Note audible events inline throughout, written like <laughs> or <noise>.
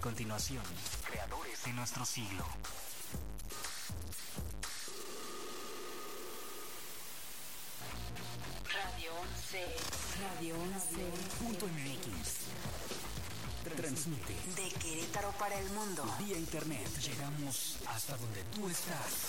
continuación, creadores de nuestro siglo. Radio 11. Radio 11. Punto MX. Transmite De Querétaro para el mundo. vía internet. Llegamos hasta donde tú estás.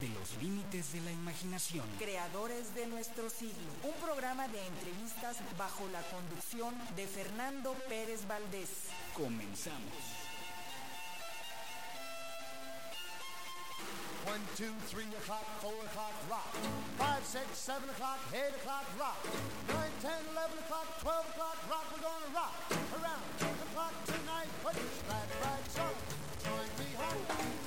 de los límites de la imaginación. Creadores de nuestro siglo, un programa de entrevistas bajo la conducción de Fernando Pérez Valdés. Comenzamos. One, two, three o'clock, four o'clock, rock. Five, six, seven o'clock, eight o'clock, rock. Nine, ten, eleven o'clock, twelve o'clock, rock. We're gonna rock around ten o'clock tonight. Put your glad rags on. Join me home.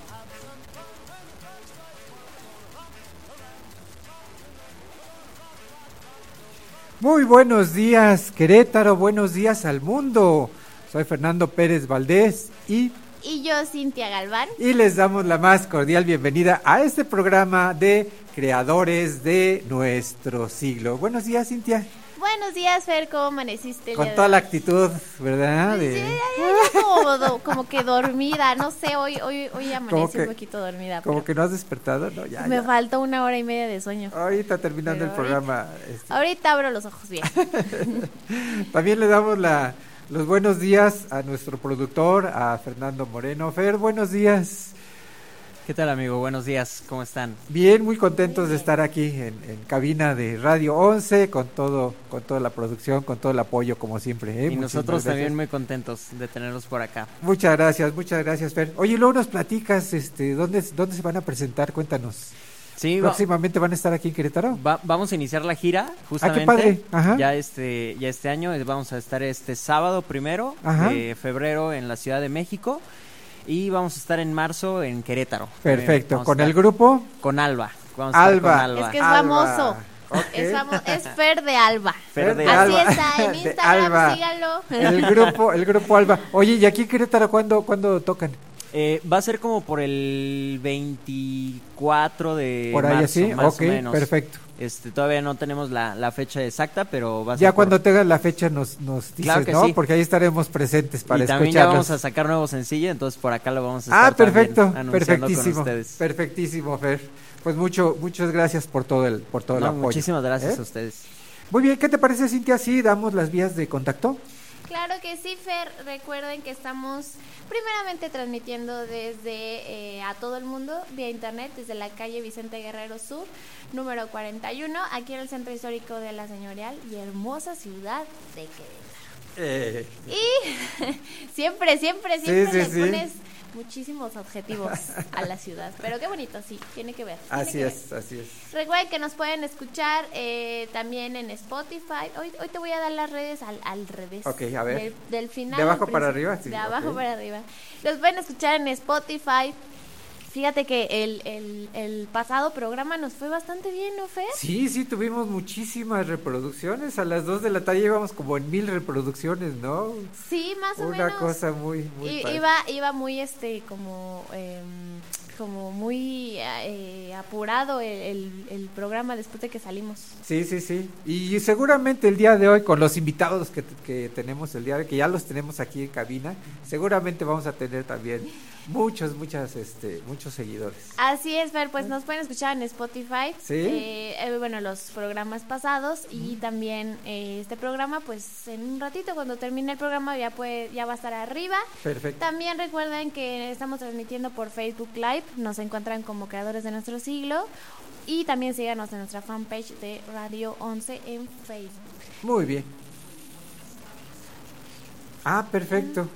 Muy buenos días, Querétaro, buenos días al mundo. Soy Fernando Pérez Valdés y, Y yo, Cintia Galván. y les damos la más cordial bienvenida a este programa de Creadores de nuestro siglo. Buenos días, Cintia. Buenos días, Fer, ¿cómo amaneciste? Con toda la actitud, ¿verdad? Sí, De- ya, ya, <laughs> ya como, do- como que dormida, no sé, hoy hoy hoy amanecí que- un poquito dormida. Como pero que no has despertado, ¿no? Ya, me ya. falta una hora y media de sueño. Ahorita terminando Pero el programa. este, Ahorita abro los ojos bien. <laughs> También le damos la, los buenos días a nuestro productor, a Fernando Moreno. Fer, buenos días. ¿Qué tal amigo? Buenos días, ¿cómo están? Bien, muy contentos de estar aquí en, en cabina de Radio 11 con todo, con toda la producción, con todo el apoyo como siempre. ¿eh? y nosotros también muy contentos de tenerlos por acá. Muchas gracias, muchas gracias, Fer. Oye, luego nos platicas, este, ¿dónde, dónde se van a presentar? Cuéntanos. Sí, va- Próximamente van a estar aquí en Querétaro. va- vamos a iniciar la gira justamente. Ah, padre, ajá. Ya este, ya este año eh, vamos a estar este sábado primero Ajá. de febrero en la Ciudad de México y vamos a estar en marzo en Querétaro. Perfecto. ¿Con el grupo? Con Alba. Vamos a estar Alba. con Alba. Es que es Alba. famoso. Es, famo- es Fer de Alba. Fer de Así Alba. está, en De Instagram, Alba. síganlo. El grupo, el grupo Alba. Oye, ¿y aquí en Querétaro cuándo, cuándo tocan? Eh, va a ser como por el 24 de Por ahí marzo, así, más o menos. perfecto. Este, todavía no tenemos la, la fecha exacta, pero va a ser Ya por- cuando tengas la fecha nos, nos dices, Claro ¿no? sí. Porque ahí estaremos presentes para y también ya vamos a sacar nuevo sencillo, entonces por acá lo vamos a estar Ah, perfecto, anunciando con perfectísimo, ustedes. perfectísimo, Fer. Pues mucho, muchas gracias por todo el, por todo el apoyo. muchísimas gracias ¿eh? a ustedes. Muy bien, ¿qué te parece, Cintia? Sí, damos las vías de contacto. Claro que sí, Fer. Recuerden que estamos primeramente transmitiendo desde eh, a todo el mundo vía internet, desde la calle Vicente Guerrero Sur, número 41, aquí en el centro histórico de la señorial y hermosa ciudad de Querétaro. Y <laughs> siempre, siempre, siempre sí, le sí. Muchísimos adjetivos a la ciudad. Pero qué bonito, sí, tiene que ver. tiene Así que ver. es, así es. Recuerden que nos pueden escuchar eh, también en Spotify. Hoy, hoy te voy a dar las redes al, al revés. Ok, a ver. Del, del final. ¿De abajo para arriba? Sí, de abajo ok. para arriba. Los pueden escuchar en Spotify. Fíjate que el, el, el pasado programa nos fue bastante bien, ¿no, Fer? Sí, sí, tuvimos muchísimas reproducciones. A las 2 de la tarde íbamos como en mil reproducciones, ¿no? Sí, más o Una menos. cosa muy, muy I- iba, iba muy este como em, como muy eh, apurado el, el- el programa después de que salimos. Sí, sí, sí. Y seguramente el día de hoy, con los invitados que, que tenemos el día de hoy, que ya los tenemos aquí en cabina, seguramente vamos a tener también muchos, muchas, este, muchos seguidores. Así es, Fer, pues nos pueden escuchar en Spotify. Sí. eh, eh, bueno, los programas pasados y también eh, este programa, pues en un ratito cuando termine el programa ya puede, ya va a estar arriba. Perfecto. También recuerden que estamos transmitiendo por Facebook Live, nos encuentran como creadores de nuestro siglo y también síganos en nuestra fanpage de Radio 11 en Facebook. Muy bien. Ah, perfecto.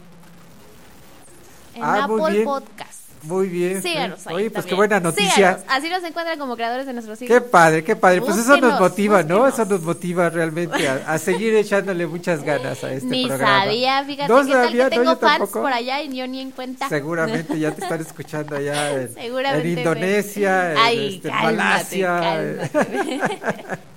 En Ah, Apple. Podcast. Muy bien. Síganos ahí Oye, pues qué buena noticia. Síganos. Así nos encuentran como creadores de nuestro siglo. Qué padre, qué padre. Pues eso nos Búsquenos, motiva, ¿no? Eso búsquenos. nos motiva realmente a, a seguir echándole muchas ganas a este ni programa. sabía, fíjate No tal sabía, que no, tengo yo fans tampoco. por allá y yo ni en cuenta. Seguramente ya te están <laughs> escuchando allá en, Seguramente, en. Indonesia, en, Ay, este, cálmate, Malasia. cálmate. <laughs>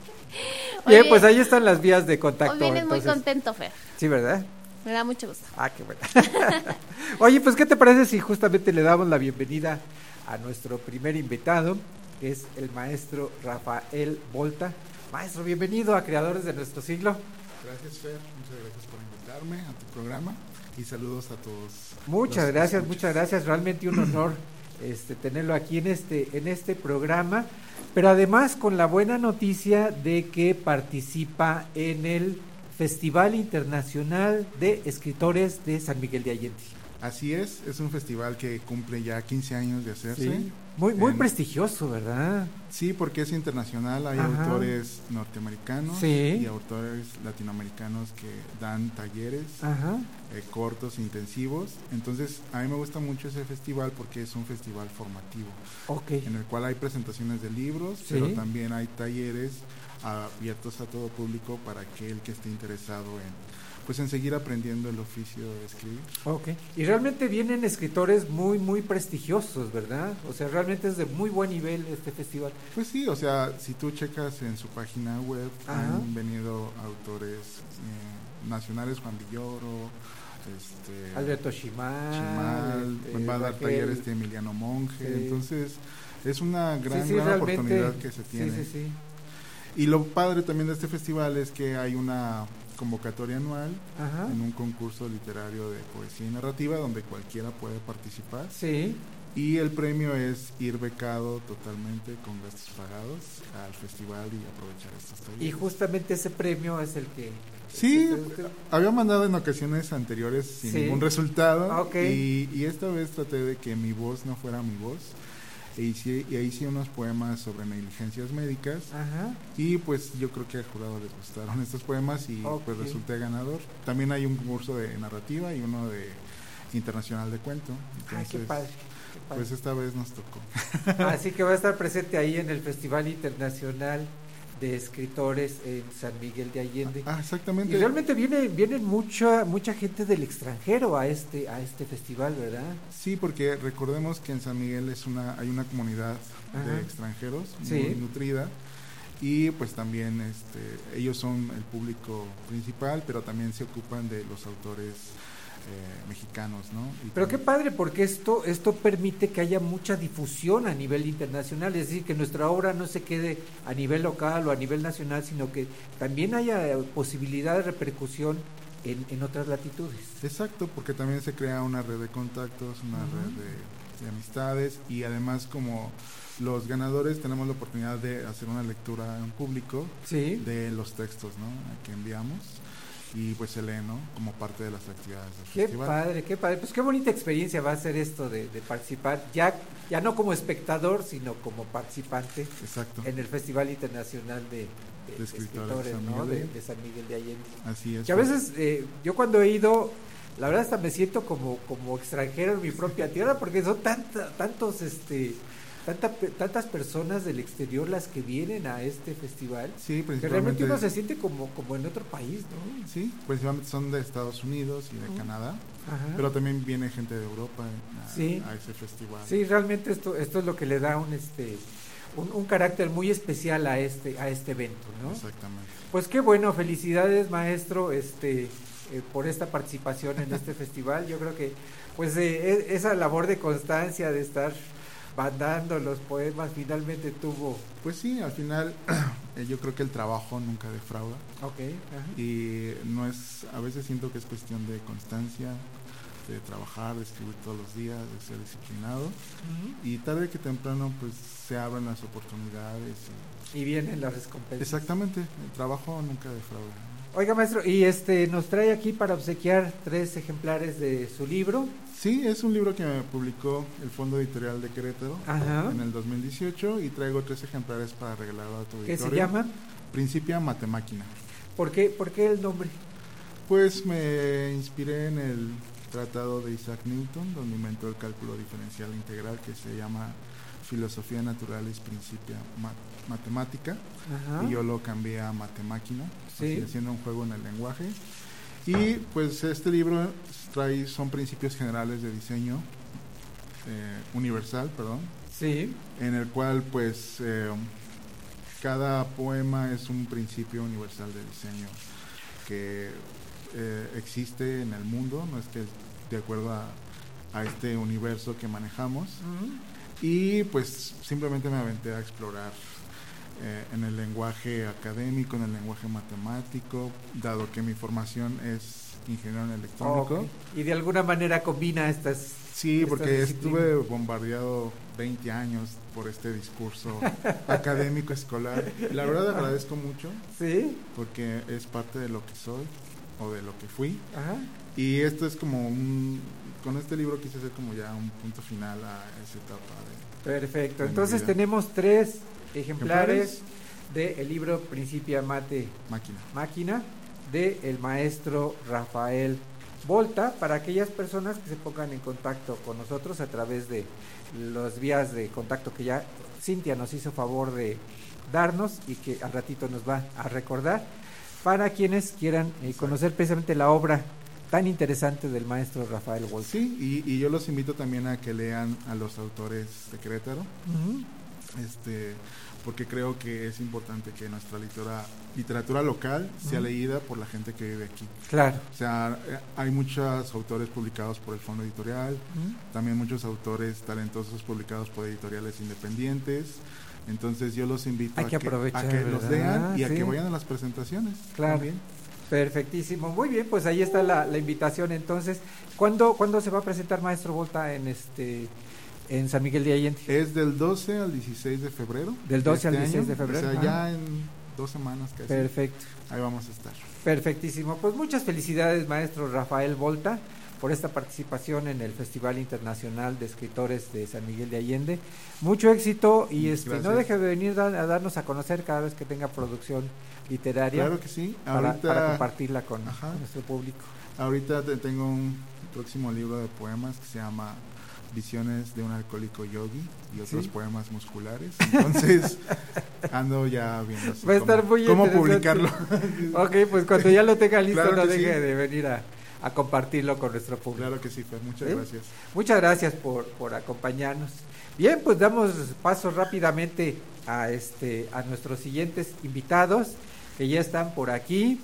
Bien, Oye, pues ahí están las vías de contacto. Hoy vienes muy entonces. contento, Fer. Sí, ¿verdad? Me da mucho gusto. Ah, qué bueno. <laughs> Oye, pues ¿qué te parece si justamente le damos la bienvenida a nuestro primer invitado, que es el maestro Rafael Volta? Maestro, bienvenido a Creadores de Nuestro Siglo. Gracias, Fer. Muchas gracias por invitarme a tu programa y saludos a todos. Muchas los gracias, escuchas. muchas gracias. Realmente un honor <clears throat> este, tenerlo aquí en este, en este programa, pero además con la buena noticia de que participa en el Festival Internacional de Escritores de San Miguel de Allende. Así es, es un festival que cumple ya 15 años de hacerse. Muy, muy En- prestigioso, ¿verdad? Sí, porque es internacional, hay Ajá. autores norteamericanos Sí. y autores latinoamericanos que dan talleres eh, cortos, intensivos. Entonces, a mí me gusta mucho ese festival porque es un festival formativo, Ok. en el cual hay presentaciones de libros, Sí. pero también hay talleres abiertos a todo público para aquel que esté interesado en pues en seguir aprendiendo el oficio de escribir. Ok. Y realmente vienen escritores muy, muy prestigiosos, ¿verdad? O sea, realmente es de muy buen nivel este festival. Pues sí, o sea, si tú checas en su página web, Ajá. han venido autores eh, nacionales, Juan Villoro, este, Alberto Chimal. Chimal, este, va a dar Raquel. talleres de Emiliano Monge, Sí. entonces es una gran, Sí, sí, gran oportunidad que se tiene. Sí, sí, sí. Y lo padre también de este festival es que hay una convocatoria anual Ajá. en un concurso literario de poesía y narrativa donde cualquiera puede participar. Sí. Y el premio es ir becado totalmente con gastos pagados al festival y aprovechar estos talleres. Y justamente ese premio es el que... Sí, que- había mandado en ocasiones anteriores sin Sí. ningún resultado. Ah, ok. y, y esta vez traté de que mi voz no fuera mi voz. E hice, y ahí hice unos poemas sobre negligencias médicas. Ajá. Y pues yo creo que al jurado les gustaron estos poemas y pues resulté ganador. También hay un curso de narrativa y uno de internacional de cuento. Ay, qué Entonces, padre. qué padre. Pues esta vez nos tocó. Así que va a estar <laughs> presente ahí en el Festival Internacional de Escritores en San Miguel de Allende. Ah, exactamente. Y realmente viene, vienen mucha, mucha gente del extranjero a este, a este festival, ¿verdad? Sí, porque recordemos que en San Miguel es una, hay una comunidad Ajá. de extranjeros Sí. muy nutrida y pues también este, ellos son el público principal, pero también se ocupan de los autores mexicanos, ¿no? Y Pero qué padre, porque esto, esto permite que haya mucha difusión a nivel internacional, es decir, que nuestra obra no se quede a nivel local o a nivel nacional, sino que también haya eh, posibilidad de repercusión en, en otras latitudes. Exacto, porque también se crea una red de contactos, una red de, de amistades y además como los ganadores tenemos la oportunidad de hacer una lectura en público Sí. de los textos ¿no? que enviamos y pues se lee ¿no? como parte de las actividades del Qué festival. padre, qué padre. Pues qué bonita experiencia va a ser esto de, de participar, ya, ya no como espectador, sino como participante Exacto, en el Festival Internacional de, de De Escritores ¿no? De, San Miguel de Allende. así es. Que a veces eh, yo cuando he ido, la verdad hasta me siento como, como extranjero en mi propia tierra, porque son tanta, tantos, este, tanta, tantas personas del exterior las que vienen a este festival, Sí, que realmente principalmente, uno se siente como, como en otro país, ¿no? sí, principalmente son de Estados Unidos y de. Canadá, Ajá. pero también viene gente de Europa a, Sí. a ese festival. Sí, realmente esto, esto es lo que le da un, este, un, un carácter muy especial a este, a este evento, ¿no? Exactamente. Pues qué bueno, felicidades maestro, este, eh, por esta participación en este <laughs> festival. Yo creo que, pues, eh, e- esa labor de constancia, de estar mandando los poemas, finalmente tuvo... Pues sí, al final <clears throat> eh, yo creo que el trabajo nunca defrauda. Ok. ajá. Y no es, a veces siento que es cuestión de constancia, de trabajar, de escribir todos los días, de ser disciplinado. Y tarde que temprano pues se abren las oportunidades. y- Y vienen las recompensas. Exactamente, el trabajo nunca defrauda. Oiga, maestro, y este nos trae aquí para obsequiar tres ejemplares de su libro. Sí, es un libro que me publicó el Fondo Editorial de Querétaro Ajá. en el 2018 y traigo tres ejemplares para regalarlo a tu ¿Qué se llama? Principia Matemáquina. ¿Por qué, ¿Por qué el nombre? Pues me inspiré en el tratado de Isaac Newton, donde inventó el cálculo diferencial integral que se llama Filosofía Naturalis Principia Ma- Matemática, Ajá. y yo lo cambié a Matemáquina, Sí. haciendo un juego en el lenguaje. Y pues este libro trae, son principios generales de diseño eh, universal, perdón, Sí. en el cual pues eh, cada poema es un principio universal de diseño que eh, existe en el mundo, no es que de acuerdo a, a este universo que manejamos. Y pues simplemente me aventé a explorar eh, en el lenguaje académico, en el lenguaje matemático, dado que mi formación es ingeniero en electrónico. Y de alguna manera combina estas... Sí, estas porque disciplinas. estuve bombardeado 20 años por este discurso <laughs> académico escolar. La verdad agradezco mucho Sí. porque es parte de lo que soy o de lo que fui. Ajá. Y esto es como un... Con este libro quise hacer como ya un punto final a esa etapa de... Perfecto. En Entonces tenemos tres ejemplares del libro Principia Mate Máquina. Máquina de el maestro Rafael Volta para aquellas personas que se pongan en contacto con nosotros a través de las vías de contacto que ya Cintia nos hizo favor de darnos y que al ratito nos va a recordar para quienes quieran eh, conocer precisamente la obra tan interesante del maestro Rafael Volta. Sí, y, y yo los invito también a que lean a los autores de Querétaro. Este porque creo que es importante que nuestra literatura, literatura local sea leída por la gente que vive aquí. Claro. O sea, eh, hay muchos autores publicados por el Fondo Editorial, también muchos autores talentosos publicados por editoriales independientes. Entonces yo los invito a que a que los lean y a que vayan a las presentaciones. Claro. también. Perfectísimo. Muy bien, pues ahí está la, la invitación entonces. ¿Cuándo, ¿Cuándo se va a presentar Maestro Volta en este en San Miguel de Allende? Es del 12 al 16 de febrero. Del 12 al este 16 de año. febrero, O sea, ya en dos semanas casi. Perfecto. Ahí vamos a estar. Perfectísimo. Pues muchas felicidades, maestro Rafael Volta, por esta participación en el Festival Internacional de Escritores de San Miguel de Allende. Mucho éxito y Muchas este, no deje de venir a darnos a conocer cada vez que tenga producción literaria Claro que sí. Ahorita, para compartirla con, con nuestro público. ahorita te- tengo un próximo libro de poemas que se llama Visiones de un alcohólico yogi y otros Sí. poemas musculares. Entonces, <laughs> ando ya viendo así Va a estar cómo, muy cómo interesante. publicarlo. Ok, pues cuando ya lo tenga listo, Claro no deje sí. de venir a, a compartirlo con nuestro público. claro que sí, Fer. Muchas ¿Sí? gracias. Muchas gracias por, por acompañarnos. Bien, pues damos paso rápidamente a este a nuestros siguientes invitados que ya están por aquí.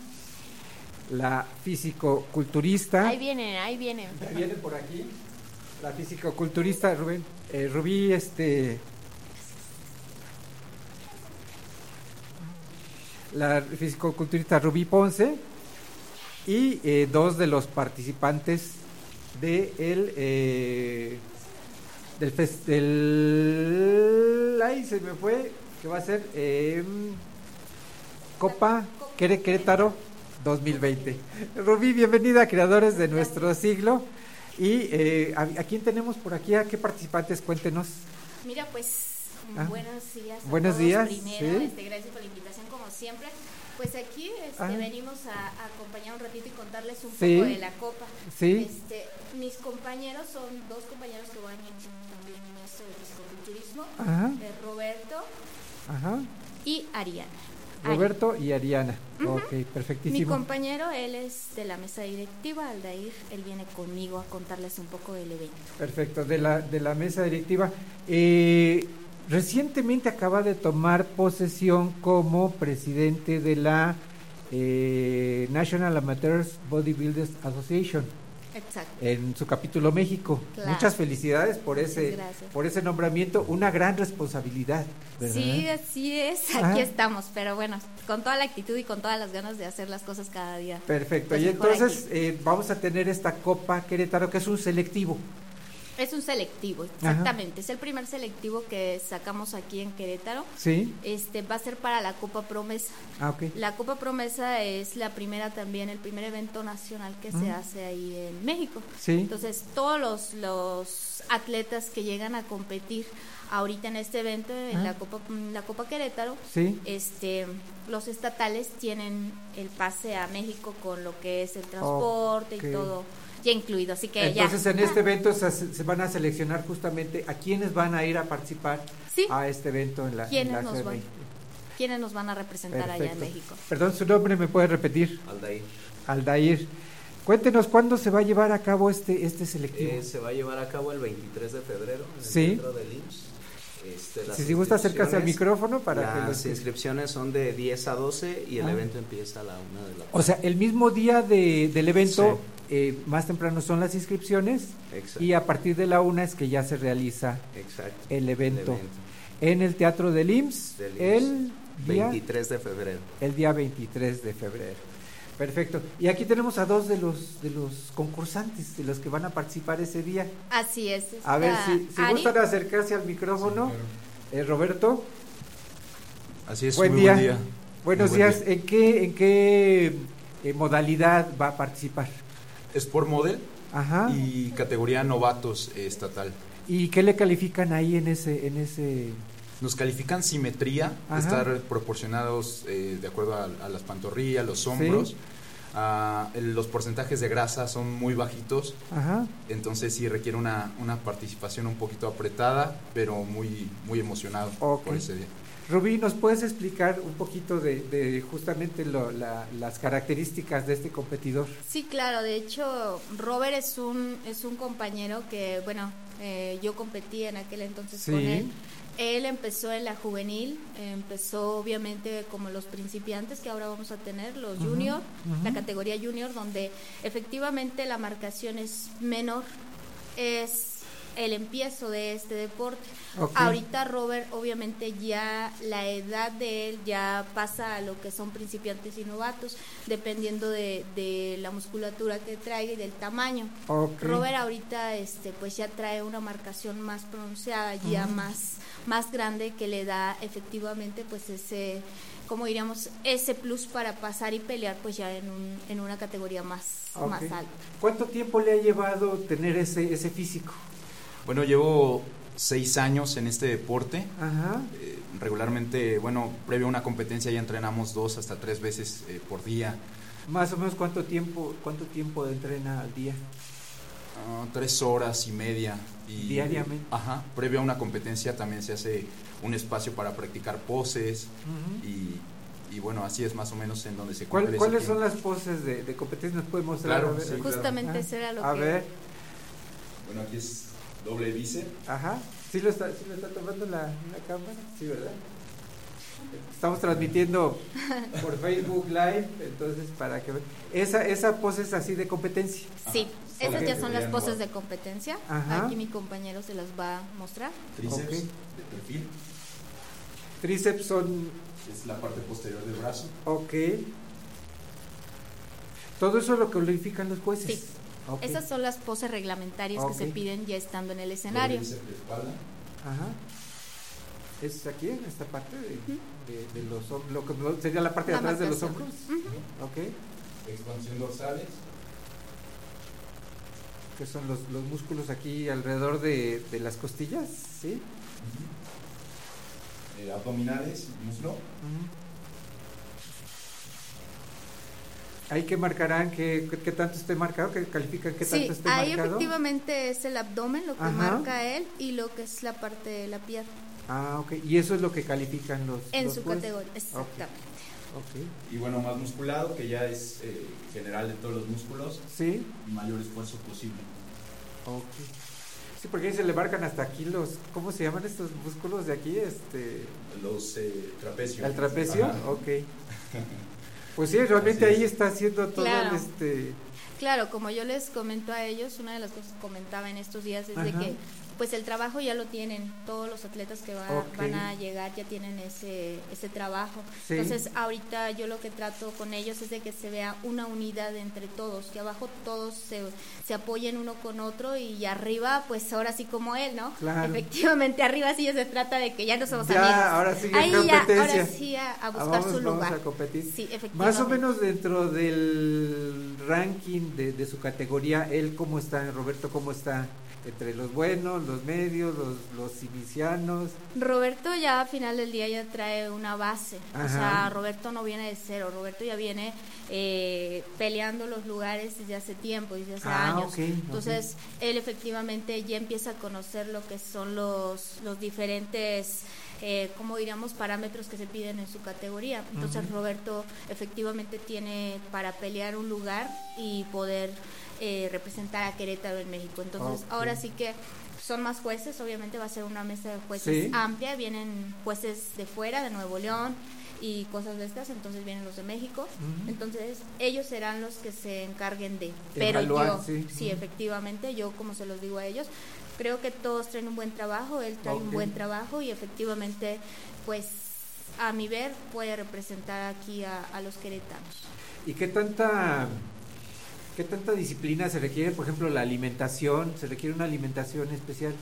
La físico-culturista. Ahí vienen, ahí vienen. Ya viene por aquí. La físico-culturista Rubén, eh, Rubí, este. La físico-culturista Rubí Ponce y eh, dos de los participantes de el eh, del, del ay se me fue que va a ser em, Copa Querétaro 2020. Rubí, bienvenida Creadores de Nuestro Siglo. Y eh, ¿a, a quién tenemos por aquí? ¿A qué participantes? Cuéntenos. Mira, pues Ah. buenos días. a Buenos todos. días, Primero, sí. este, gracias por la invitación, como siempre. Pues aquí este, Ah. venimos a, a acompañar un ratito y contarles un Sí. poco de la copa. Sí. Este, mis compañeros son dos compañeros que van también en esto de fisicoculturismo, Ajá, eh, Roberto ajá. y Ariana. Roberto y Ariana. Ok, Mi perfectísimo. compañero, él es de la mesa directiva, Aldair, él viene conmigo a contarles un poco del evento. Perfecto, de la, de la mesa directiva. Eh, recientemente acaba de tomar posesión como presidente de la eh, National Amateurs Bodybuilders Association. Exacto. en su capítulo México. Claro. Muchas felicidades por ese por ese nombramiento, una gran responsabilidad, ¿verdad? Sí, así es, Ah. aquí estamos, pero bueno, con toda la actitud y con todas las ganas de hacer las cosas cada día. Perfecto. Pues y entonces eh, vamos a tener esta Copa Querétaro que es un selectivo. Es un selectivo, exactamente, es el primer selectivo que sacamos aquí en Querétaro. ¿Sí? Este va a ser para la Copa Promesa. Ah, ok. La Copa Promesa es la primera también, el primer evento nacional que se hace ahí en México. Sí. Entonces, todos los, los atletas que llegan a competir ahorita en este evento, en Ah. la Copa la Copa Querétaro, Sí. este los estatales tienen el pase a México con lo que es el transporte y todo ya incluido, así que ya. Entonces en este evento se, se van a seleccionar justamente a quienes van a ir a participar Sí. a este evento en la, en ¿Quiénes la nos van? ¿Quiénes nos van a representar allá en Perfecto. México? Perdón, su nombre me puede repetir. Aldair. Aldair. Cuéntenos cuándo se va a llevar a cabo este este selectivo. Eh, se va a llevar a cabo el 23 de febrero en el Sí. centro del IMSS. Este, si, si gusta acercarse al micrófono para que Las los- inscripciones son de 10 a 12 y el Ah. evento empieza a la 1 de la tarde. O sea, el mismo día de, del evento, eh, más temprano son las inscripciones Exacto. y a partir de la una es que ya se realiza Exacto. el evento, evento. en el Teatro del IMSS Del el día 23 de febrero. el día 23 de febrero. Perfecto. Y aquí tenemos a dos de los de los concursantes, de los que van a participar ese día. Así es. A ver si, si Ari. gustan acercarse al micrófono. Eh, Roberto, Así es, buen muy día. buen día. Buenos Muy buen días. día. ¿En qué en qué eh, modalidad va a participar? Sport Model Ajá. y categoría novatos eh, estatal. ¿Y qué le califican ahí en ese en ese Nos califican simetría, Ajá. estar proporcionados eh, de acuerdo a, a las pantorrillas, los hombros. Ah, el- los porcentajes de grasa son muy bajitos, Ajá. entonces sí requiere una, una participación un poquito apretada, pero muy, muy emocionado por ese día. Rubí, ¿nos puedes explicar un poquito de, de justamente lo- la- las características de este competidor? Sí, claro. De hecho, Robert es un es un compañero que, bueno, eh, yo competí en aquel entonces Sí. con él. Él empezó en la juvenil, empezó obviamente como los principiantes que ahora vamos a tener, los Ujú, junior, la categoría junior, donde efectivamente la marcación es menor, es el empiezo de este deporte. Ahorita Robert, obviamente ya la edad de él ya pasa a lo que son principiantes y novatos, dependiendo de, de la musculatura que traiga y del tamaño. Robert ahorita este pues ya trae una marcación más pronunciada, ya más más grande que le da efectivamente pues ese como diríamos ese plus para pasar y pelear pues ya en un, en una categoría más más alta. ¿Cuánto tiempo le ha llevado tener ese, ese físico? Bueno, llevo seis años en este deporte. Ajá. Eh, regularmente, bueno, previo a una competencia ya entrenamos dos hasta tres veces eh, por día. Más o menos cuánto tiempo, cuánto tiempo entrena al día. Ah, tres horas y media. Y, Diariamente. Ajá. Previo a una competencia también se hace un espacio para practicar poses Ujú. y, y bueno, así es más o menos en donde se ¿Cuál- ¿Cuáles son las poses de, de competencia? ¿Nos puede mostrar? Claro, A sí. Justamente Ah, era lo A que ver, Bueno, aquí es doble bíceps. ajá. ¿Sí lo está, sí lo está tomando la, la cámara? Sí, ¿verdad? Estamos transmitiendo por Facebook Live, entonces para que vean. Esa, esa pose es así de competencia. Sí, esas ya son las poses de competencia. Ajá. Aquí mi compañero se las va a mostrar. Tríceps Ok. de perfil. Tríceps son, Es la parte posterior del brazo. ok. Todo eso lo califican los jueces. Sí. Ok. Esas son las poses reglamentarias Ok. que se piden ya estando en el escenario. Ajá. Es aquí, en esta parte de, de- de los lo que sería la parte de La atrás de los hombros. Ujú. Ok. Expansión dorsales. Que son los, los músculos aquí alrededor de, de las costillas, ¿sí? Eh, abdominales, muslo. Ujú. Ahí que marcarán que, que, que tanto esté marcado, que califican que Sí, tanto esté ahí marcado. efectivamente es el abdomen lo que Ajá. marca él y lo que es la parte de la pierna Ah, ok. Y eso es lo que califican los en los su jueces. categoría. Exactamente. Ok. Y bueno, más musculado, que ya es eh, general de todos los músculos. Sí. Y mayor esfuerzo posible. Ok. Sí, porque ahí se le marcan hasta aquí los, ¿cómo se llaman estos músculos de aquí? Este, Los eh, trapecios. el trapecio. Ajá. Ok. <laughs> Pues sí, realmente ahí es. está haciendo todo Claro. el este. Claro, como yo les comento a ellos, una de las cosas que comentaba en estos días es de que pues el trabajo ya lo tienen, todos los atletas que va- van a llegar ya tienen ese, ese trabajo. Sí. Entonces ahorita yo lo que trato con ellos es de que se vea una unidad entre todos, que abajo todos se, se apoyen uno con otro y arriba pues ahora sí como él, ¿no? Claro. Efectivamente, arriba sí ya se trata de que ya no somos Ya, amigos. ahora sí Ahí ya, ahora sí a, a Ah, buscar vamos, su vamos lugar. a competir. Sí, efectivamente. Más o menos dentro del ranking de, de su categoría, él cómo está, Roberto, cómo está entre los buenos, los medios, los, los inicianos. Roberto ya al final del día ya trae una base. Ajá. O sea, Roberto no viene de cero. Roberto ya viene eh, peleando los lugares desde hace tiempo, desde hace Ah, años. Entonces, él efectivamente ya empieza a conocer lo que son los, los diferentes, eh, como diríamos, parámetros que se piden en su categoría. Entonces. Roberto efectivamente tiene para pelear un lugar y poder eh, representar a Querétaro en México. Entonces, ahora sí que son más jueces, obviamente va a ser una mesa de jueces Sí. amplia, vienen jueces de fuera, de Nuevo León y cosas de estas, entonces vienen los de México, entonces ellos serán los que se encarguen de, pero Evaluar, yo, sí. sí, efectivamente, yo como se los digo a ellos, creo que todos traen un buen trabajo, él trae un buen trabajo y efectivamente, pues a mi ver puede representar aquí a, a los queretanos. ¿Y qué tanta, qué tanta disciplina se requiere? Por ejemplo, la alimentación, ¿se requiere una alimentación especial?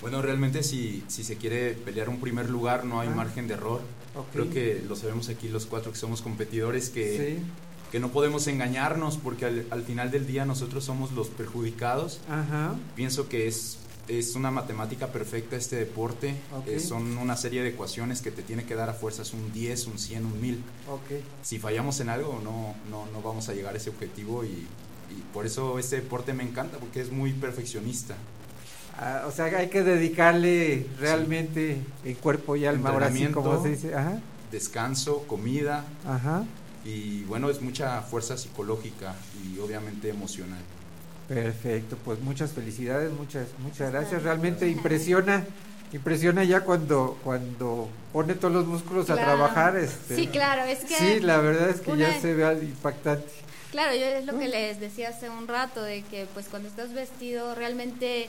Bueno, realmente si, si se quiere pelear un primer lugar no hay Ah. margen de error. Ok. Creo que lo sabemos aquí los cuatro que somos competidores que, Sí. que no podemos engañarnos porque al, al final del día nosotros somos los perjudicados. Ajá. Pienso que es, es una matemática perfecta este deporte. Ok. Eh, son una serie de ecuaciones que te tiene que dar a fuerzas un 10, un 100, un 1000. Ok. Si fallamos en algo no, no, no vamos a llegar a ese objetivo y, y por eso este deporte me encanta porque es muy perfeccionista. Ah, o sea, hay que dedicarle realmente en cuerpo y alma, ahora sí, como se dice. Ajá. descanso, comida Ajá. y bueno, es mucha fuerza psicológica y obviamente emocional. Perfecto, pues muchas felicidades, muchas muchas gracias. Realmente impresiona, impresiona ya cuando cuando pone todos los músculos a trabajar. Este, Sí, claro, es que Sí, la verdad es que ya se ve impactante. Claro, yo es lo que les decía hace un rato, de que pues cuando estás vestido realmente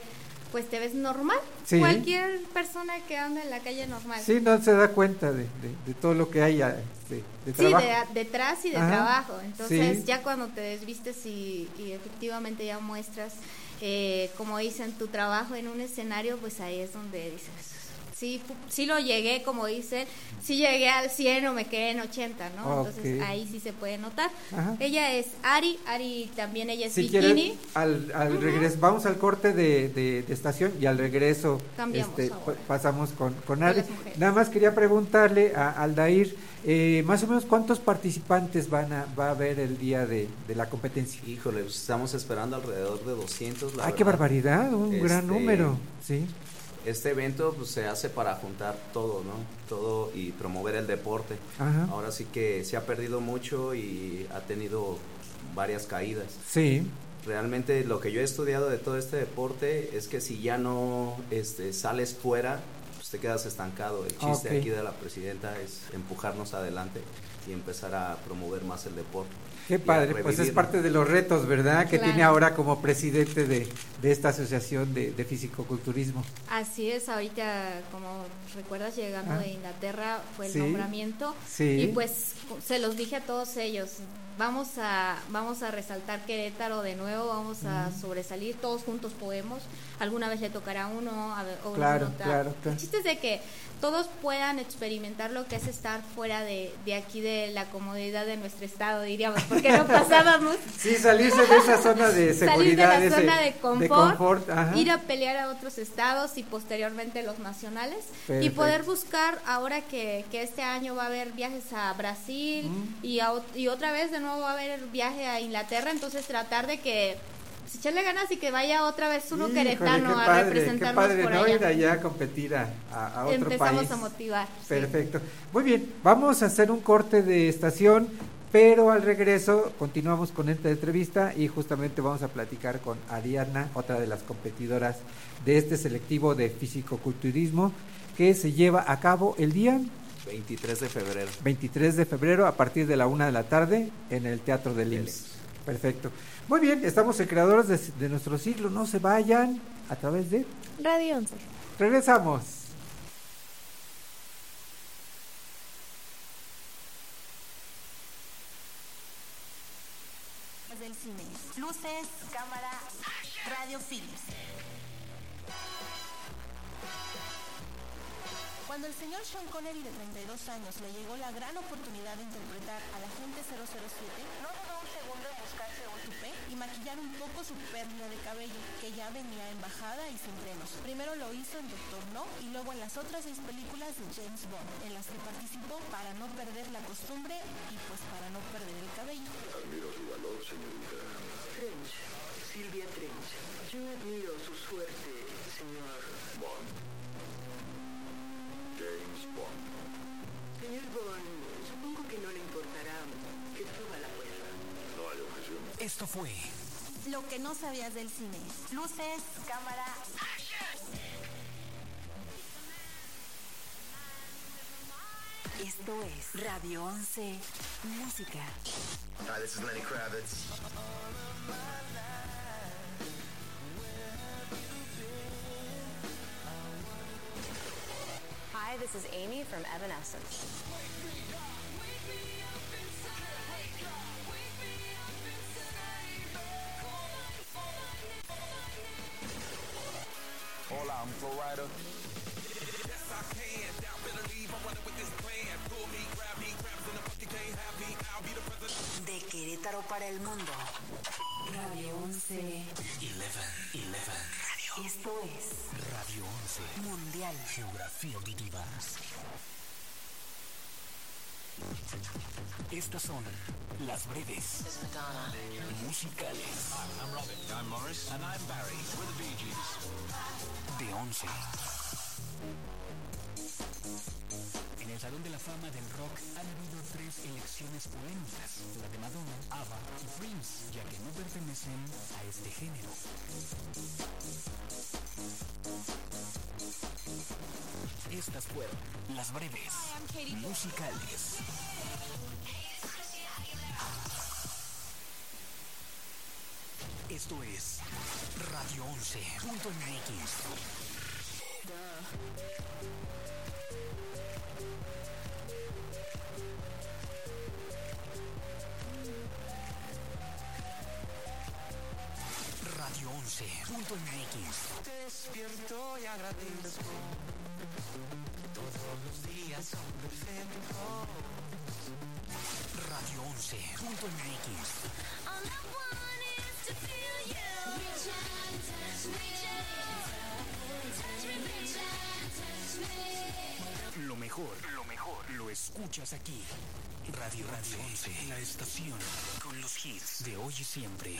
pues te ves normal. Sí. Cualquier persona que anda en la calle normal. Sí, no se da cuenta de, de- de todo lo que hay de, Sí, de- detrás y de Ajá. trabajo. Entonces, Sí. ya cuando te desvistes y, y efectivamente ya muestras, eh, como dicen, tu trabajo en un escenario, pues ahí es donde dices, sí, sí lo llegué, como dicen, sí llegué al 100 o me quedé en 80, ¿no? Entonces, ahí sí se puede notar. Ajá. Ella es Ari, Ari también ella es Si bikini. al, al regreso, vamos al corte de, de- de estación y al regreso este, pasamos con, con Ari. Nada más quería preguntarle a Aldair, eh, más o menos cuántos participantes van a, va a haber el día de, de la competencia. Híjole, pues estamos esperando alrededor de 200. La ¡Ay, qué barbaridad! Un gran Este, número, sí. Este evento pues, se hace para juntar todo, ¿no? Todo y promover el deporte. Ajá. Ahora sí que se ha perdido mucho y ha tenido varias caídas. Sí. Realmente lo que yo he estudiado de todo este deporte es que si ya no este, sales fuera, pues te quedas estancado. El chiste aquí de la presidenta es empujarnos adelante y empezar a promover más el deporte. Qué padre, pues es parte de los retos, ¿verdad? Que Claro. tiene ahora como presidente de, de esta asociación de, de fisicoculturismo. Así es, ahorita, como recuerdas, llegando Ah. de Inglaterra fue el Sí. nombramiento Sí. y pues se los dije a todos ellos, vamos a vamos a resaltar Querétaro de nuevo, vamos a sobresalir, todos juntos podemos, alguna vez le tocará a uno, a ver, o Claro, otra. claro, claro. El chiste es de que todos puedan experimentar lo que es estar fuera de, de aquí de la comodidad de nuestro estado, diríamos, porque no <laughs> pasábamos. Sí, salirse de esa zona de salir de seguridad, la ese- zona de confort, ir a pelear a otros estados y posteriormente los nacionales y poder buscar ahora que, que este año va a haber viajes a Brasil Mm. y, a y otra vez de nuevo va a haber viaje a Inglaterra, entonces tratar de que pues, echarle ganas y que vaya otra vez uno Híjole, queretano a representarnos qué padre, por ¿no? allá. Ir allá a competir a, a- a otro Empezamos país. a motivar. sí. Perfecto. Muy bien, vamos a hacer un corte de estación, pero al regreso continuamos con esta entrevista y justamente vamos a platicar con Ariana, otra de las competidoras de este selectivo de fisicoculturismo que se lleva a cabo el día 23 de febrero. 23 de febrero a partir de la una de la tarde en el Teatro del IMSS. Perfecto. Muy bien, estamos en Creadores de, de nuestro siglo. No se vayan a través de... Radio 11. Regresamos. del cine. Luces, cámara, radio Philips. Cuando el señor Sean Connery de 32 años le llegó la gran oportunidad de interpretar al agente 007, no dudó un segundo en buscarse un tupé y maquillar un poco su pérdida de cabello, que ya venía en bajada y sin frenos. Primero lo hizo en Doctor No y luego en las otras seis películas de James Bond, en las que participó para no perder la costumbre y pues para no perder el cabello. Admiro su valor, señorita. Trench, Silvia Trench. Yo admiro su suerte, Señor Bond, supongo que no le importará que suba la puerta. No hay objeción. Esto fue Lo que no sabías del cine. Luces, cámara, Esto es Radio 11 Música. Hi, this is Lenny Kravitz. Hi, this is Amy from Evanescence. Hola, I'm Flo Yes, I can. Better leave. I'm running with this plan. Pull me, grab me, can't have me. I'll be the president. De Querétaro para el mundo. Radio 11. 11. 11. Esto es Radio 11. Mundial. Geografía auditiva. Estas son las breves musicales I'm Robin. I'm Morris. And I'm Barry. We're the Bee Gees. de 11. En el Salón de la Fama del Rock han habido tres elecciones polémicas, la de Madonna, ABBA y Prince, ya que no pertenecen a este género. Estas fueron las breves musicales. Esto es Radio 11.mx. Radio 11.mx. Te despierto y agradezco. Todos los días son perfectos. Radio 11.mx. Lo mejor, lo mejor, lo escuchas aquí. Radio Radio 11, la estación con los hits de hoy y siempre.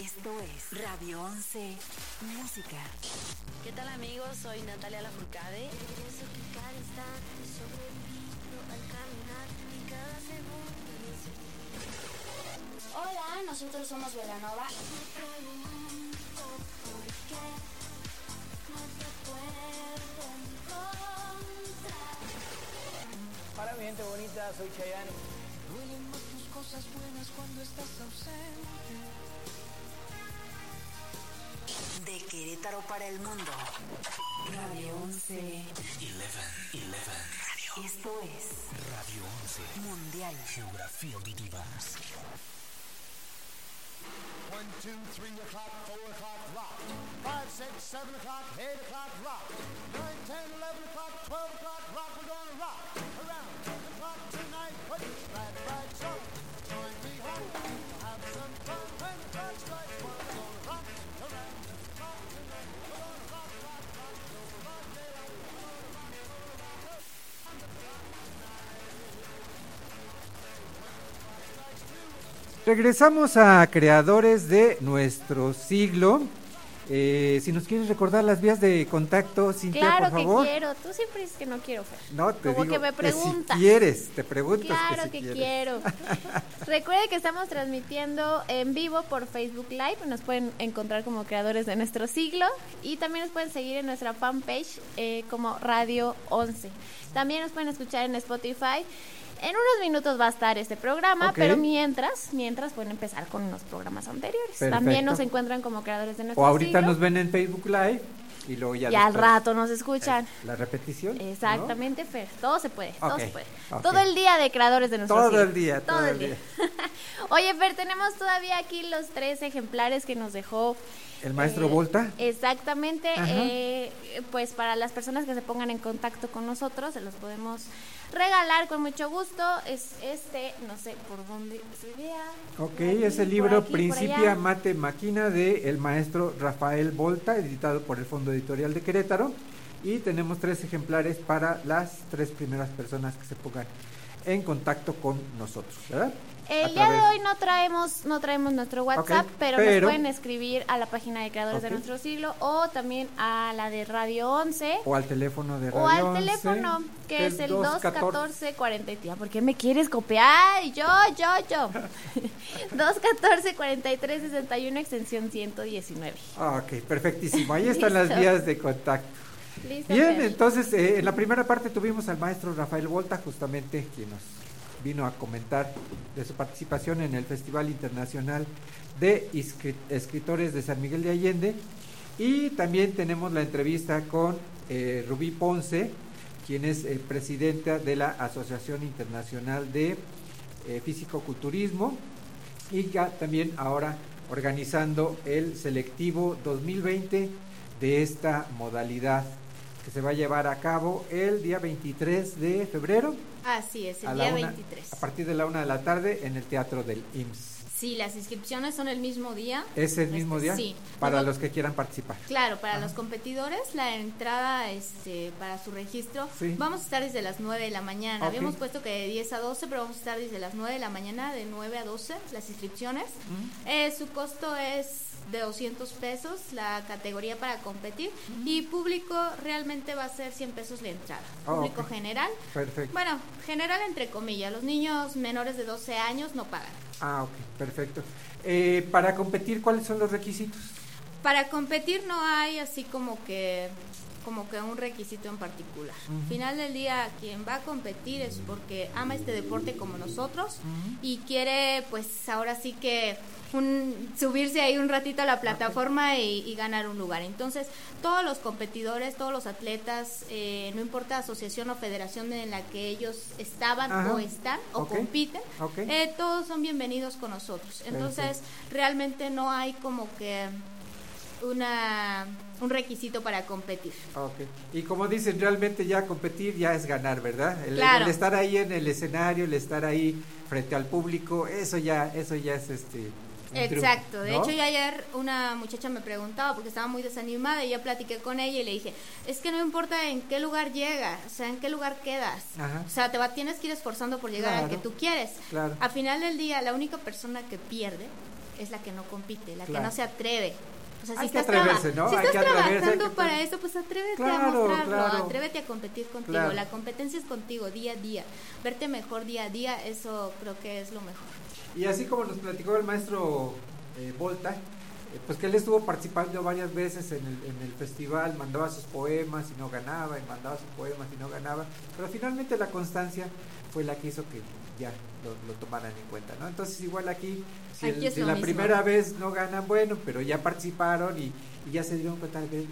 Esto es Radio 11 Música. ¿Qué tal amigos? Soy Natalia Lafourcade. Eso que cada instante sobreviviendo al caminar y cada segundo. Hola, nosotros somos Velanova. Me pregunto por qué no te puedo encontrar. Hola mi gente bonita, soy Chayanne. Duelen más tus cosas buenas cuando estás ausente. De Querétaro para el mundo. Radio 11. 11, 11. Radio. Esto es Radio 11. Mundial. Geografía auditiva. One, two, three o'clock, four o'clock, rock. Five, six, seven o'clock, eight o'clock, rock. Nine, ten, eleven o'clock, twelve o'clock, rock. We're gonna rock around the clock tonight. Put your glad right on. Join me home. Regresamos a creadores de nuestro siglo. Eh, si nos quieres recordar las vías de contacto, Cintia, Claro por que favor. quiero. Tú siempre dices que no quiero, Fer. No, te Como digo que me si preguntas. quieres, te preguntas Claro que que, si quiero. <laughs> Recuerde que estamos transmitiendo en vivo por Facebook Live. Nos pueden encontrar como creadores de nuestro siglo. Y también nos pueden seguir en nuestra fanpage eh, como Radio 11. También nos pueden escuchar en Spotify. En unos minutos va a estar este programa, pero mientras, mientras pueden empezar con los programas anteriores. Perfecto. También nos encuentran como creadores de nuestro O ahorita siglo. nos ven en Facebook Live y luego ya y al rato nos escuchan. la repetición. ¿no? Exactamente, Fer. Todo se puede, todo se puede. Todo el día de creadores de nuestro Todo siglo. el día, todo el día. <laughs> Oye, Fer, tenemos todavía aquí los tres ejemplares que nos dejó. El maestro eh, Volta. Exactamente. Eh, pues para las personas que se pongan en contacto con nosotros, se los podemos regalar con mucho gusto. Es este, no sé por dónde se vea. Ok, aquí, es el libro aquí, Principia. Mate Máquina de el maestro Rafael Volta, editado por el Fondo Editorial de Querétaro. Y tenemos tres ejemplares para las tres primeras personas que se pongan en contacto con nosotros, ¿verdad? El día de hoy no traemos no traemos nuestro WhatsApp, pero, pero- nos pueden escribir a la página de Creadores de. Nuestro Siglo o también a la de Radio 11 O al teléfono de Radio o al 11, teléfono que es el 214. 214 40 tía, ¿por qué me quieres copiar? Yo, yo, yo. 214 43 61 extensión 119. Ah, Ok, perfectísimo. Ahí están las vías de contacto. Listo. Bien, entonces eh, en la primera parte tuvimos al maestro Rafael Volta, justamente quien nos vino a comentar de su participación en el Festival Internacional de Escritores de San Miguel de Allende. Y también tenemos la entrevista con eh, Rubí Ponce, quien es eh, presidenta de la Asociación Internacional de eh, Físico-Culturismo y ya también ahora organizando el selectivo 2020 de esta modalidad que se va a llevar a cabo el día 23 de febrero Así es, el día una- 23. a partir de la una de la tarde en el Teatro del IMSS. Sí, las inscripciones son el mismo día. ¿Es el mismo Este, día? Sí. Para Luego- los que quieran participar. Claro, para los competidores la entrada este para su registro Sí. vamos a estar desde las 9 de la mañana. Ok. Habíamos puesto que de 10 a 12, pero vamos a estar desde las 9 de la mañana, de 9 a 12 las inscripciones. Eh, su costo es de 200 pesos la categoría para competir y público realmente va a ser 100 pesos la entrada. Ah, público general. Perfecto. Bueno, general entre comillas, los niños menores de 12 años no pagan. Ah, ok, perfecto. Eh, para competir, ¿cuáles son los requisitos? Para competir no hay así como que como que un requisito en particular. Ujú. Final del día quien va a competir es porque ama este deporte como nosotros y quiere pues ahora sí que un, subirse ahí un ratito a la plataforma y, y ganar un lugar. Entonces todos los competidores, todos los atletas, eh, no importa asociación o federación en la que ellos estaban Ajá. o están o compiten, eh, todos son bienvenidos con nosotros. Entonces realmente no hay como que una un requisito para competir. Ok. Y como dicen, realmente ya competir ya es ganar, ¿verdad? El, Claro. el estar ahí en el escenario, el estar ahí frente al público, eso ya, eso ya es este. triunfo, Exacto, de hecho ya ayer una muchacha me preguntaba porque estaba muy desanimada y ya platiqué con ella y le dije, es que no importa en qué lugar llegas, o sea, en qué lugar quedas, Ajá. o sea, te va, tienes que ir esforzando por llegar al Claro. que tú quieres. Claro. Al final del día, la única persona que pierde es la que no compite, la Claro. que no se atreve. O sea, Hay si que estás, traba- atreverse, ¿no? si Hay estás que atreverse, hay trabajando que para eso, pues atrévete Claro, a mostrarlo, claro. atrévete a competir contigo. Claro. La competencia es contigo día a día. Verte mejor día a día, eso creo que es lo mejor. Y así como nos platicó el maestro eh, Volta, eh, pues que él estuvo participando varias veces en el, en el festival, mandaba sus poemas y no ganaba, y mandaba sus poemas y no ganaba, pero finalmente la constancia fue la que hizo que ya lo, lo tomaran en cuenta, ¿no? Entonces igual aquí, si, Aquí la mismo. primera vez no ganan, bueno, pero ya participaron y, y ya se dieron cuenta de eh,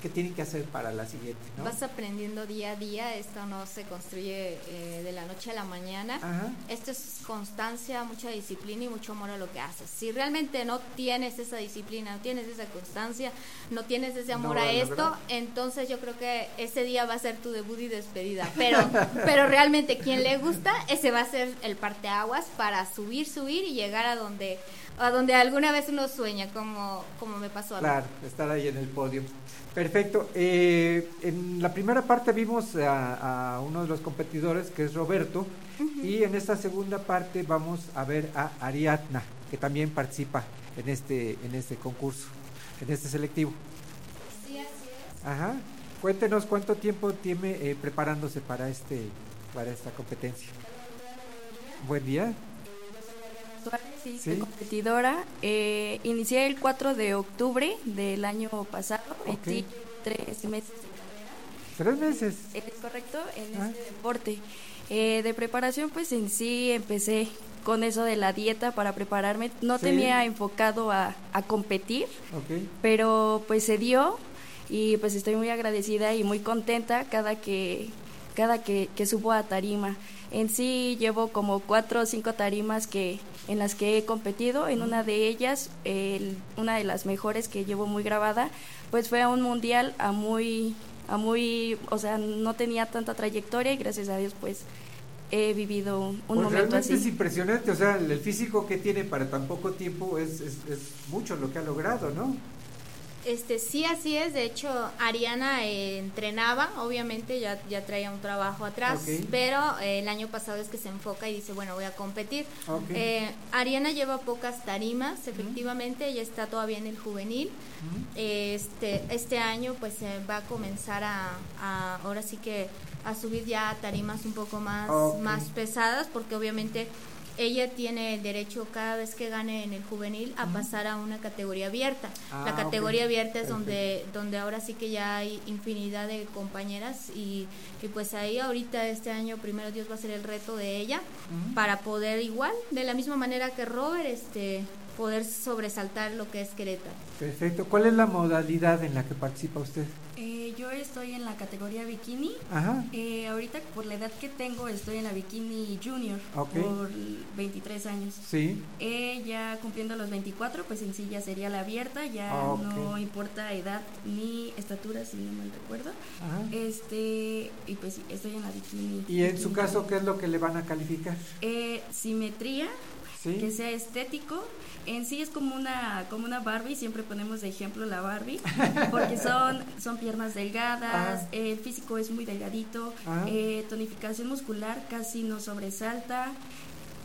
qué tienen que hacer para la siguiente, ¿no? Vas aprendiendo día a día, esto no se construye eh, de la noche a la mañana. Ajá. Esto es constancia, mucha disciplina y mucho amor a lo que haces. Si realmente no tienes esa disciplina, no tienes esa constancia, no tienes ese amor No a esto, entonces yo creo que ese día va a ser tu debut y despedida. Pero, <laughs> pero realmente quien le gusta, ese va a ser el parteaguas para subir, subir y llegar a donde a donde alguna vez uno sueña, como, como me pasó a mí. Claro, estar ahí en el podio. Perfecto. Eh, en la primera parte vimos a, a uno de los competidores, que es Roberto, y en esta segunda parte vamos a ver a Ariadna, que también participa en este, en este concurso, en este selectivo. Sí, así es. Ajá. Cuéntenos cuánto tiempo tiene eh, preparándose para este, para esta competencia. Buen día. Sí, Sí. soy competidora. Eh, inicié el 4 de octubre del año pasado. Ok. Metí tres meses. Tres meses. Es correcto, en Ah. este deporte. Eh, de preparación, pues en sí empecé con eso de la dieta para prepararme. No Sí. tenía enfocado a, a competir, Ok. pero pues se dio y pues estoy muy agradecida y muy contenta cada que cada que, que subo a tarima. En sí llevo como cuatro o cinco tarimas que en las que he competido. En una de ellas, el- una de las mejores que llevo muy grabada, pues fue a un mundial a muy a muy, o sea, no tenía tanta trayectoria y gracias a Dios pues he vivido un Pues momento realmente así. es impresionante, o sea, el físico que tiene para tan poco tiempo es, es, es mucho lo que ha logrado, ¿no? Este, sí, así es. De hecho, Ariana eh, entrenaba, obviamente ya, ya traía un trabajo atrás, pero eh, el año pasado es que se enfoca y dice, bueno, voy a competir. Eh, Ariana lleva pocas tarimas, efectivamente, ella está todavía en el juvenil. Este, este año pues se va a comenzar a, a- ahora sí que a subir ya tarimas un poco más, más pesadas, porque obviamente ella tiene el derecho cada vez que gane en el juvenil a pasar a una categoría abierta. Ah, la categoría abierta es Perfecto. donde, donde ahora sí que ya hay infinidad de compañeras y, y pues ahí ahorita este año primero Dios va a ser el reto de ella para poder igual, de la misma manera que Robert, este poder sobresaltar lo que es Querétaro. Perfecto. ¿Cuál es la modalidad en la que participa usted? Eh, yo estoy en la categoría bikini. Ajá. Eh, ahorita por la edad que tengo estoy en la bikini junior por 23 años. Sí. Eh, ya cumpliendo los 24, pues en sí ya sería la abierta, ya Ah, no importa edad ni estatura, si no mal recuerdo. Ajá. Este, y pues sí, estoy en la bikini. Y en su caso, ¿qué es lo que le van a calificar? Eh, simetría, Sí. que sea estético. En sí es como una como una Barbie, siempre ponemos de ejemplo la Barbie, <laughs> porque son son piernas delgadas, Ah. el físico es muy delgadito, Ah. eh, tonificación muscular casi no sobresalta.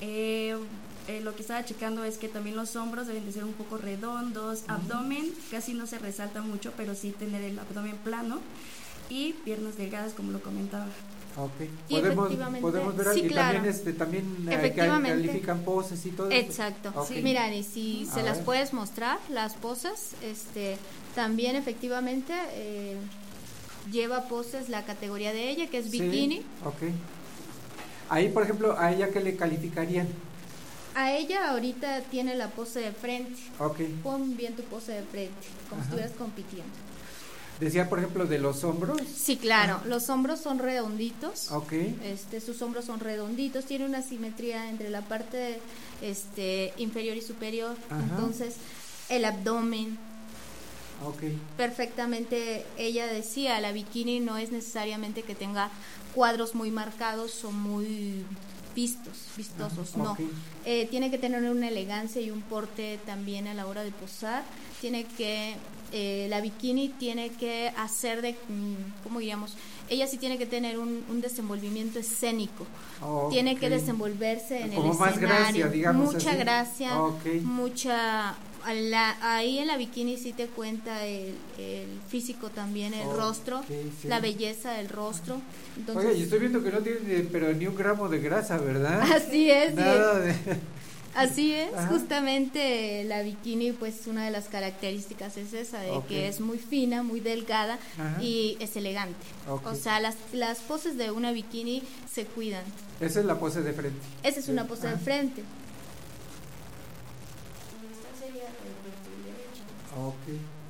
eh, eh, lo que estaba checando es que también los hombros deben de ser un poco redondos, abdomen casi no se resalta mucho, pero sí tener el abdomen plano y piernas delgadas como lo comentaba. Ok. Y Podemos, podemos ver sí, y claro. también este también eh, Efectivamente. califican poses y todo eso. Exacto. Ok. Sí, mira, y si A se las ver. puedes mostrar, las poses, este, también efectivamente eh, lleva poses la categoría de ella, que es Sí, bikini. Ok. Ahí, por ejemplo, a ella que le calificarían. A ella ahorita tiene la pose de frente. Ok. Pon bien tu pose de frente, como Ajá. si estuvieras compitiendo. Decía, por ejemplo, de los hombros. Sí, claro, los hombros son redonditos. Ok. Este, sus hombros son redonditos, tiene una simetría entre la parte este, inferior y superior. Ajá. Entonces, el abdomen, Ok. perfectamente ella decía, la bikini no es necesariamente que tenga cuadros muy marcados o muy vistos, vistosos, Ajá, no. Eh, tiene que tener una elegancia y un porte también a la hora de posar. Tiene que, eh, la bikini tiene que hacer de, mm, ¿cómo diríamos? Ella sí tiene que tener un, un desenvolvimiento escénico. Tiene que desenvolverse en Como el más escenario. gracia, digamos Mucha así. gracia, Ok. mucha a la- ahí en la bikini sí te cuenta el, el físico también, el rostro, sí. la belleza del rostro. Entonces, Oye, y estoy viendo que no tiene pero ni un gramo de grasa, ¿verdad? <laughs> Así es, Nada de... así es, Ajá. justamente la bikini pues una de las características es esa, de que es muy fina, muy delgada Ajá. y es elegante. O sea, las, las poses de una bikini se cuidan. Esa es la pose de frente. Esa es una pose de Ajá. frente. Ok.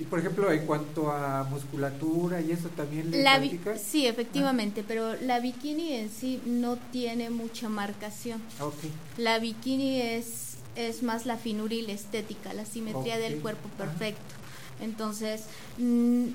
Y por ejemplo, en cuanto a musculatura y eso también le La sí, efectivamente, pero la bikini en sí no tiene mucha marcación. Ok. La bikini es, es más la finura y la estética, la simetría del cuerpo perfecto. Entonces, mm,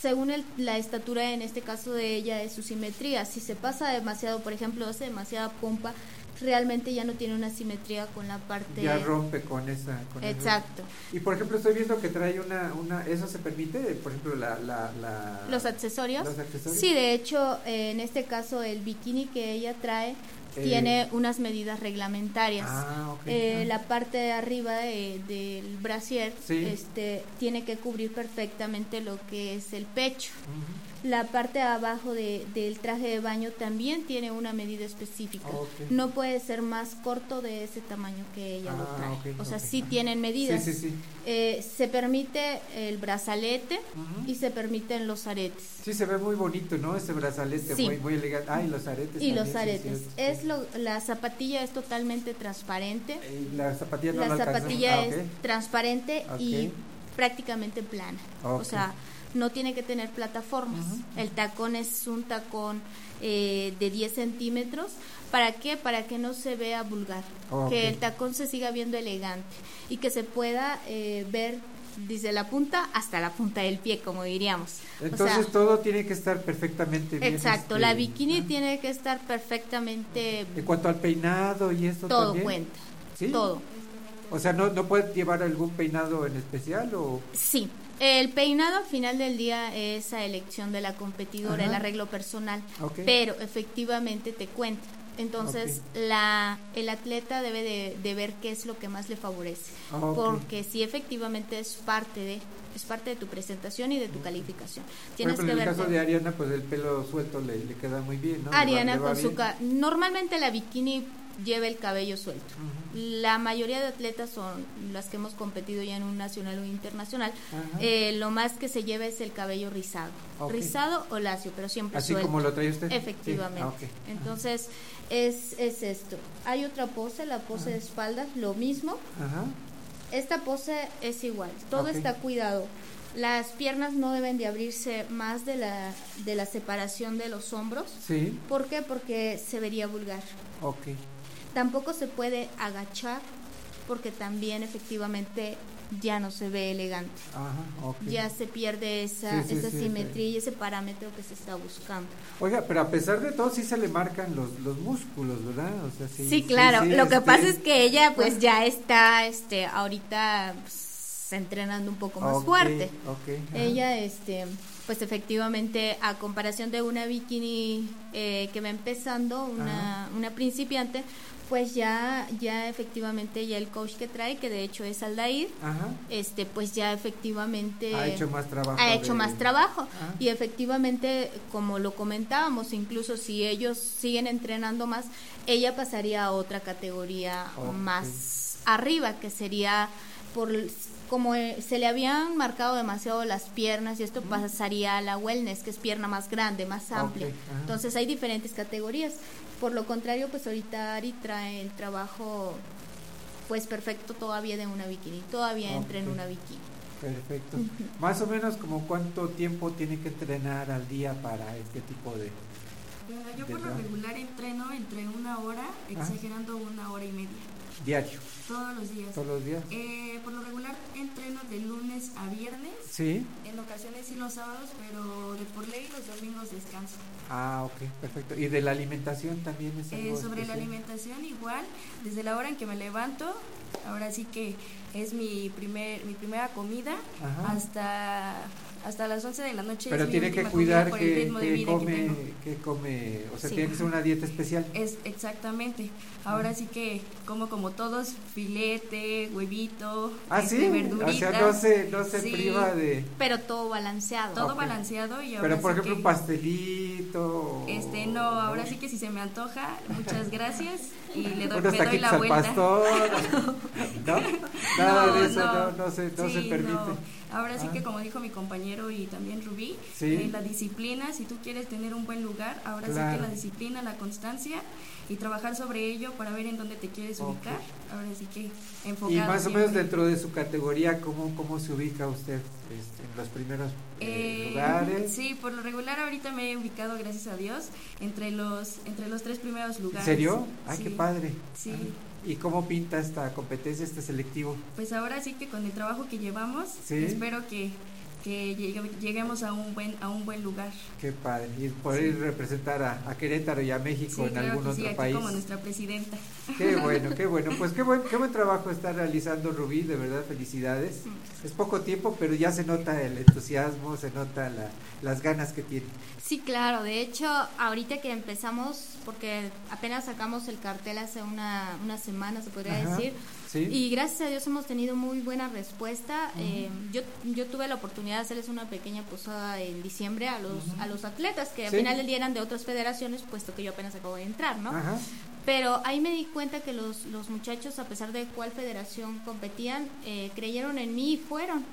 según el- la estatura en este caso de ella es su simetría. Si se pasa demasiado, por ejemplo, hace demasiada pompa, realmente ya no tiene una simetría con la parte... Ya rompe con esa. con esa- Exacto. Y por ejemplo, estoy viendo que trae una. una ¿Eso se permite? Por ejemplo, la. la, la- Los accesorios. Los accesorios. Sí, de hecho, eh, en este caso el bikini que ella trae Eh, tiene unas medidas reglamentarias. Ah, ok. Eh, Ah. La parte de arriba de- del brasier Sí. este, tiene que cubrir perfectamente lo que es el pecho. La parte de abajo de- del traje de baño también tiene una medida específica. Ok. No puede ser más corto de ese tamaño que ella lo Ah, trae. o sea, ok. sí tienen medidas. Sí, sí, sí. Eh, se permite el brazalete y se permiten los aretes. Sí, se ve muy bonito, ¿no? Ese brazalete muy, muy elegante. Ah, y los aretes. Y también, los aretes. Es lo, la zapatilla es totalmente transparente. Y la zapatilla no la zapatilla Ah, es transparente y prácticamente plana. O sea, no tiene que tener plataformas. El tacón es un tacón eh, de 10 centímetros. ¿Para qué? Para que no se vea vulgar. Ok. Que el tacón se siga viendo elegante y que se pueda eh, ver desde la punta hasta la punta del pie, como diríamos. O Entonces sea, todo tiene que estar perfectamente bien. Exacto, este, la bikini tiene que estar perfectamente En cuanto al peinado y esto todo también. cuenta. ¿Sí? Todo. O sea, ¿no, ¿no puede llevar algún peinado en especial o...? Sí. El peinado al final del día es a elección de la competidora, Ajá. el arreglo personal, pero efectivamente te cuenta. Entonces, la, el atleta debe de, de ver qué es lo que más le favorece, Ah, porque si efectivamente es parte de es parte de tu presentación y de tu calificación. Tienes ejemplo, que en el ver caso de Ariana, pues el pelo suelto le, le queda muy bien, ¿no? Va- Ariana va con su bien. normalmente la bikini lleva el cabello suelto. La mayoría de atletas son las que hemos competido ya en un nacional o internacional. Eh, lo más que se lleva es el cabello rizado, rizado o lacio, pero siempre Así suelto. como lo trae usted. Sí. Efectivamente. Ah. Entonces es es esto. Hay otra pose, la pose de espaldas, lo mismo. Esta pose es igual, todo está cuidado. Las piernas no deben de abrirse más de la, de la separación de los hombros. Sí. ¿Por qué? Porque se vería vulgar. Ok. Tampoco se puede agachar porque también efectivamente ya no se ve elegante. Ajá, ok. Ya se pierde esa, Sí, sí, esa sí, simetría y ese parámetro que se está buscando. Oiga, pero a pesar de todo sí se le marcan los, los músculos, ¿verdad? O sea, sí, Sí, claro. sí, Lo que este- pasa es que ella pues ya está este ahorita pues, entrenando un poco más fuerte. ok, ajá. Ella este pues efectivamente a comparación de una bikini eh, que va empezando, una, una principiante, pues ya ya efectivamente ya el coach que trae, que de hecho es Aldair, Ajá. este pues ya efectivamente Ha hecho más trabajo ha hecho de- más trabajo Ah. y efectivamente como lo comentábamos incluso si ellos siguen entrenando más ella pasaría a otra categoría Ok. más arriba que sería por como eh, se le habían marcado demasiado las piernas y esto pasaría a la wellness que es pierna más grande más amplia. entonces hay diferentes categorías. Por lo contrario pues ahorita Ari trae el trabajo pues perfecto todavía de una bikini todavía entra en una bikini. Perfecto. Más o menos como cuánto tiempo tiene que entrenar al día para este tipo de... Bueno, yo de por lo regular entreno entre una hora, exagerando una hora y media. Diario. Todos los días. Todos los días. Eh, por lo regular entreno de lunes a viernes. Sí. En ocasiones sí los sábados, pero de por ley los domingos descanso. Ah, ok, perfecto. ¿Y de la alimentación también es Eh, algo sobre la alimentación igual, desde la hora en que me levanto, ahora sí que es mi primer mi primera comida Ajá. hasta hasta las 11 de la noche. Pero tiene que cuidar que, que que come, tengo. que come, o sea, Sí. tiene que ser una dieta especial. Es exactamente. Ahora sí que como como todos, filete, huevito, Ah, este, sí, o sea, no se, no se Sí, priva de... pero todo balanceado Todo Ok. balanceado y ahora Pero por sí ejemplo que- un pastelito... Este, no, ahora sí que si se me antoja, muchas gracias y le doy, me doy la al vuelta. pastor, <laughs> ¿no? Nada de eso, no, no. no, se, no se permite. Ahora sí Ah. que como dijo mi compañero y también Rubí, Sí. eh, la disciplina, si tú quieres tener un buen lugar, ahora sí que la disciplina, la constancia y trabajar sobre ello para ver en dónde te quieres ubicar, ahora sí que enfocado. Y más o menos dentro de su categoría, ¿cómo, cómo se ubica usted este, en los primeros eh, Eh, lugares? Sí, por lo regular ahorita me he ubicado, gracias a Dios, entre los entre los tres primeros ¿En lugares. serio? Ay, Sí. qué padre. Sí. Ah, ¿Y cómo pinta esta competencia, este selectivo? Pues ahora sí que con el trabajo que llevamos, Sí. espero que, que llegue- lleguemos a un buen a un buen lugar. Qué padre. Y poder Sí. representar a, a Querétaro y a México Sí, en claro algún que otro sí, aquí país. como nuestra presidenta. Qué bueno, qué bueno. <laughs> Pues qué buen, qué buen trabajo está realizando Rubí, de verdad, felicidades. Es poco tiempo, pero ya se nota el entusiasmo, se nota la- las ganas que tiene. Sí, claro. De hecho, ahorita que empezamos, porque apenas sacamos el cartel hace una, una semana, se podría Ajá, decir. Sí. Y gracias a Dios hemos tenido muy buena respuesta. Eh, yo, yo tuve la oportunidad de hacerles una pequeña posada en diciembre a los, a los atletas, que Sí. al final del día eran de otras federaciones, puesto que yo apenas acabo de entrar, ¿no? Ajá. Pero ahí me di cuenta que los, los muchachos, a pesar de cuál federación competían, eh, creyeron en mí y fueron.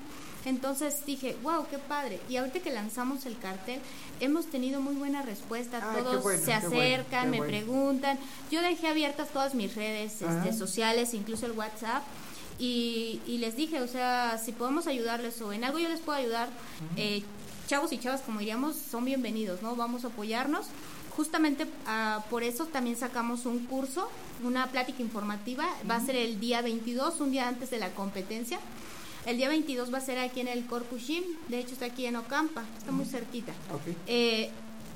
Entonces dije, wow, qué padre. Y ahorita que lanzamos el cartel, hemos tenido muy buena respuesta. Ah, Todos bueno, se bueno, acercan, me bueno. preguntan. Yo dejé abiertas todas mis redes este, sociales, incluso el WhatsApp. Y, y les dije, o sea, si podemos ayudarles o en algo yo les puedo ayudar, eh, chavos y chavas, como diríamos, son bienvenidos, ¿no? Vamos a apoyarnos. Justamente ah, por eso también sacamos un curso, una plática informativa. Va a ser el día 22, un día antes de la competencia. El día 22 va a ser aquí en el Corpus Gym, de hecho está aquí en Ocampa, está muy cerquita. Ok. Eh,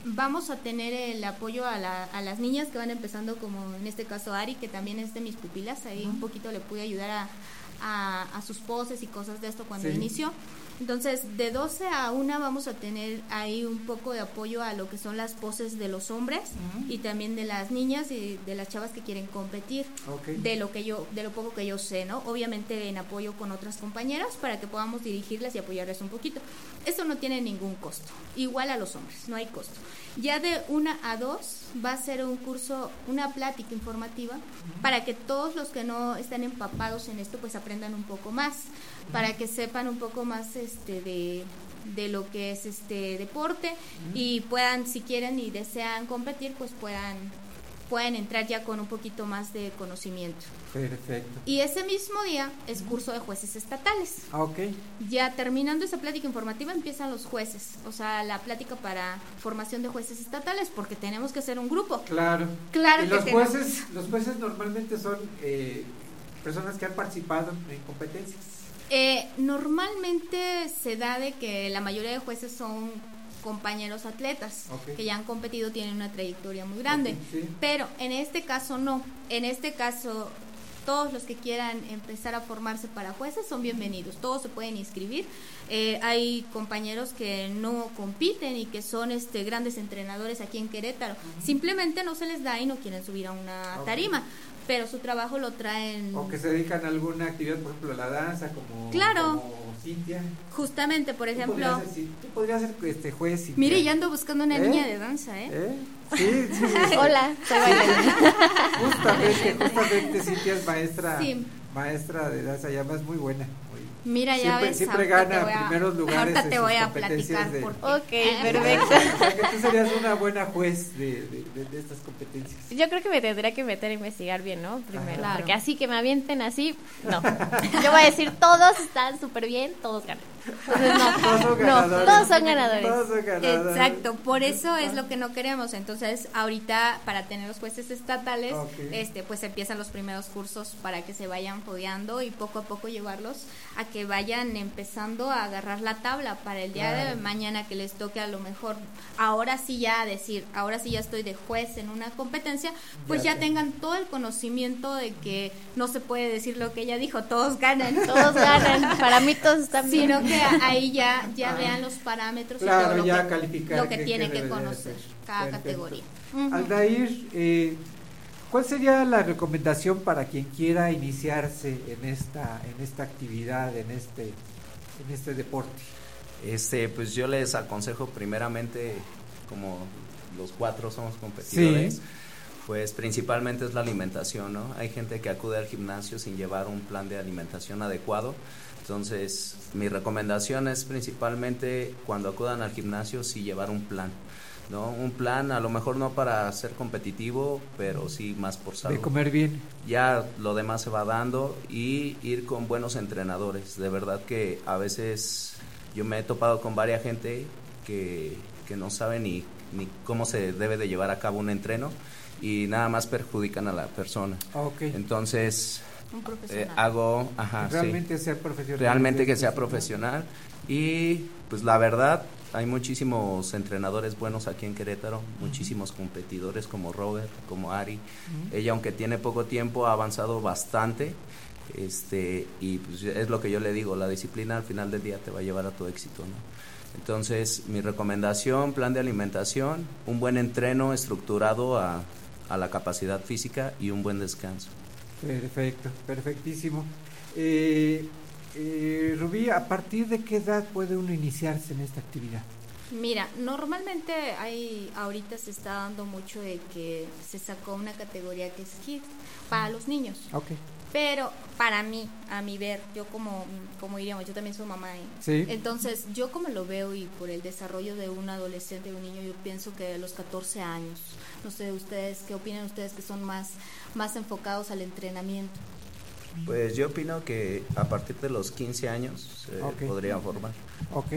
vamos a tener el apoyo a, la- a las niñas que van empezando, como en este caso Ari, que también es de mis pupilas, ahí un poquito le pude ayudar a, a- a sus poses y cosas de esto cuando Sí. inició. Entonces, de 12 a 1 vamos a tener ahí un poco de apoyo a lo que son las poses de los hombres y también de las niñas y de las chavas que quieren competir Ok. de lo que yo de lo poco que yo sé, ¿no? Obviamente en apoyo con otras compañeras para que podamos dirigirlas y apoyarles un poquito. Eso no tiene ningún costo, igual a los hombres, no hay costo. Ya de una a dos va a ser un curso, una plática informativa para que todos los que no están empapados en esto pues aprendan un poco más, para que sepan un poco más este de de lo que es este deporte y puedan si quieren y desean competir pues puedan puedan entrar ya con un poquito más de conocimiento. Perfecto. Y ese mismo día es curso de jueces estatales. Ah, Ok. Ya terminando esa plática informativa empiezan los jueces, o sea, la plática para formación de jueces estatales, porque tenemos que hacer un grupo. Claro. Claro y que los tenemos. jueces, los jueces normalmente son eh, personas que han participado en competencias. Eh, normalmente se da de que la mayoría de jueces son compañeros atletas que ya han competido, tienen una trayectoria muy grande. Sí. Pero en este caso no. En este caso todos los que quieran empezar a formarse para jueces son bienvenidos. Todos se pueden inscribir. Eh, hay compañeros que no compiten y que son este grandes entrenadores aquí en Querétaro. Simplemente no se les da y no quieren subir a una tarima. Pero su trabajo lo traen O que se dedican a alguna actividad, por ejemplo, la danza, como, Claro. como Cintia. justamente, por ejemplo. podrías ser, sí, tú podrías ser este juez. Cintia. Mire, ya ando buscando una ¿Eh? niña de danza, ¿eh? ¿Eh? Sí, sí, sí. <laughs> Hola, soy bailarina. Justamente, justamente Cintia es maestra, maestra de danza, ya más muy buena. Mira, ya siempre, ves, siempre ahorita te gana voy a- primeros lugares ahorita en te sus voy a platicar de- por qué. Ok, perfecto. O sea, que tú serías una buena juez de, de- de- de estas competencias. Yo creo que me tendría que meter a investigar bien, ¿no? Primero. Ajá. Porque así que me avienten así, no. <laughs> Yo voy a decir, todos están súper bien, todos ganan. Entonces, no, Todos son no, ganadores. todos son ganadores. Todos son ganadores. Exacto, por eso es lo que no queremos. Entonces, ahorita para tener los jueces estatales, este, pues empiezan los primeros cursos para que se vayan fogueando y poco a poco llevarlos a que vayan empezando a agarrar la tabla para el día de mañana que les toque a lo mejor ahora sí ya decir, ahora sí ya estoy de juez en una competencia, pues Ya ya, te- tengan todo el conocimiento de que no se puede decir lo que ella dijo, todos ganan. <laughs> Todos ganan, para mí todos están bien. Sino que ahí ya, ya vean los parámetros y Claro, todo lo ya que, calificar lo que que de conocer cada Perfecto. categoría. Ujú. Aldair, eh, ¿cuál sería la recomendación para quien quiera iniciarse en esta, en esta actividad, en este, en este deporte? Este, pues yo les aconsejo primeramente, como los cuatro somos competidores, Sí. pues principalmente es la alimentación, ¿no? Hay gente que acude al gimnasio sin llevar un plan de alimentación adecuado. Entonces, mi recomendación es principalmente cuando acudan al gimnasio sí llevar un plan, ¿no? Un plan a lo mejor no para ser competitivo, pero sí más por salud. De comer bien. Ya lo demás se va dando y ir con buenos entrenadores. De verdad que a veces yo me he topado con varias gente que, que no sabe ni, ni cómo se debe de llevar a cabo un entreno y nada más perjudican a la persona. Ok. Entonces, Un Eh, profesional. hago, ajá, sí. Realmente ser profesional. Realmente que sea profesional. Y pues la verdad, hay muchísimos entrenadores buenos aquí en Querétaro, muchísimos competidores como Robert, como Ari. Ella, aunque tiene poco tiempo, ha avanzado bastante. Este, y pues es lo que yo le digo, la disciplina al final del día te va a llevar a tu éxito, ¿no? Entonces, mi recomendación, plan de alimentación, un buen entreno estructurado a, a la capacidad física y un buen descanso. Perfecto, perfectísimo. Eh, eh, Rubí, ¿a partir de qué edad puede uno iniciarse en esta actividad? Mira, normalmente hay, ahorita se está dando mucho de que se sacó una categoría que es Kids para los niños. Ok. Pero para mí, a mi ver, yo como, como diríamos, yo también soy mamá. ¿eh? Sí. Entonces, yo como lo veo y por el desarrollo de un adolescente, de un niño, yo pienso que a los 14 años, no sé, ustedes, ¿qué opinan ustedes que son más, más enfocados al entrenamiento? Pues yo opino que a partir de los 15 años se Ok. podrían formar. Ok.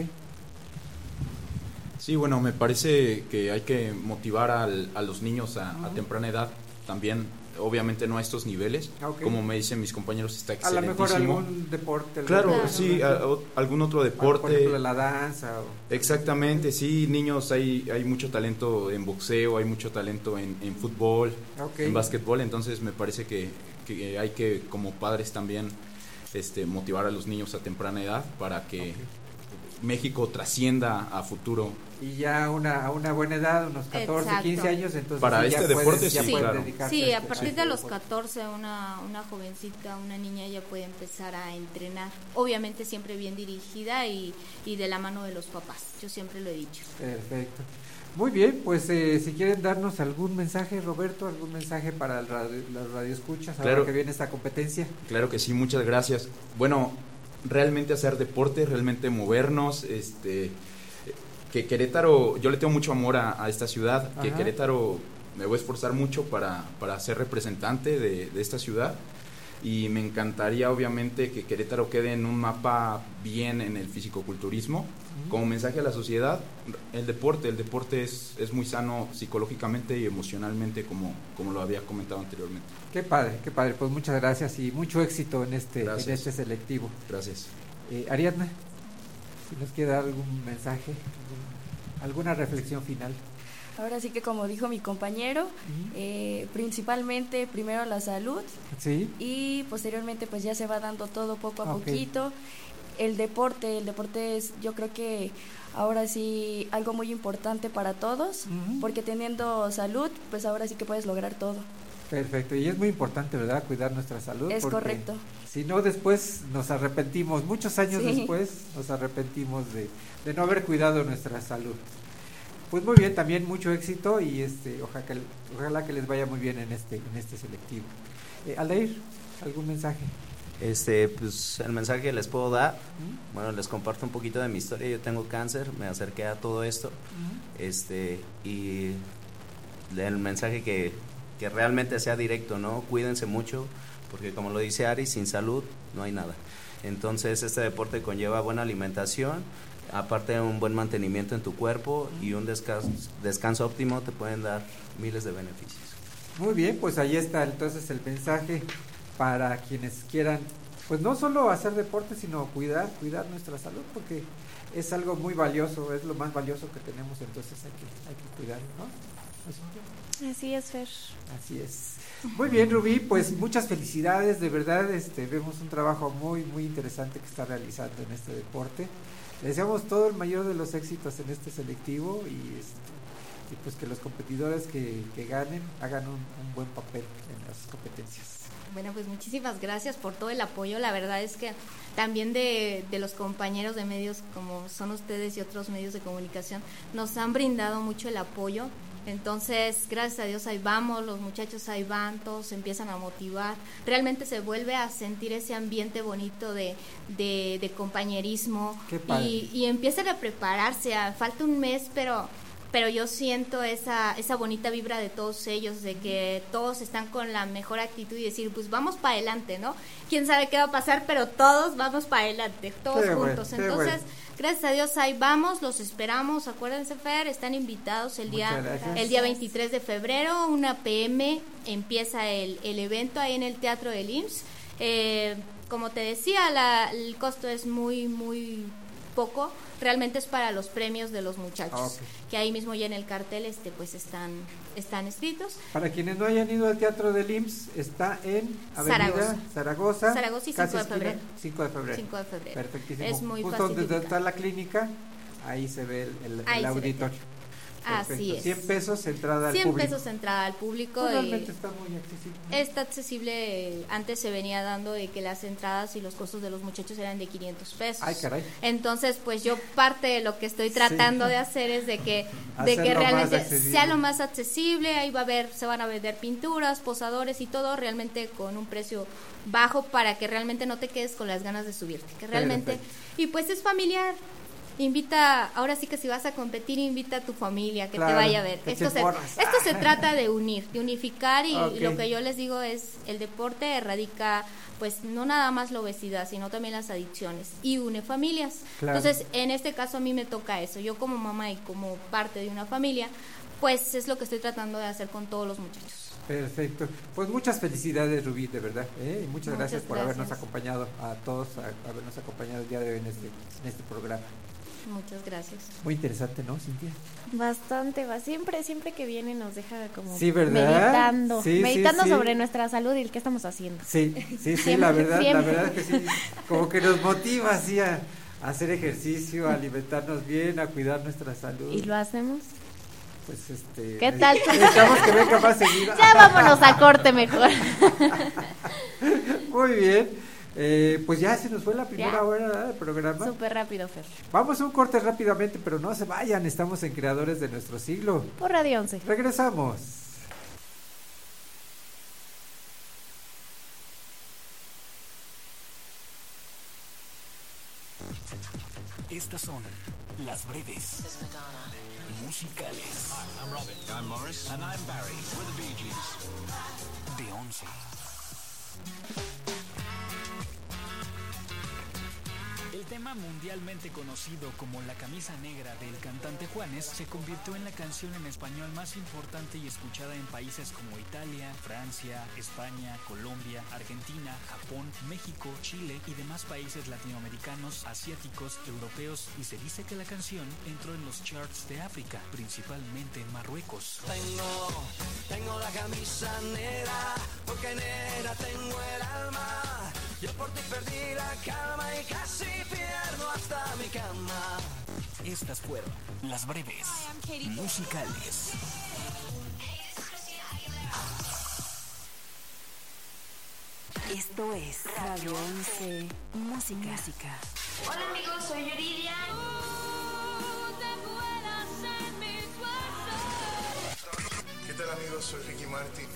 Sí, bueno, me parece que hay que motivar al- a los niños a, a temprana edad también, obviamente no a estos niveles, Ok. como me dicen mis compañeros, está A lo mejor excelentísimo. algún deporte. Claro, sí, ¿no? a- o- algún otro Por deporte. ejemplo, la danza. o- Exactamente, sí, niños, hay, hay mucho talento en boxeo, hay mucho talento en, en fútbol, en básquetbol, entonces me parece que, que hay que como padres también este, motivar a los niños a temprana edad para que México trascienda a futuro. Y ya una, a una buena edad, unos 14, Exacto. 15 años, entonces Para sí, este deporte, sí, claro. Sí, a partir este de los deporte. 14, una, una jovencita, una niña ya puede empezar a entrenar. Obviamente siempre bien dirigida y, y de la mano de los papás. Yo siempre lo he dicho. Perfecto. Muy bien, pues eh, si quieren darnos algún mensaje, Roberto, algún mensaje para el radio, las radioescuchas, ahora Claro. que viene esta competencia. Claro que sí, muchas gracias. Bueno, realmente hacer deporte, realmente movernos, este que Querétaro, yo le tengo mucho amor a, a esta ciudad, que. Querétaro me voy a esforzar mucho para, para ser representante de, de esta ciudad y me encantaría obviamente que Querétaro quede en un mapa bien en el fisicoculturismo. Como mensaje a la sociedad, el deporte, el deporte es, es muy sano psicológicamente y emocionalmente como, como lo había comentado anteriormente. Qué padre, qué padre. Pues muchas gracias y mucho éxito en este, en este selectivo. Gracias. Eh, Ariadna, si nos quiere dar algún mensaje, alguna reflexión final. Ahora sí que como dijo mi compañero, eh, principalmente primero la salud Sí. y posteriormente pues ya se va dando todo poco a Ok. poquito. El deporte, el deporte es yo creo que ahora sí algo muy importante para todos, porque teniendo salud pues ahora sí que puedes lograr todo. Perfecto, y es muy importante, ¿verdad? Cuidar nuestra salud. Es porque correcto. Si no, después nos arrepentimos, muchos años Sí. después nos arrepentimos de, de no haber cuidado nuestra salud. Pues muy bien, también mucho éxito y este, ojalá que, ojalá que les vaya muy bien en este, en este selectivo. Eh, Aldair, ¿algún mensaje? Este, pues el mensaje que les puedo dar, bueno, les comparto un poquito de mi historia. Yo tengo cáncer, me acerqué a todo esto, este, y el mensaje que, que realmente sea directo, ¿no? Cuídense mucho, porque como lo dice Ari, sin salud no hay nada. Entonces, este deporte conlleva buena alimentación, aparte de un buen mantenimiento en tu cuerpo y un descanso, descanso óptimo, te pueden dar miles de beneficios. Muy bien, pues ahí está entonces el mensaje para quienes quieran, pues no solo hacer deporte, sino cuidar, cuidar nuestra salud, porque es algo muy valioso, es lo más valioso que tenemos, entonces hay que, hay que cuidarlo, ¿no? Así es. Fer. Así es. Muy bien, Rubí, pues muchas felicidades, de verdad, este, vemos un trabajo muy, muy interesante que está realizando en este deporte. Le deseamos todo el mayor de los éxitos en este selectivo y, este, y pues que los competidores que, que ganen hagan un, un buen papel en las competencias. Bueno, pues muchísimas gracias por todo el apoyo. La verdad es que también de, de los compañeros de medios como son ustedes y otros medios de comunicación nos han brindado mucho el apoyo. Entonces, gracias a Dios ahí vamos, los muchachos ahí van, todos se empiezan a motivar. Realmente se vuelve a sentir ese ambiente bonito de, de, de compañerismo Qué padre. y, y empiezan a prepararse. a- falta un mes, pero pero yo siento esa, esa bonita vibra de todos ellos, de que todos están con la mejor actitud y decir, pues vamos para adelante, ¿no? Quién sabe qué va a pasar, pero todos vamos para adelante, todos juntos. Entonces, bueno. gracias a Dios ahí vamos, los esperamos, acuérdense Fer, están invitados el día, gracias. el día 23 de febrero, una PM, empieza el, el evento ahí en el Teatro del IMSS. Eh, como te decía, la- el costo es muy, muy poco. Realmente es para los premios de los muchachos, Ah, ok. que ahí mismo ya en el cartel este pues están, están escritos. Para quienes no hayan ido al Teatro del IMSS, está en Avenida Zaragoza. Zaragoza. Zaragoza y casi 5 de febrero. 5 de febrero. 5 de febrero. Perfectísimo. Es muy Justo fácil donde está la clínica, ahí se ve el, el- el Ahí Así es. 100 pesos entrada al 100 público. pesos entrada al público. Pues y realmente está muy accesible. está accesible. eh, Antes se venía dando de que las entradas y los costos de los muchachos eran de 500 pesos. Ay, caray. Entonces, pues yo parte de lo que estoy tratando de hacer es de que, <laughs> de que realmente sea lo más accesible. Ahí va a haber, se van a vender pinturas, posadores y todo realmente con un precio bajo para que realmente no te quedes con las ganas de subirte. Que realmente, Perfecto. y pues es familiar. Invita, ahora sí que si vas a competir, invita a tu familia que Claro, te vaya a ver. Esto se, esto se trata de unir, de unificar y lo que yo les digo es el deporte erradica pues no nada más la obesidad, sino también las adicciones y une familias. Claro. Entonces, en este caso a mí me toca eso. Yo como mamá y como parte de una familia, pues es lo que estoy tratando de hacer con todos los muchachos. Perfecto. Pues muchas felicidades, Rubí, de verdad. ¿eh? Y muchas, Muchas gracias por habernos acompañado a todos, a, habernos acompañado el día de hoy en este, en este programa. Muchas gracias. Muy interesante, ¿no, Cintia? Bastante, va. Siempre, siempre que viene nos deja como meditando, Sí, meditando sí. sobre nuestra salud y el que estamos haciendo. Sí, sí, sí, Siempre, la verdad, la verdad que sí, como que nos motiva así a, a hacer ejercicio, a alimentarnos bien, a cuidar nuestra salud. ¿Y lo hacemos? Pues este. ¿Qué tal? <laughs> Necesitamos que venga más seguido. Ya vámonos a corte mejor. <laughs> Muy bien. Eh, pues ya se nos fue la primera Ya. hora del programa. Súper rápido, Fer. Vamos a un corte rápidamente, pero no se vayan, estamos en Creadores de nuestro siglo. Por Radio 11. Regresamos. Estas son las breves musicales. I'm Robin. I'm Morris. And I'm Barry. We're the Bee Gees. de 11. Tema mundialmente conocido como La camisa negra del cantante Juanes se convirtió en la canción en español más importante y escuchada en países como Italia, Francia, España, Colombia, Argentina, Japón, México, Chile y demás países latinoamericanos, asiáticos, europeos y se dice que la canción entró en los charts de África, principalmente en Marruecos. Tengo, tengo la camisa negra, porque negra tengo el alma. Yo por ti perdí la calma y casi hasta mi cama. Estas fueron las breves musicales. Esto es Radio 11 Música. Hola amigos, soy Yuridia. ¿Qué tal amigos? Soy Ricky Martin.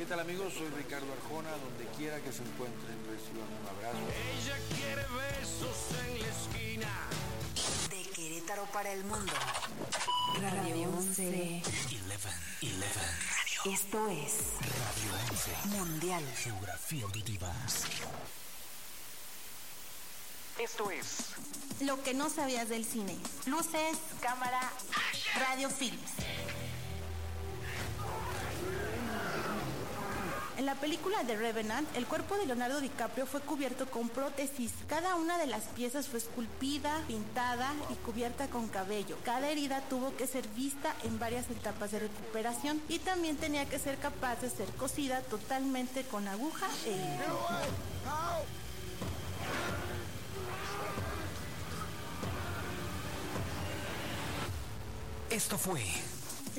¿Qué tal amigos? Soy Ricardo Arjona, donde quiera que se encuentren, reciban un abrazo. Ella quiere besos en la esquina. De Querétaro para el mundo. Radio 11. 11, 11. Esto es Radio 11. Mundial. Geografía auditiva. Esto es Lo que no sabías del cine. Luces, cámara, radio films. En la película de Revenant, el cuerpo de Leonardo DiCaprio fue cubierto con prótesis. Cada una de las piezas fue esculpida, pintada y cubierta con cabello. Cada herida tuvo que ser vista en varias etapas de recuperación y también tenía que ser capaz de ser cosida totalmente con aguja e hilo. Esto fue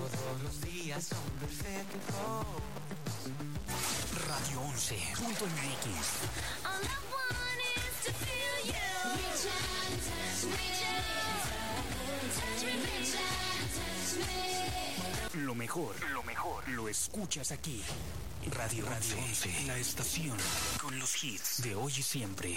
Todos los días son perfectos. Radio 11.mx. Lo mejor, lo mejor, lo escuchas aquí. Radio Radio 11, la estación con los hits de hoy y siempre.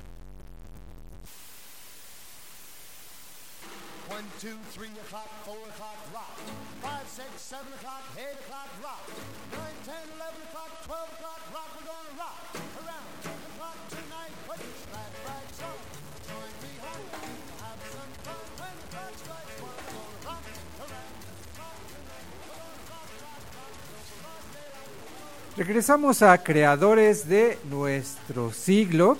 One, two, three o'clock, four o'clock, rock. Five, six, seven o'clock, eight o'clock, rock. Nine, ten, eleven o'clock, twelve o'clock, rock. We're rock around the clock tonight. Put rags on. Join me. Have some fun. Regresamos a creadores de nuestro siglo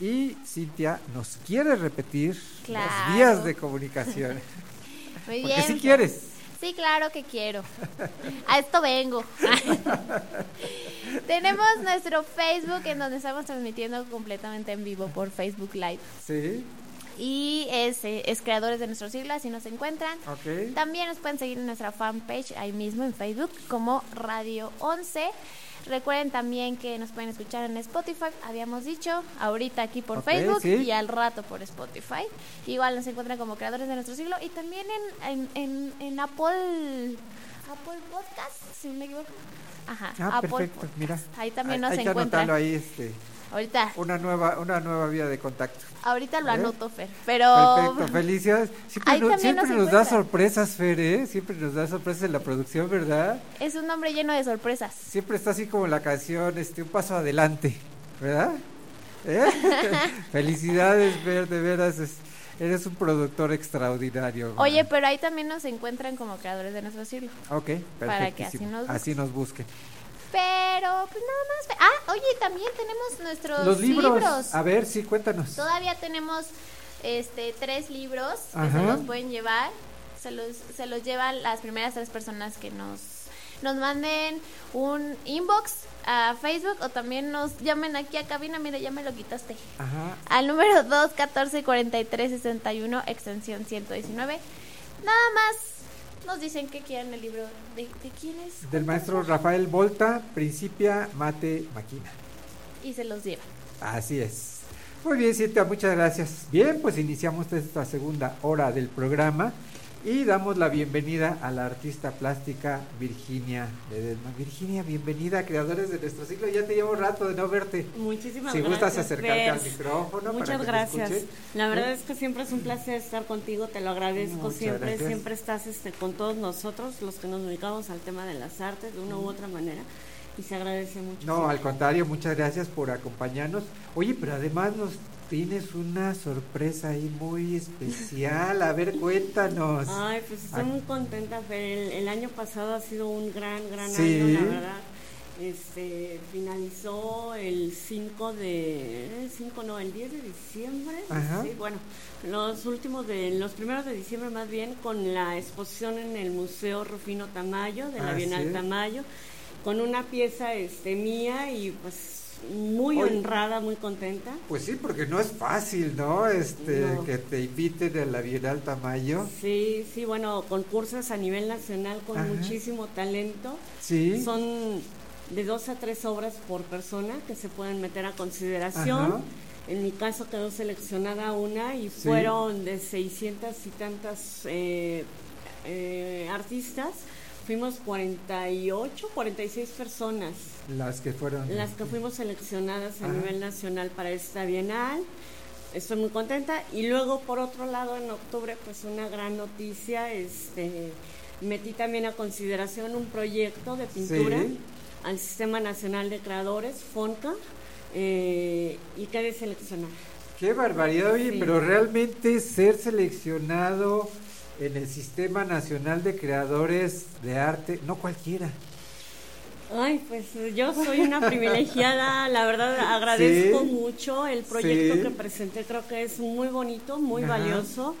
y Cintia nos quiere repetir Claro. las vías de comunicación. <laughs> Muy Porque bien. si quieres. Sí, claro que quiero. <laughs> A esto vengo. <laughs> Tenemos nuestro Facebook en donde estamos transmitiendo completamente en vivo por Facebook Live. Sí, Y es, eh, es Creadores de Nuestro Siglo, así nos encuentran. ok. También nos pueden seguir en nuestra fanpage ahí mismo en Facebook como Radio 11. Recuerden también que nos pueden escuchar en Spotify, habíamos dicho, ahorita aquí por Ok, Facebook sí. y al rato por Spotify. Igual nos encuentran como creadores de nuestro siglo y también en, en, en, en Apple, Apple Podcast, si no me equivoco. Ajá, Ah, Apple perfecto, Podcast. mira. Ahí también Hay- nos hay que encuentran. anotarlo ahí, este, Ahorita, una nueva, una nueva vía de contacto. ahorita lo ¿Eh? anoto, Fer. Pero Perfecto, felicidades. Siempre, no- siempre nos nos da sorpresas, Fer, ¿eh? Siempre nos da sorpresas en la producción, ¿verdad? es un nombre lleno de sorpresas. Siempre está así como la canción, este, un paso adelante, ¿verdad? ¿Eh? <laughs> Felicidades, Fer, de veras, es- eres un productor extraordinario. Oye, pero ahí también nos encuentran como creadores de nuestro siglo. Ok, para que así nos Así nos busquen. Pero, pues nada más. Ah, oye, también tenemos nuestros Los libros. A ver, sí, cuéntanos. Todavía tenemos este tres libros que se los pueden llevar. Se los, se los llevan las primeras tres personas que nos, nos manden un inbox a Facebook o también nos llamen aquí a cabina. Mira, ya me lo quitaste. Ajá. Al número 214 43 61 extensión 119. Nada más nos dicen que quieren el libro. ¿De, de quién es? Del maestro Rafael Volta, Principia Mate Maquina. Y se los llevan. Así es. Muy bien, Cintia, muchas gracias. Bien, pues iniciamos esta segunda hora del programa y damos la bienvenida a la artista plástica Virginia Ledesma. Virginia, bienvenida Creadores de nuestro siglo. Ya te llevo rato de no verte. Muchísimas si gracias. gustas acercarte al micrófono. Muchas para que te gracias. La verdad es que siempre es un placer estar contigo, te lo agradezco Muchas siempre. gracias. Siempre estás este, con todos nosotros, los que nos dedicamos al tema de las artes de una u otra manera, y se agradece mucho. No, al contrario, muchas gracias por acompañarnos. Oye, pero además nos tienes una sorpresa ahí muy especial. A ver, cuéntanos. Ay, pues estoy Ah. muy contenta, Fer. El, el año pasado ha sido un gran, gran Sí. año, la verdad. Este, finalizó el 5 de, el 5 no, el 10 de diciembre. Ajá. Sí, bueno, los últimos de, los primeros de diciembre más bien, con la exposición en el Museo Rufino Tamayo, de la Así Bienal. Tamayo, con una pieza este, mía y pues muy Oye. honrada, muy contenta. Pues sí, porque no es fácil, ¿no? Este, No. que te inviten a la Bienal Tamayo. Sí, sí, bueno, concursos a nivel nacional con Ajá. muchísimo talento. Sí. Son de dos a tres obras por persona que se pueden meter a consideración. Ajá. En mi caso quedó seleccionada una y Sí. fueron de 600 y tantas eh, eh, artistas. Fuimos 48, 46 personas Las que fueron. las que fuimos seleccionadas a Ajá. nivel nacional para esta bienal. Estoy muy contenta. Y luego, por otro lado, en octubre, pues una gran noticia, este, metí también a consideración un proyecto de pintura Sí. al Sistema Nacional de Creadores, FONCA, eh, y quedé seleccionada. Qué barbaridad, oye, Sí. pero realmente ser seleccionado en el Sistema Nacional de Creadores de Arte, no cualquiera. Ay, pues yo soy una privilegiada, la verdad <laughs> agradezco Sí. mucho el proyecto Sí. que presenté, creo que es muy bonito, muy Ajá. valioso,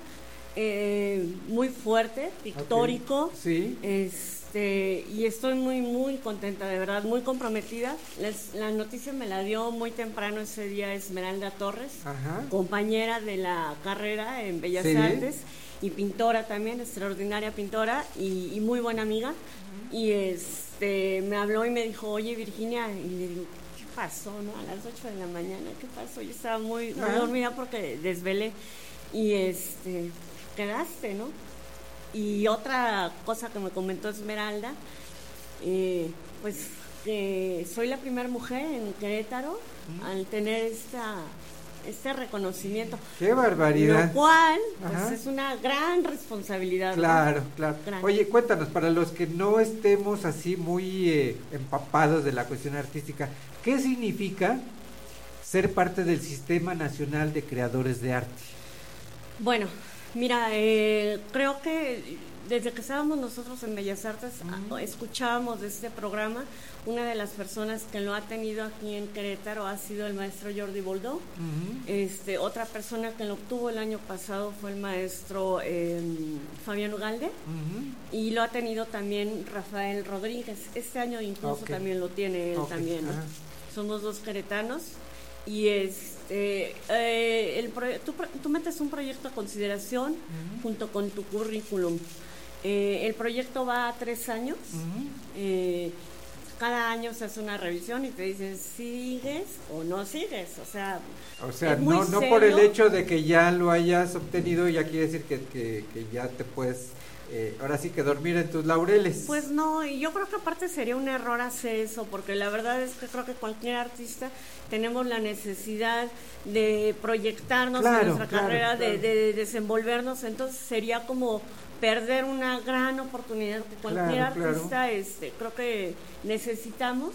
eh, muy fuerte, pictórico. Sí. Este, y estoy muy, muy contenta, de verdad, muy comprometida. Les- la noticia me la dio muy temprano ese día Esmeralda Torres, Ajá. compañera de la carrera en Bellas Sí. Artes y pintora también, extraordinaria pintora y, y muy buena amiga. Y este, me habló y me dijo, oye Virginia, y le digo, ¿qué pasó? No? A las 8 de la mañana, ¿qué pasó? Yo estaba muy, muy Ah. dormida porque desvelé. Y este, quedaste, ¿no? Y otra cosa que me comentó Esmeralda, eh, pues que soy la primera mujer en Querétaro al tener esta este reconocimiento. ¡Qué barbaridad! Lo cual, pues es una gran responsabilidad. ¿no? Claro, claro. Gran. Oye, cuéntanos, para los que no estemos así muy eh, empapados de la cuestión artística, ¿qué significa ser parte del Sistema Nacional de Creadores de Arte? Bueno, mira, eh, creo que desde que estábamos nosotros en Bellas Artes, a- escuchábamos de este programa. Una de las personas que lo ha tenido aquí en Querétaro ha sido el maestro Jordi Boldó. Este, otra persona que lo obtuvo el año pasado fue el maestro eh, Fabián Ugalde y lo ha tenido también Rafael Rodríguez. Este año incluso también lo tiene él también. Somos dos queretanos y este eh, el tú metes un proyecto a consideración junto con tu currículum. Eh, el proyecto va a tres años. Eh, cada año se hace una revisión y te dicen sigues o no sigues. O sea, O sea, no, no por el hecho de que ya lo hayas obtenido, ya quiere decir que, que, que ya te puedes, eh, ahora sí que dormir en tus laureles. Pues no, y yo creo que aparte sería un error hacer eso, porque la verdad es que creo que cualquier artista tenemos la necesidad de proyectarnos Claro, en nuestra claro, carrera, de-. De, desenvolvernos, entonces sería como perder una gran oportunidad que cualquier Claro, claro. artista este, creo que necesitamos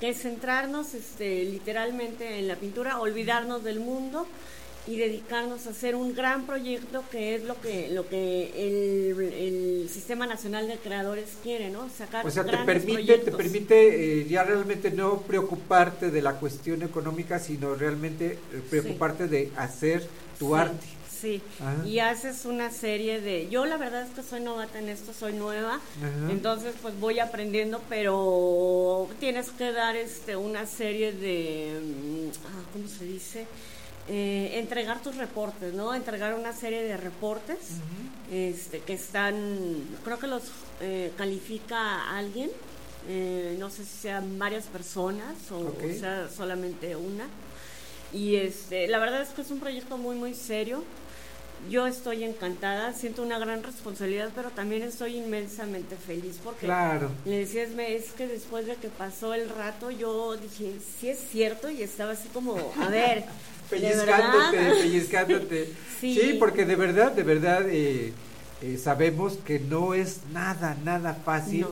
que es centrarnos este, literalmente en la pintura, olvidarnos del mundo y dedicarnos a hacer un gran proyecto que es lo que lo que el, el Sistema Nacional de Creadores quiere, ¿no? Sacar O sea, te permite, te permite eh, ya realmente no preocuparte de la cuestión económica, sino realmente eh, preocuparte de hacer tu Sí, arte. Sí, Ajá. y haces una serie de... Yo la verdad es que soy novata en esto, soy nueva, Ajá. entonces pues voy aprendiendo, pero tienes que dar este una serie de... mm, ah, ¿Cómo se dice? Eh, entregar tus reportes, ¿no? Entregar una serie de reportes este, que están, creo que los eh, califica alguien, eh, no sé si sean varias personas o, Ok. o sea solamente una. Y este, la verdad es que es un proyecto muy, muy serio. Yo estoy encantada, siento una gran responsabilidad, pero también estoy inmensamente feliz porque Claro. le decía es que después de que pasó el rato, yo dije, sí es cierto, y estaba así como, a ver, <laughs> ¿de Pellizcándote, verdad? pellizcándote. <laughs> Sí. sí. porque de verdad, de verdad, eh, eh, sabemos que no es nada, nada fácil No.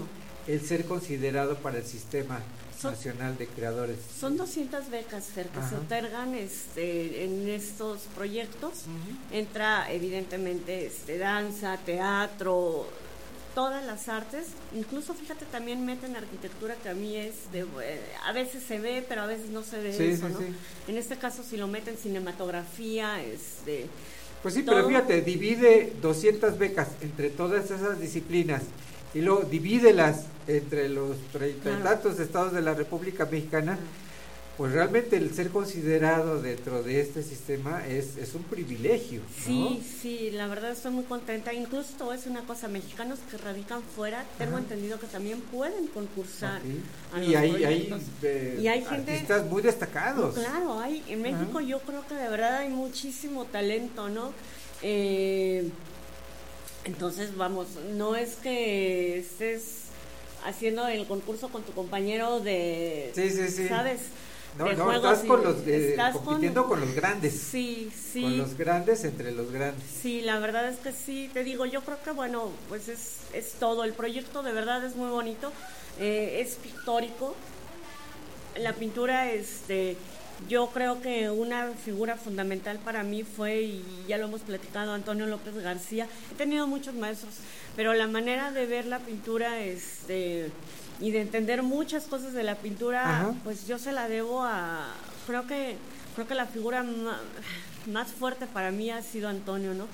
el ser considerado para el Sistema Son- Nacional de Creadores. Son 200 becas, Fer, que se otorgan este, en estos proyectos. Entra, evidentemente, este, danza, teatro, todas las artes. Incluso, fíjate, también meten arquitectura, que a mí es de... eh, a veces se ve, pero a veces no se ve Sí, eso, sí, ¿no? sí. En este caso, si lo meten cinematografía, este... Pues sí, todo. pero fíjate, divide 200 becas entre todas esas disciplinas y luego divídelas entre los treinta y tantos estados de la República Mexicana, pues realmente el ser considerado dentro de este sistema es, es un privilegio. ¿no? Sí, sí, la verdad estoy muy contenta. Incluso decir una cosa, mexicanos que radican fuera, tengo Ajá. entendido que también pueden concursar. Y hay, hay, eh, Y hay gente- artistas muy destacados. Claro, hay, en México Ajá. yo creo que de verdad hay muchísimo talento, ¿no? Eh, entonces, vamos, no es que estés haciendo el concurso con tu compañero de, Sí, sí, sí. ¿sabes? No, no, estás con los de- estás compitiendo con los grandes. Sí, sí. Con los grandes entre los grandes. Sí, la verdad es que sí, te digo, yo creo que bueno, pues es, es todo, el proyecto de verdad es muy bonito, eh, es pictórico, la pintura, este, yo creo que una figura fundamental para mí fue, y ya lo hemos platicado, Antonio López García, he tenido muchos maestros, pero la manera de ver la pintura, este, y de entender muchas cosas de la pintura, Ajá. pues yo se la debo a, creo que, creo que la figura más fuerte para mí ha sido Antonio, ¿no?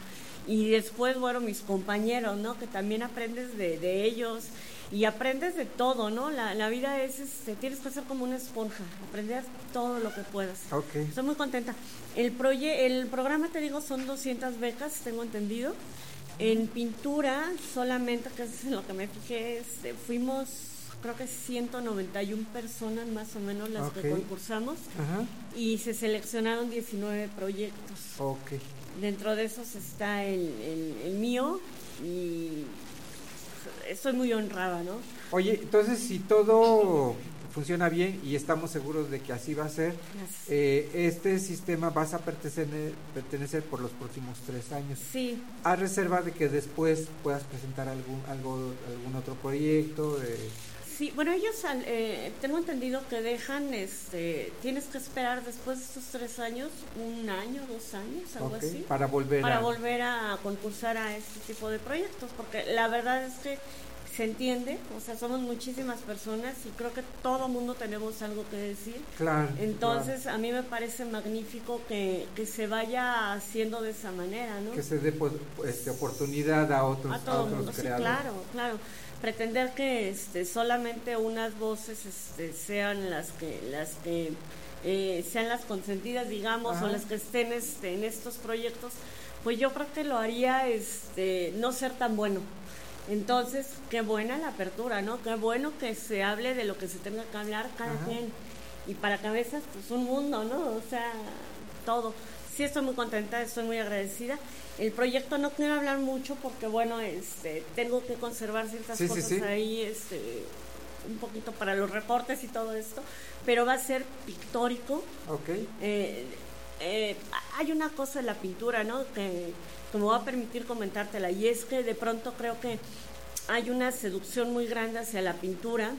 Y después, bueno, mis compañeros, ¿no? Que también aprendes de, de ellos y aprendes de todo, ¿no? La, la vida es, este, tienes que ser como una esponja, aprender todo lo que puedas. Ok. Estoy muy contenta. El, proye el programa, te digo, son 200 becas, tengo entendido. En pintura, solamente, que es en lo que me fijé, este, fuimos, creo que 191 personas más o menos las Ok. que concursamos Ajá. y se seleccionaron 19 proyectos. Ok. Dentro de esos está el, el- el mío y estoy muy honrada, ¿no? Oye, entonces si todo funciona bien y estamos seguros de que así va a ser, eh, este sistema vas a pertenecer, pertenecer por los próximos tres años. Sí. A reserva de que después puedas presentar algún algo algún otro proyecto. eh, Sí, bueno, ellos al- eh, tengo entendido que dejan, este, tienes que esperar después de estos tres años, un año, dos años, algo así, para volver para a... volver a concursar a este tipo de proyectos, porque la verdad es que se entiende, o sea, somos muchísimas personas y creo que todo mundo tenemos algo que decir. Claro, Entonces, a mí me parece magnífico que, que se vaya haciendo de esa manera, ¿no? que se dé pues, este, oportunidad a otros, a todo otros mundo, sí, creadores. claro, claro. Pretender que este, solamente unas voces este, sean las que, las que eh, sean las consentidas, digamos, Ajá. o las que estén este, en estos proyectos, pues yo creo que lo haría este, no ser tan bueno. Entonces, qué buena la apertura, ¿no? Qué bueno que se hable de lo que se tenga que hablar cada Ajá. quien. Y para cabezas, pues un mundo, ¿no? O sea, todo. Sí, estoy muy contenta, estoy muy agradecida. El proyecto no quiero hablar mucho porque, bueno, este, tengo que conservar ciertas Sí, sí, cosas sí. ahí, este, un poquito para los reportes y todo esto, pero va a ser pictórico. Ok. Eh, eh, hay una cosa en la pintura, ¿no? Que, que me va a permitir comentártela, y es que de pronto creo que hay una seducción muy grande hacia la pintura,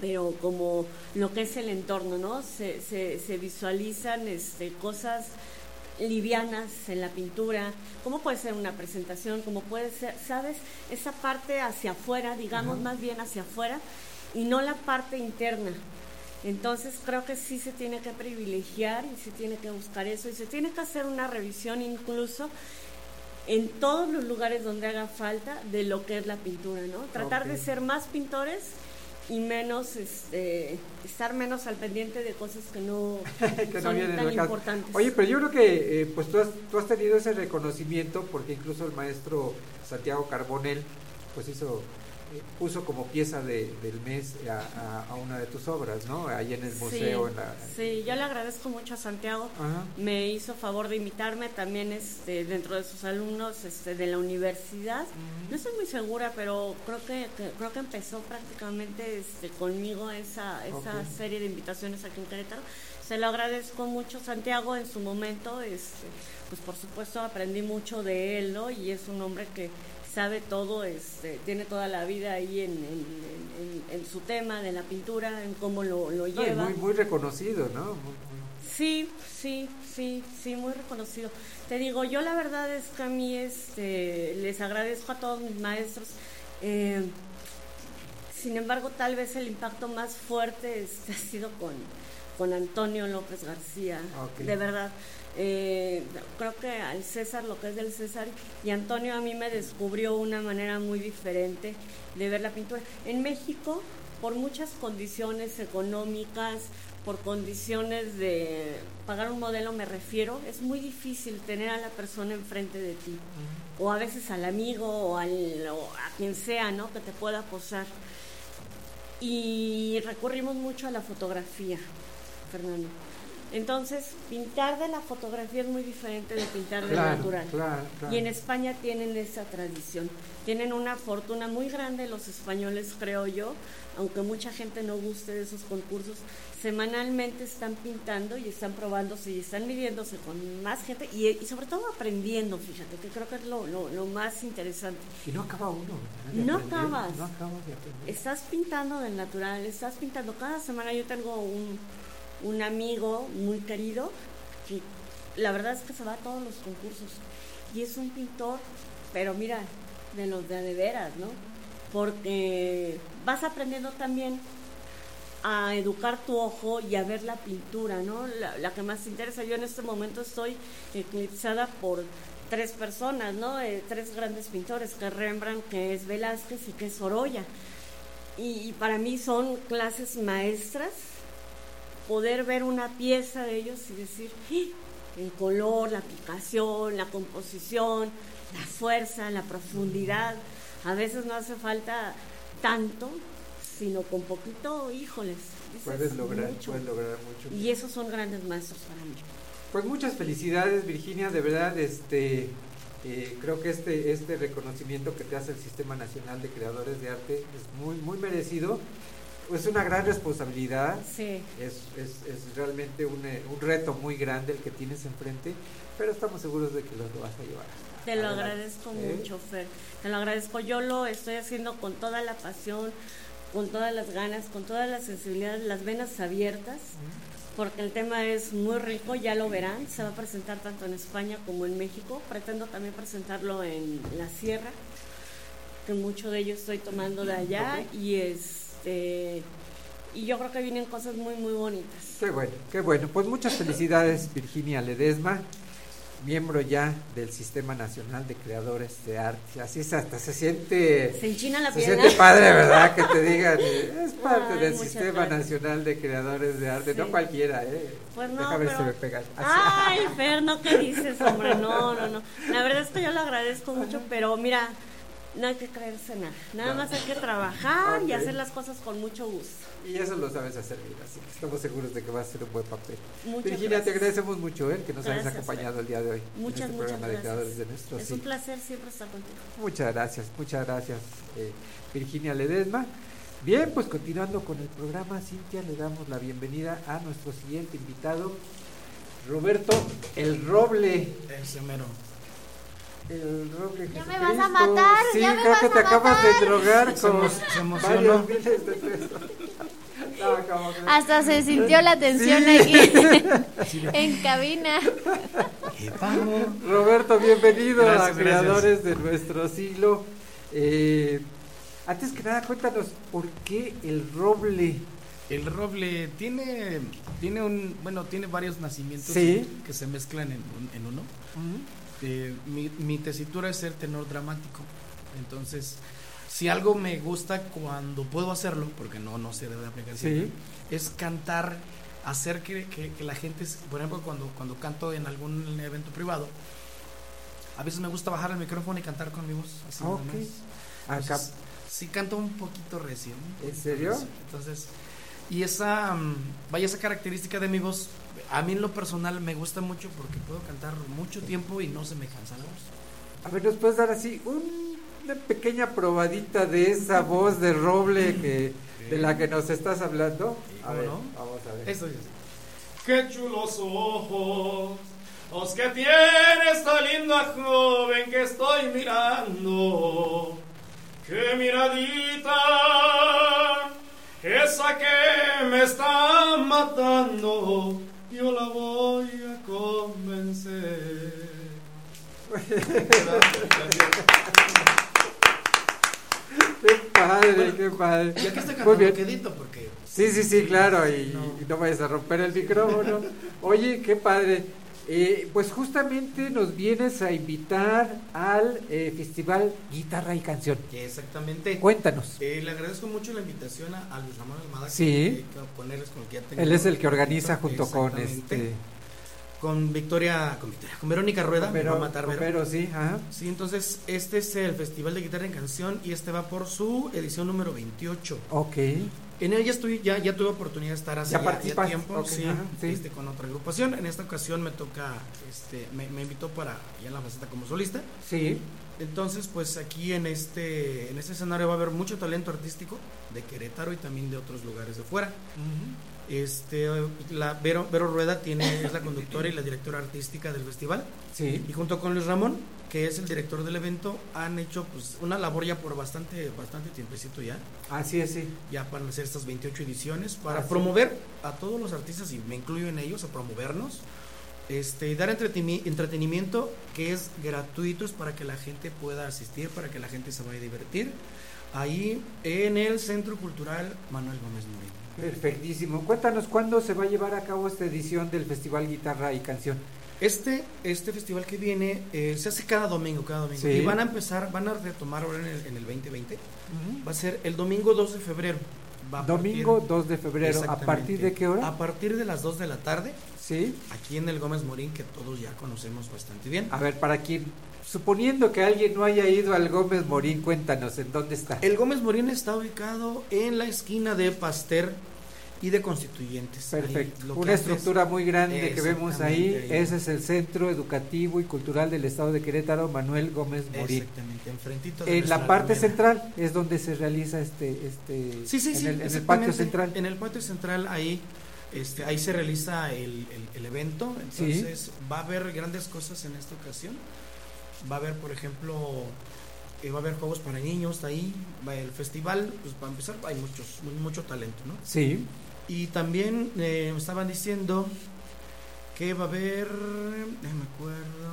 pero como lo que es el entorno, ¿no? Se, se, se visualizan este, cosas livianas en la pintura, como puede ser una presentación, como puede ser, ¿sabes? Esa parte hacia afuera, digamos más bien hacia afuera, y no la parte interna. Entonces creo que sí se tiene que privilegiar y se tiene que buscar eso y se tiene que hacer una revisión incluso en todos los lugares donde haga falta de lo que es la pintura, ¿no? Tratar de ser más pintores y menos, este, estar menos al pendiente de cosas que no, <laughs> que son tan importantes. Oye, pero yo creo que eh, pues tú has, tú has tenido ese reconocimiento porque incluso el maestro Santiago Carbonel pues hizo puso como pieza de, del mes a, a- a una de tus obras, ¿no? Ahí en el museo. Sí, en la, sí, yo le agradezco mucho a Santiago. Ajá. Me hizo favor de invitarme también este, dentro de sus alumnos este, de la universidad. No estoy muy segura, pero creo que, que- creo que empezó prácticamente este, conmigo esa, esa Ok. serie de invitaciones aquí en Querétaro. Se lo agradezco mucho Santiago en su momento. Este, pues por supuesto aprendí mucho de él, ¿no? Y es un hombre que sabe todo, este, tiene toda la vida ahí en, en- en- en- en su tema de la pintura, en cómo lo, lo No, y lleva. muy, muy reconocido, ¿no? Muy- muy- Sí, sí, sí, sí, muy reconocido. Te digo, yo la verdad es que a mí este, les agradezco a todos mis maestros. eh, sin embargo, tal vez el impacto más fuerte este, <laughs> ha sido con, con Antonio López García. Ok. De verdad. Eh, creo que al César lo que es del César y Antonio a mí me descubrió una manera muy diferente de ver la pintura. En México, por muchas condiciones económicas, por condiciones de pagar un modelo me refiero, es muy difícil tener a la persona enfrente de ti, o a veces al amigo o, al, o a quien sea, ¿no? Que te pueda posar. Y recurrimos mucho a la fotografía, Fernando. Entonces, pintar de la fotografía es muy diferente de pintar del Claro, natural. claro, claro. Y en España tienen esa tradición. Tienen una fortuna muy grande los españoles, creo yo, aunque mucha gente no guste de esos concursos. Semanalmente están pintando y están probándose y están midiéndose con más gente y, y sobre todo aprendiendo, fíjate, que creo que es lo, lo- lo más interesante. Y no acaba uno. De No aprender, acabas. No acabas de aprender. Estás pintando del natural, estás pintando cada semana. Yo tengo un, un amigo muy querido que la verdad es que se va a todos los concursos y es un pintor, pero mira, de los de, de veras, ¿no? Porque vas aprendiendo también a educar tu ojo y a ver la pintura, ¿no? La, que más te interesa. Yo en este momento estoy eclipsada por tres personas, ¿no? Eh, tres grandes pintores, que es Rembrandt, que es Velázquez y que es Sorolla. Y para mí son clases maestras poder ver una pieza de ellos y decir, "¡Ah! el color, la aplicación, la composición, la fuerza, la profundidad. A veces no hace falta tanto, sino con poquito, híjoles. Puedes lograr, mucho. puedes lograr mucho. Y esos son grandes maestros para mí. Pues muchas felicidades Virginia, de verdad, este, eh, creo que este, este reconocimiento que te hace el Sistema Nacional de Creadores de Arte es muy, muy merecido. Es una gran responsabilidad, Sí. es, es, es realmente un, eh, un reto muy grande el que tienes enfrente, pero estamos seguros de que lo vas a llevar. Te lo adelante, agradezco ¿eh? mucho, Fer. Te lo agradezco. Yo lo estoy haciendo con toda la pasión, con todas las ganas, con toda la sensibilidad, las venas abiertas, porque el tema es muy rico, ya lo verán. Se va a presentar tanto en España como en México. Pretendo también presentarlo en la Sierra, que mucho de ello estoy tomando de allá y este y yo creo que vienen cosas muy muy bonitas. Qué bueno, qué bueno. Pues muchas felicidades Virginia Ledesma, miembro ya del Sistema Nacional de Creadores de Arte. Así es, hasta se siente... Se enchina la Se siente padre, ¿verdad? Que te digan, <laughs> es parte Ay, del Sistema gracias. Nacional de Creadores de Arte. No cualquiera, ¿eh? Pues no, Déjame ver si pero- me pegan. Ay, <laughs> Fer, ¿no qué dices, hombre? No, no, no. La verdad es que yo lo agradezco mucho, pero mira, no hay que creerse nada. Nada No. más hay que trabajar y hacer las cosas con mucho gusto. Y eso lo sabes hacer bien, así que estamos seguros de que va a ser un buen papel. Muchas Virginia, te gracias. agradecemos mucho ¿eh? que nos hayas Gracias, acompañado el día de hoy Muchas, en este muchas programa de Creadores de gracias. nuestro Es sí. un placer siempre estar contigo. Muchas gracias, muchas gracias, eh, Virginia Ledesma. Bien, pues continuando con el programa, Cintia, le damos la bienvenida a nuestro siguiente invitado, Roberto El Roble. Ese mero. El Roble Ya me vas a matar, Sí, ya me creo vas que a te acabas matar. de drogar Se con se emocionó. varios miles de pesos. <laughs> No, ¿cómo crees? Hasta se sintió la tensión Sí. aquí en cabina. Roberto, bienvenido a Gracias, Creadores de nuestro siglo. Eh, antes que nada, cuéntanos, ¿por qué el roble? El roble tiene, tiene un, bueno, tiene varios nacimientos Sí. que se mezclan en, un- en uno. Eh, mi, mi tesitura es ser tenor dramático. Entonces, si algo me gusta cuando puedo hacerlo, porque no, no se debe aplicar Sí. siempre, es cantar, hacer que, que- que la gente, por ejemplo, cuando, cuando canto en algún evento privado, a veces me gusta bajar el micrófono y cantar con mi voz. Así nada Ok. más. Acá. Entonces, sí canto un poquito. Un ¿En serio? Entonces, y esa, mm, vaya esa característica de mi voz, a mí en lo personal me gusta mucho porque puedo cantar mucho tiempo y no se me cansa la voz. A ver, ¿nos puedes dar así un- una pequeña probadita de esa voz de roble que, de la que nos estás hablando? A ¿Cómo ver, no? vamos a ver. Esto es. Qué chulos ojos, los que tiene esta linda joven que estoy mirando. Qué miradita, esa que me está matando, Qué padre, qué padre. Y aquí estoy Muy bien. quedito porque Sí, sí, sí, claro, y y no, vayas a romper el micrófono. Oye, qué padre. Eh, pues justamente nos vienes a invitar al eh, Festival Guitarra y Canción. Exactamente. Cuéntanos. Eh, le agradezco mucho la invitación a, a Luis Ramón Almada. Sí. que- que con él es con el que ya tengo Él es el que organiza junto con este. Con Victoria, con Victoria, con Verónica Rueda, Vero- va a matar. Vero, sí, ajá. Sí, entonces este es el Festival de Guitarra en Canción y este va por su edición número 28. Ok. En él ya estoy, ya, ya tuve oportunidad de estar hace ¿Ya tiempo, Ok, sí, ajá, sí. Este, con otra agrupación. En esta ocasión me toca, este, me, me invitó para ya la faceta como solista. Sí. Entonces, pues aquí en este, en este escenario va a haber mucho talento artístico de Querétaro y también de otros lugares de fuera. Este, la Vero, Vero Rueda tiene, es la conductora y la directora artística del festival. Sí. Y junto con Luis Ramón, que es el director del evento, han hecho pues una labor ya por bastante, bastante tiempecito ya. Así es, sí. Ya para hacer estas 28 ediciones, para promover a todos los artistas, y me incluyo en ellos, a promovernos. Este, y dar entreteni- entretenimiento que es gratuito, es para que la gente pueda asistir, para que la gente se vaya a divertir. Ahí en el Centro Cultural Manuel Gómez Murillo. Perfectísimo. Cuéntanos cuándo se va a llevar a cabo esta edición del Festival Guitarra y Canción. Este, este festival que viene eh, se hace cada domingo, cada domingo. Sí. Y van a empezar, van a retomar ahora en el, en el 2020. Va a ser el domingo 2 de febrero. Va Domingo partir- 2 de febrero. ¿A partir de qué hora? A partir de las 2 de la tarde. Sí. Aquí en el Gómez Morín, que todos ya conocemos bastante bien. A ver, para quien, suponiendo que alguien no haya ido al Gómez Morín, cuéntanos en dónde está. El Gómez Morín está ubicado en la esquina de Paster y de Constituyentes. Ahí Perfecto. lo Una es- estructura muy grande que vemos ahí. Ese es el Centro Educativo y Cultural del Estado de Querétaro, Manuel Gómez Morín. Exactamente, enfrentito de En la parte central es donde se realiza este, este Sí, sí, en, sí. el, en el patio central. En el patio central ahí, este, ahí se realiza el, el- el evento. Sí. Entonces va a haber grandes cosas en esta ocasión. Va a haber, por ejemplo, eh, va a haber juegos para niños ahí. Va el festival, pues para empezar, hay muchos, mu- mucho talento, ¿no? Sí. Y también eh, me estaban diciendo que va a haber, déjame acuerdo.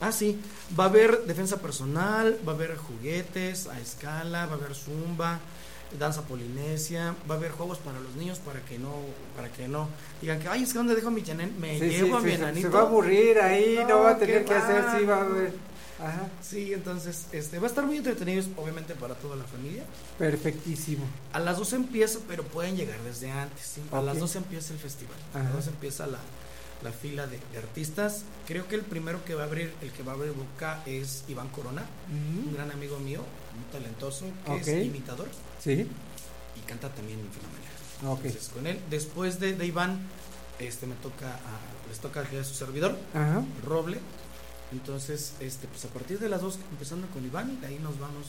Ah, sí, va a haber defensa personal, va a haber juguetes a escala, va a haber zumba, danza polinesia, va a haber juegos para los niños para que no, para que no digan que, ay, es que donde dejo mi chanen, me Sí, llevo sí, a mi sí, se- enanito. se va a aburrir ahí, no, va a tener que hacer, sí, va a haber. Ajá. Sí, entonces, este, va a estar muy entretenido, obviamente, para toda la familia. Perfectísimo. A las 12 empieza, pero pueden llegar desde antes. ¿sí? A las 12 empieza el festival. A las 12 empieza la, la fila de, de artistas. Creo que el primero que va a abrir, el que va a abrir boca es Iván Corona, un gran amigo mío, muy talentoso, que es imitador Sí. y canta también fenomenal. Ok. Entonces, con él, después de, de Iván, este me toca a- les toca a su servidor, Ajá. Roble. Entonces, este, pues a partir de las 2, empezando con Iván, de ahí nos vamos.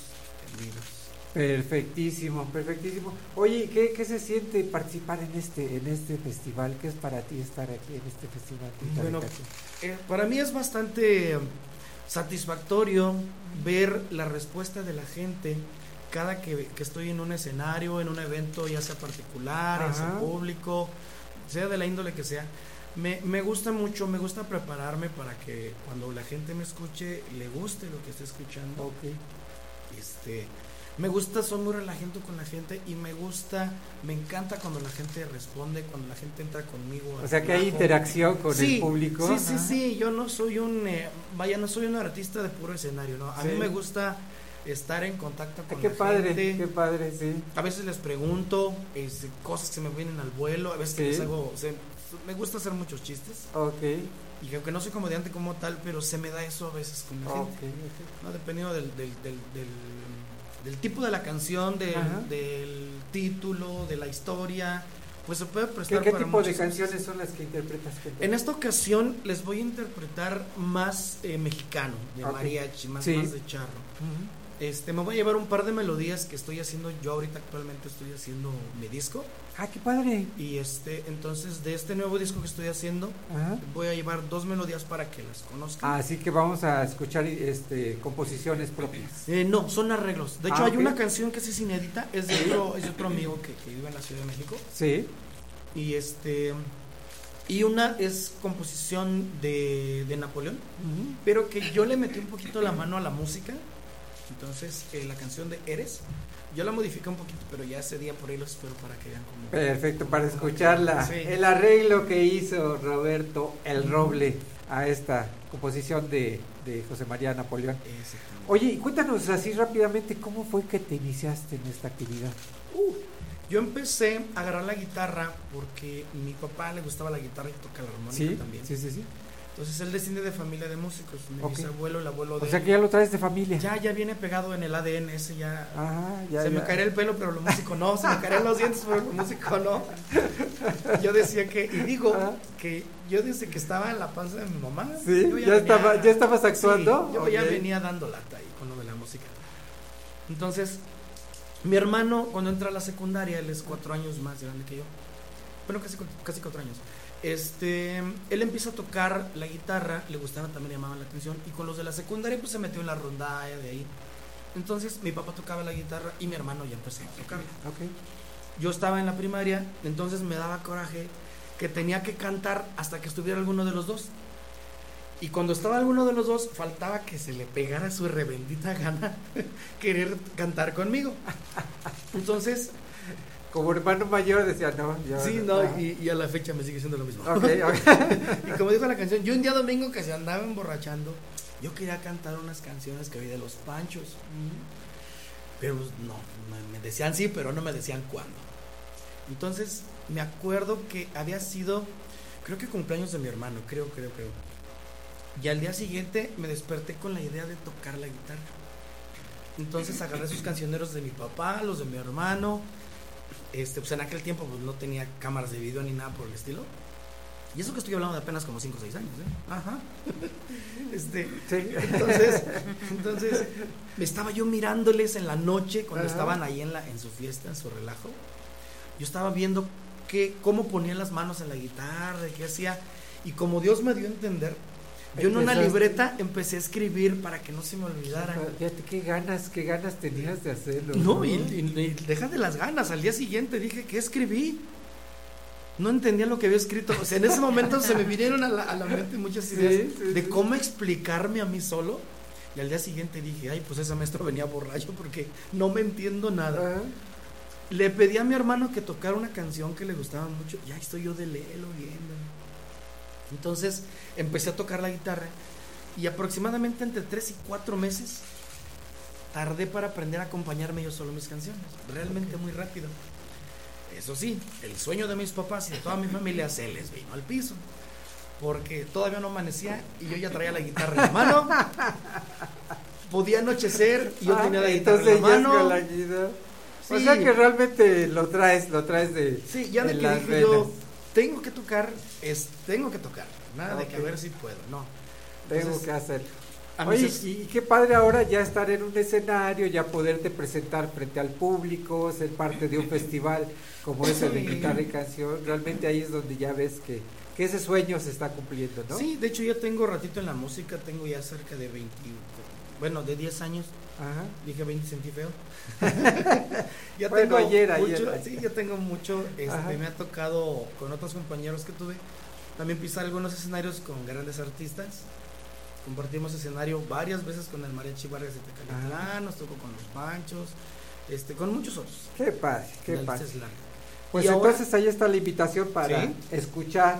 Perfectísimo, perfectísimo. Oye, ¿qué, ¿qué se siente participar en este en este festival? ¿Qué es para ti estar aquí en este festival? Y Bueno, eh, para mí es bastante um, satisfactorio ver la respuesta de la gente cada que, que estoy en un escenario, en un evento, ya sea particular, ya sea Ajá. público, sea de la índole que sea. Me, me gusta mucho, me gusta prepararme para que cuando la gente me escuche, le guste lo que esté escuchando. Este, me gusta, soy muy relajento con la gente y me gusta, me encanta cuando la gente responde, cuando la gente entra conmigo. O sea, que hay interacción con el público. Sí, sí, sí, yo no soy un, eh, vaya, no soy un artista de puro escenario, ¿no? A Sí. mí me gusta estar en contacto con Qué la padre, gente. qué padre, sí. A veces les pregunto este, cosas que me vienen al vuelo, a veces Sí. les hago, se- me gusta hacer muchos chistes. Ok. Y aunque no soy comediante como tal, pero se me da eso a veces con la Ok, gente. ok. ¿no? Dependiendo del, del, del, del, tipo de la canción, del, del título, de la historia, pues se puede ¿Qué, prestar qué para tipo de cosas. canciones son las que interpretas? Cuéntame. En esta ocasión les voy a interpretar más eh, mexicano, de mariachi, más, Sí. más de charro. Este, me voy a llevar un par de melodías que estoy haciendo. Yo ahorita actualmente estoy haciendo mi disco. Ah, qué padre. Y este, entonces de este nuevo disco que estoy haciendo, Ajá. voy a llevar dos melodías para que las conozcan. Así que vamos a escuchar este composiciones propias. Eh, no, son arreglos. De hecho, Ah, hay una canción que es inédita, es de otro, es de otro amigo que, que vive en la Ciudad de México. Sí. Y este y una es composición de, de Napoleón, pero que yo le metí un poquito la mano a la música. Entonces, eh, la canción de Eres, yo la modifiqué un poquito, pero ya ese día por ahí los espero para que vean cómo. Perfecto, para escucharla. Sí. El arreglo que hizo Roberto El Roble a esta composición de, de José María Napoleón. Oye, y cuéntanos así rápidamente, ¿cómo fue que te iniciaste en esta actividad? Uh, yo empecé a agarrar la guitarra porque mi papá le gustaba la guitarra y toca la armónica Sí, también. sí, sí, sí. Entonces él desciende de familia de músicos. Mi Ok. bisabuelo, el abuelo de O sea que ya lo traes de familia. Ya, ya viene pegado en el ADN ese ya. Ah, ya, se me ya. caería el pelo, pero lo músico no. Se me caerían los dientes, pero lo músico no. Yo decía que, y digo que yo desde que estaba en la panza de mi mamá. Sí, yo ya estaba- ya estabas actuando, Sí, yo ya venía dando lata ahí con lo de la música. Entonces, mi hermano, cuando entra a la secundaria, él es cuatro años más grande que yo. Bueno, casi, casi cuatro años. Este, él empieza a tocar la guitarra, le gustaba también, le llamaban la atención. Y con los de la secundaria, pues se metió en la rondalla de ahí. Entonces, mi papá tocaba la guitarra y mi hermano ya empezó a tocar. Ok. Yo estaba en la primaria, entonces me daba coraje que tenía que cantar hasta que estuviera alguno de los dos. Y cuando estaba alguno de los dos, faltaba que se le pegara su rebendita gana <laughs> querer cantar conmigo. <laughs> Entonces, como hermano mayor decía, no, yo Sí, no, y, y a la fecha me sigue siendo lo mismo. Ok, ok. <laughs> y como dijo la canción, yo un día domingo que se andaba emborrachando, yo quería cantar unas canciones que había de los Panchos. Pero pues, no, me decían sí, pero no me decían cuándo. Entonces, me acuerdo que había sido, creo que cumpleaños de mi hermano, creo, creo, creo. Y al día siguiente me desperté con la idea de tocar la guitarra. Entonces agarré sus cancioneros de mi papá, los de mi hermano. Este, pues en aquel tiempo pues, no tenía cámaras de video ni nada por el estilo. Y eso que estoy hablando de apenas como 5 o 6 años, ¿eh? Ajá. <laughs> Este, entonces, entonces, estaba yo mirándoles en la noche cuando Ajá. estaban ahí en, la, en su fiesta, en su relajo. Yo estaba viendo que, cómo ponían las manos en la guitarra, qué hacía. Y como Dios me dio a entender, yo en una libreta empecé a escribir para que no se me olvidara. Fíjate qué ganas, qué ganas tenías de hacerlo. No, y, y- y deja de las ganas. Al día siguiente dije, ¿qué escribí? No entendía lo que había escrito. O sea, en ese <laughs> momento se me vinieron a la, a la mente muchas ideas sí, de sí. cómo explicarme a mí solo. Y al día siguiente dije, ay, pues ese maestro venía borracho porque no me entiendo nada. Le pedí a mi hermano que tocara una canción que le gustaba mucho. Y ahí estoy yo de leerlo viendo. Entonces empecé a tocar la guitarra. Y aproximadamente entre 3 y 4 meses tardé para aprender a acompañarme yo solo mis canciones. Realmente muy rápido. Eso sí, el sueño de mis papás y de toda mi familia se les vino al piso. Porque todavía no amanecía y yo ya traía la guitarra en la mano. Podía anochecer y yo Ah, tenía la guitarra en la mano. la. O sea que realmente lo traes, lo traes de. Sí, ya de que dije venas. yo, tengo que tocar, es, tengo que tocar. Nada de que a ver si puedo, no. Tengo que hacer. Oye, y qué padre ahora ya estar en un escenario, ya poderte presentar frente al público, ser parte de un <laughs> festival como ese de guitarra y canción. Realmente ahí es donde ya ves que, que ese sueño se está cumpliendo, ¿no? Sí, de hecho ya tengo ratito en la música, tengo ya cerca de 20, bueno, de 10 años. Ajá. Dije 20, sentí feo. <laughs> ya <laughs> Bueno, tengo ayer, mucho, ayer. sí, ya tengo mucho, este, me ha tocado con otros compañeros que tuve, también pisar algunos escenarios con grandes artistas. Compartimos escenario varias veces con el Mariachi Vargas de Tecalitlán, nos tocó con los Panchos, este, con muchos otros. Qué padre, qué padre. Pues Y ahora- entonces ahí está la invitación para Sí. escuchar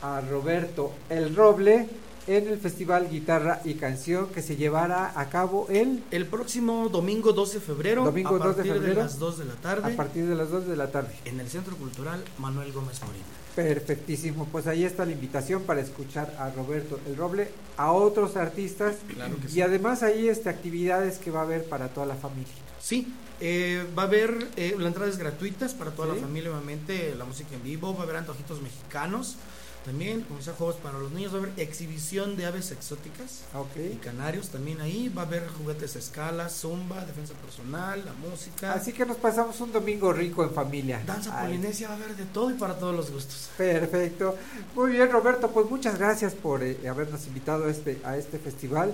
a Roberto El Roble en el Festival Guitarra y Canción que se llevará a cabo el El próximo domingo 12 de febrero, Domingo a 2 de partir de, febrero. las 2 de la tarde, a partir de las 2 de la tarde. en el Centro Cultural Manuel Gómez Morín. Perfectísimo, pues ahí está la invitación para escuchar a Roberto El Roble, a otros artistas Claro que y sí. además ahí este actividades que va a haber para toda la familia. Sí, eh, va a haber, eh, la entrada es gratuita para toda Sí. la familia, obviamente, la música en vivo, va a haber antojitos mexicanos, también, como sea, juegos para los niños, va a haber exhibición de aves exóticas y canarios también ahí, va a haber juguetes a escala, zumba, defensa personal, la música, Así que nos pasamos un domingo rico en familia. danza Ay, polinesia, va a haber de todo y para todos los gustos. Perfecto. Muy bien, Roberto, pues muchas gracias por eh, habernos invitado a este, a este festival.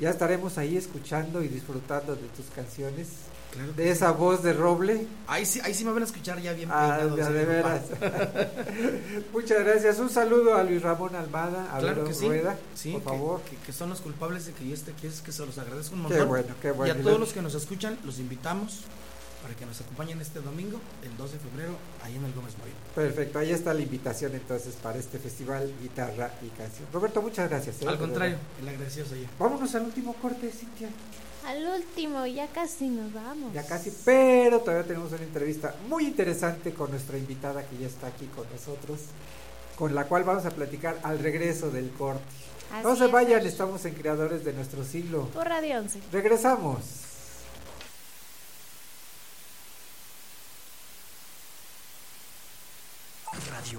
Ya estaremos ahí escuchando y disfrutando de tus canciones, Claro de sí. esa voz de Roble. Ahí sí, ahí sí me van a escuchar ya bien Ah, peinado, de, veras. <laughs> Muchas gracias. Un saludo a Luis Ramón Almada, a Claro que sí, Rueda, sí, por que- favor. Que, que son los culpables de que yo esté aquí, es que se los agradezco un Qué montón. bueno, qué bueno. Y a todos lo- los que nos escuchan, los invitamos para que nos acompañen este domingo, el 2 de febrero, ahí en el Gómez Morín. Perfecto, ahí está la invitación entonces para este festival Guitarra y Canción. Roberto, muchas gracias. ¿eh? Al contrario, el agradecido soy yo. Vámonos al último corte, Cintia. Al último, ya casi nos vamos. Ya casi, pero todavía tenemos una entrevista muy interesante con nuestra invitada que ya está aquí con nosotros, con la cual vamos a platicar al regreso del corte. no Así se es. vayan, estamos en Creadores de nuestro siglo. Por Radio 11. Regresamos. Radio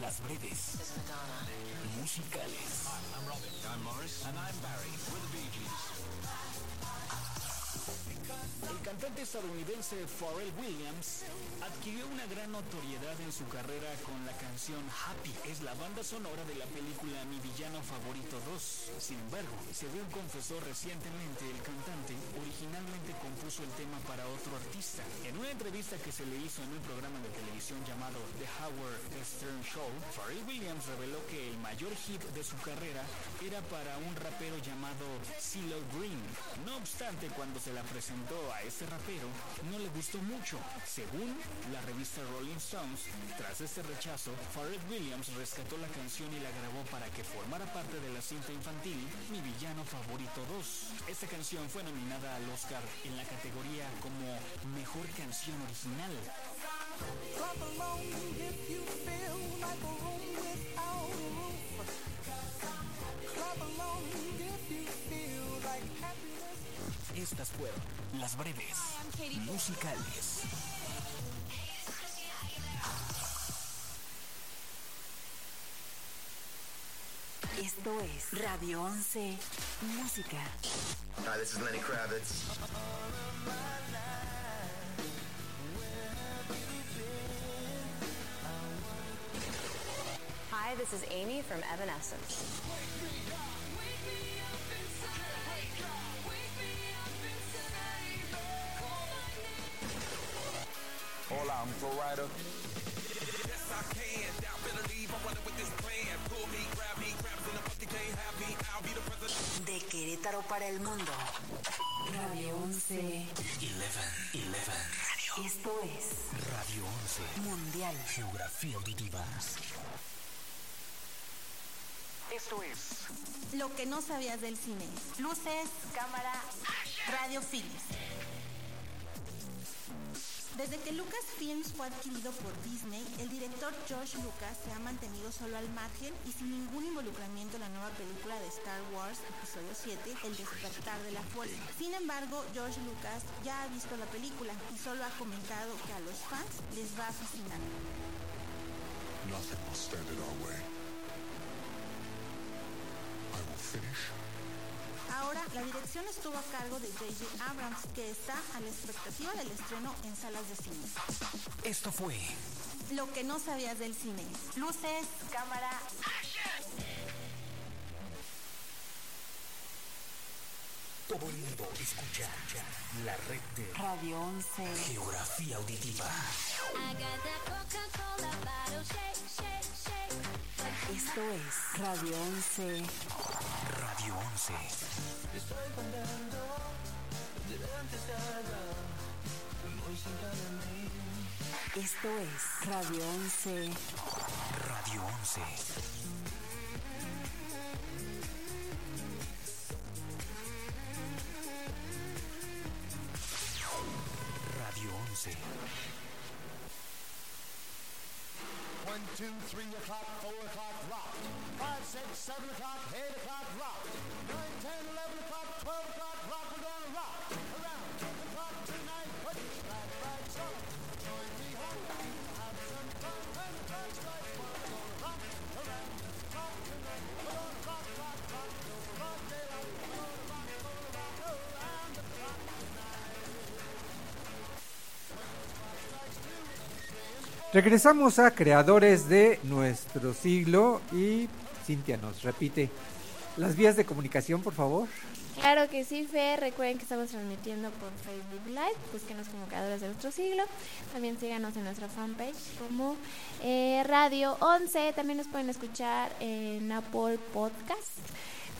las breves musicales. I'm Robin. I'm Morris. And I'm Barry. We're the Bee Gees. El cantante estadounidense Pharrell Williams adquirió una gran notoriedad en su carrera con la canción Happy. Es la banda sonora de la película Mi Villano Favorito 2. Sin embargo, según confesó recientemente el cantante, originalmente compuso el tema para otro artista. En una entrevista que se le hizo en un programa de televisión llamado The Howard Stern Show, Pharrell Williams reveló que el mayor hit de su carrera era para un rapero llamado CeeLo Green. No obstante, cuando se la presentó a ese rapero, no le gustó mucho. Según la revista Rolling Stones, tras este rechazo, Pharrell Williams rescató la canción y la grabó para que formara parte de la cinta infantil Mi Villano Favorito 2. Esta canción fue nominada al Oscar en la categoría como Mejor Canción Original. Estas fueron las breves musicales. Esto es Radio 11 Música. Hi, this is Lenny Kravitz. Hi, this is Amy from Evanescence. Hola, I'm Flo Rida. De Querétaro para el mundo. Radio 11. 11, 11. Radio. Esto es Radio 11. Mundial. Geografía auditiva. Esto es Lo que no sabías del cine. Luces, cámara, radio films. Desde que Lucasfilms fue adquirido por Disney, el director George Lucas se ha mantenido solo al margen y sin ningún involucramiento en la nueva película de Star Wars, episodio 7, El despertar de la fuerza. Sin embargo, George Lucas ya ha visto la película y solo ha comentado que a los fans les va a fascinar. Nothing will stand in our way. I. Ahora, la dirección estuvo a cargo de J.J. Abrams, que está a la expectativa del estreno en salas de cine. Esto fue Lo que no sabías del cine. Luces, cámara, Todo el mundo escucha la red de Radio 11. Geografía auditiva. Esto es Radio 11. Radio 11. Estoy cantando delante está muy cerca de mí. Esto es Radio 11. Radio 11. Radio 11. One, two, three o'clock, four o'clock, rock. Five, six, seven o'clock, eight o'clock, rock. Nine, ten, eleven o'clock, twelve o'clock, Regresamos a creadores de nuestro siglo y Cintia nos repite las vías de comunicación, por favor. Claro que sí, Fer. Recuerden que estamos transmitiendo por Facebook Live. Búsquenos como Creadores de Nuestro Siglo. También síganos en nuestra fanpage como eh, Radio 11. También nos pueden escuchar en Apple Podcast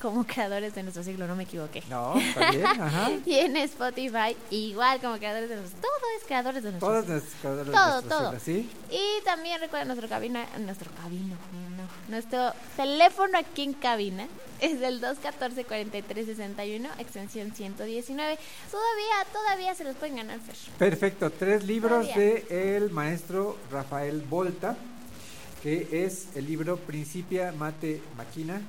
como Creadores de Nuestro Siglo. No me equivoqué. No, está bien, ajá. <laughs> y en Spotify, igual como Creadores de Nuestro Todo es Creadores de Nuestro Todas Siglo. nuestras creadoras de Todo, nuestro todo. siglo, ¿sí? Y también recuerden nuestro cabina, nuestro cabino, no, nuestro teléfono aquí en cabina es el 214-4361, extensión 119. Todavía, todavía se los pueden ganar, Fer. Perfecto, tres libros Todavía. de el maestro Rafael Volta, que es el libro Principia Mate Máquina,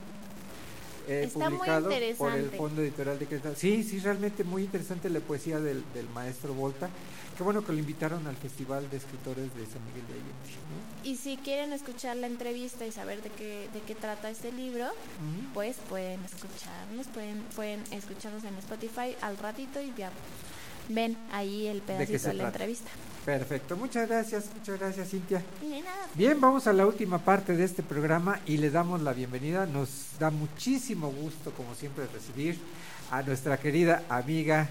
eh, Está muy publicado por el. Fondo Editorial de Querétaro. Sí, sí, realmente muy interesante la poesía del, del maestro Volta. Qué bueno que lo invitaron al Festival de Escritores de San Miguel de Allende. ¿no? Y si quieren escuchar la entrevista y saber de qué, de qué trata este libro, pues pueden escucharnos, pueden, pueden escucharnos en Spotify al ratito y ya ven ahí el ¿De pedacito se de, la trata? entrevista. Perfecto, muchas gracias, muchas gracias Cintia. Bien, vamos a la última parte de este programa y le damos la bienvenida. Nos da muchísimo gusto, como siempre, recibir a nuestra querida amiga,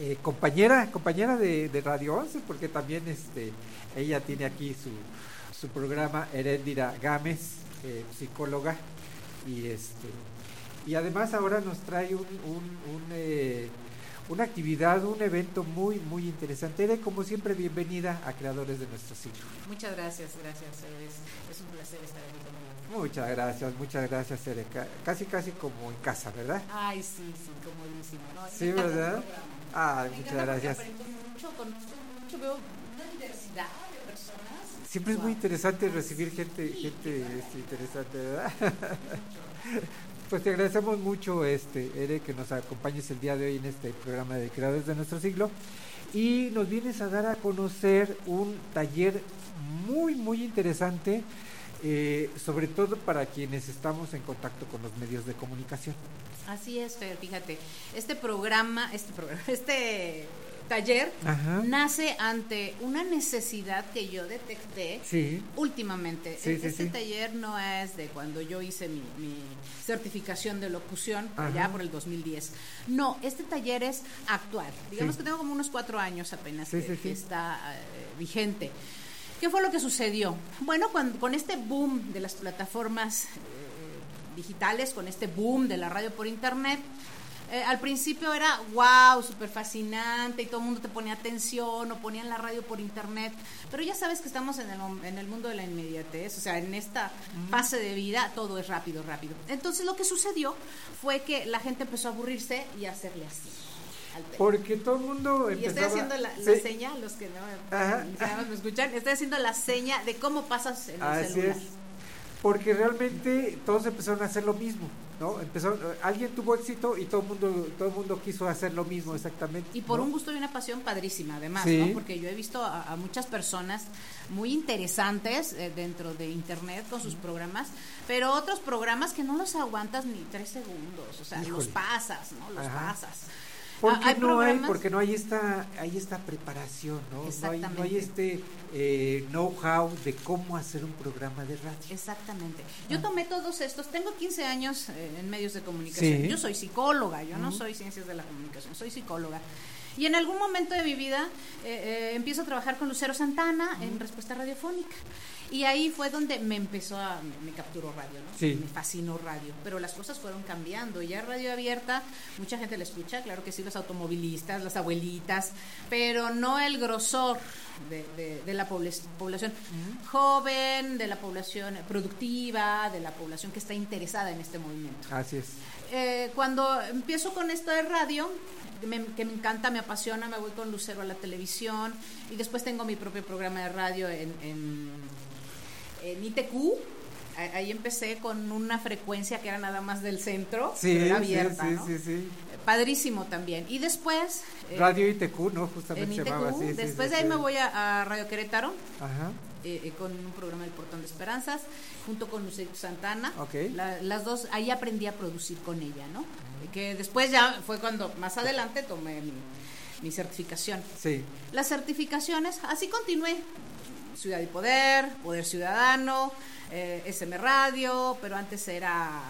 eh, compañera, compañera de, de Radio 11, porque también este, ella tiene aquí su, su programa, Heréndira Gámez, eh, psicóloga, y este y además ahora nos trae un, un- un, eh, una actividad, un evento muy, muy interesante. Ere, como siempre, bienvenida a Creadores de Nuestro Siglo. Muchas gracias, gracias. Es, es un placer estar aquí conmigo. Muchas gracias, muchas gracias, Ere. Ca- Casi, casi como en casa, ¿verdad? Ay, sí, sí, comodísimo. No, Sí, ¿verdad? programa. Ah, Me muchas gracias. aprendo mucho, conozco mucho, veo una diversidad de personas. Siempre es muy interesante recibir gente, gente este, interesante, ¿verdad? Pues te agradecemos mucho, este, Ere, que nos acompañes el día de hoy en este programa de Creadores de Nuestro Siglo. Y nos vienes a dar a conocer un taller muy, muy interesante, eh, sobre todo para quienes estamos en contacto con los medios de comunicación. Así es, Fer, fíjate. Este programa, este programa, <laughs> este taller Ajá. nace ante una necesidad que yo detecté Sí. últimamente. Sí, este sí. taller no es de cuando yo hice mi, mi certificación de locución, Ajá. ya por el 2010. No, este taller es actual. Digamos que tengo como unos cuatro años apenas que, que está eh, vigente. ¿Qué fue lo que sucedió? Bueno, cuando, con este boom de las plataformas eh, digitales, con este boom de la radio por internet, eh, al principio era wow, súper fascinante y todo el mundo te ponía atención o ponían la radio por internet, pero ya sabes que estamos en el, en el mundo de la inmediatez, o sea, en esta fase de vida todo es rápido, rápido. Entonces lo que sucedió fue que la gente empezó a aburrirse y a hacerle así. Porque todo el mundo Y estoy empezaba... haciendo la, la Sí. seña, los que no, <laughs> me escuchan, estoy haciendo la seña de cómo pasas en el Así celular. es. Porque realmente todos empezaron a hacer lo mismo, ¿no? Empezaron, alguien tuvo éxito y todo el mundo, todo el mundo quiso hacer lo mismo exactamente. Y por ¿no? un gusto y una pasión padrísima, además, Sí. ¿no? Porque yo he visto a, a muchas personas muy interesantes eh, dentro de Internet con sus programas, pero otros programas que no los aguantas ni tres segundos, o sea, los pasas, ¿no? Los Ajá. pasas. ¿Por Ah, hay no hay? Porque no hay esta, hay esta preparación, ¿no? No hay, no hay este eh, know-how de cómo hacer un programa de radio. Exactamente. Yo tomé todos estos, tengo 15 años eh, en medios de comunicación. Sí. Yo soy psicóloga, yo no soy ciencias de la comunicación, soy psicóloga. Y en algún momento de mi vida eh, eh, empiezo a trabajar con Lucero Santana en respuesta radiofónica. Y ahí fue donde me empezó a, me, me capturó radio, ¿no? Sí. Me fascinó radio. Pero las cosas fueron cambiando. Ya radio abierta, mucha gente la escucha, claro que sí, los automovilistas, las abuelitas, pero no el grosor de, de- de la poblac- población joven, de la población productiva, de la población que está interesada en este movimiento. Así es. Eh, cuando empiezo con esto de radio, me- que me encanta, me apasiona, me voy con Lucero a la televisión y después tengo mi propio programa de radio en, en, en ITQ. Ahí empecé con una frecuencia que era nada más del centro, Sí, pero era sí, abierta, sí, ¿no? sí, sí. Padrísimo también. Y después... eh, Radio ITQ, ¿no? en Justamente se ITQ, llamaba así. sí, después de ahí me voy a, a Radio Querétaro, Ajá. Eh, con un programa del Portón de Esperanzas, junto con Lucero Santana. La- las dos, ahí aprendí a producir con ella, ¿no? Que después ya fue cuando más adelante tomé mi, mi certificación. Sí. Las certificaciones, así continué. Ciudad y Poder, Poder Ciudadano, eh, SM Radio, pero antes era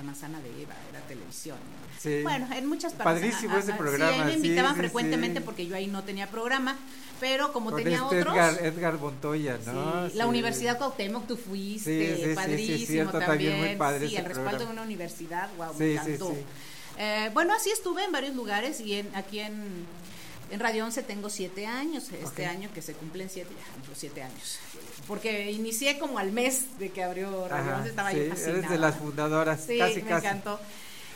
La Manzana de Eva, era televisión. ¿no? Sí. Bueno, en muchas partes. Padrísimo ese programa, Sí, ahí me invitaban sí, frecuentemente porque yo ahí no tenía programa, pero como Con tenía este otros. Edgar, Edgar Montoya, ¿no? La. Universidad Cuauhtémoc, tú fuiste, padrísimo cierto, también también. muy padre sí, el respaldo de una universidad, wow, me encantó. Eh, bueno, así estuve en varios lugares y en, aquí en, en Radio 11 tengo siete años, este año que se cumplen siete, ya siete años. Porque inicié como al mes de que abrió Radio Ajá, 11, estaba sí, yo eres fascinada. de las fundadoras, Sí, casi, me casi. encantó.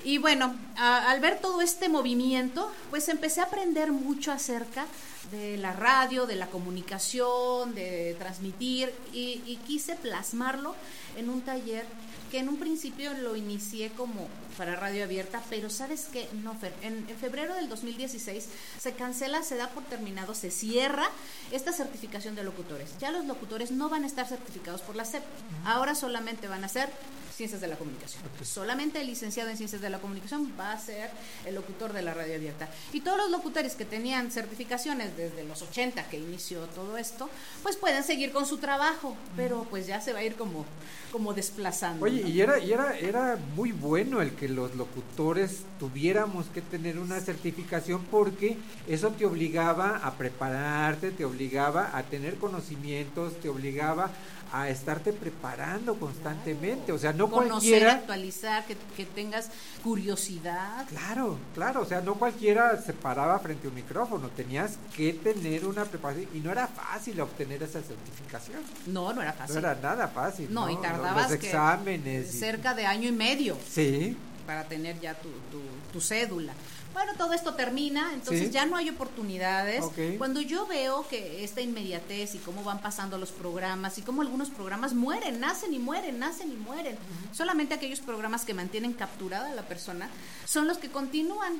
Y bueno, a- al ver todo este movimiento, pues empecé a aprender mucho acerca de la radio, de la comunicación, de transmitir y, y quise plasmarlo en un taller que en un principio lo inicié como para radio abierta, pero ¿sabes qué? No, Fer, en, en febrero del 2016 se cancela, se da por terminado, se cierra esta certificación de locutores. Ya los locutores no van a estar certificados por la SEP, ahora solamente van a ser ciencias de la comunicación. Solamente el licenciado en ciencias de la comunicación va a ser el locutor de la radio abierta. Y todos los locutores que tenían certificaciones desde los 80 que inició todo esto, pues pueden seguir con su trabajo, pero pues ya se va a ir como, como desplazando. Oye, ¿no? y era, y era, era muy bueno el que los locutores tuviéramos que tener una certificación porque eso te obligaba a prepararte, te obligaba a tener conocimientos, te obligaba a estarte preparando constantemente. O sea, no Conocer, cualquiera. actualizar, que, que tengas curiosidad. Claro, claro, o sea, no cualquiera se paraba frente a un micrófono, tenías que tener una preparación y no era fácil obtener esa certificación. No, no era fácil. No era nada fácil. No, y tardabas los exámenes. cerca de año y medio Sí. Para tener ya tu, tu, tu cédula. Bueno, todo esto termina, entonces Sí. ya no hay oportunidades. Cuando yo veo que esta inmediatez y cómo van pasando los programas y cómo algunos programas mueren, nacen y mueren, nacen y mueren. Solamente aquellos programas que mantienen capturada a la persona son los que continúan.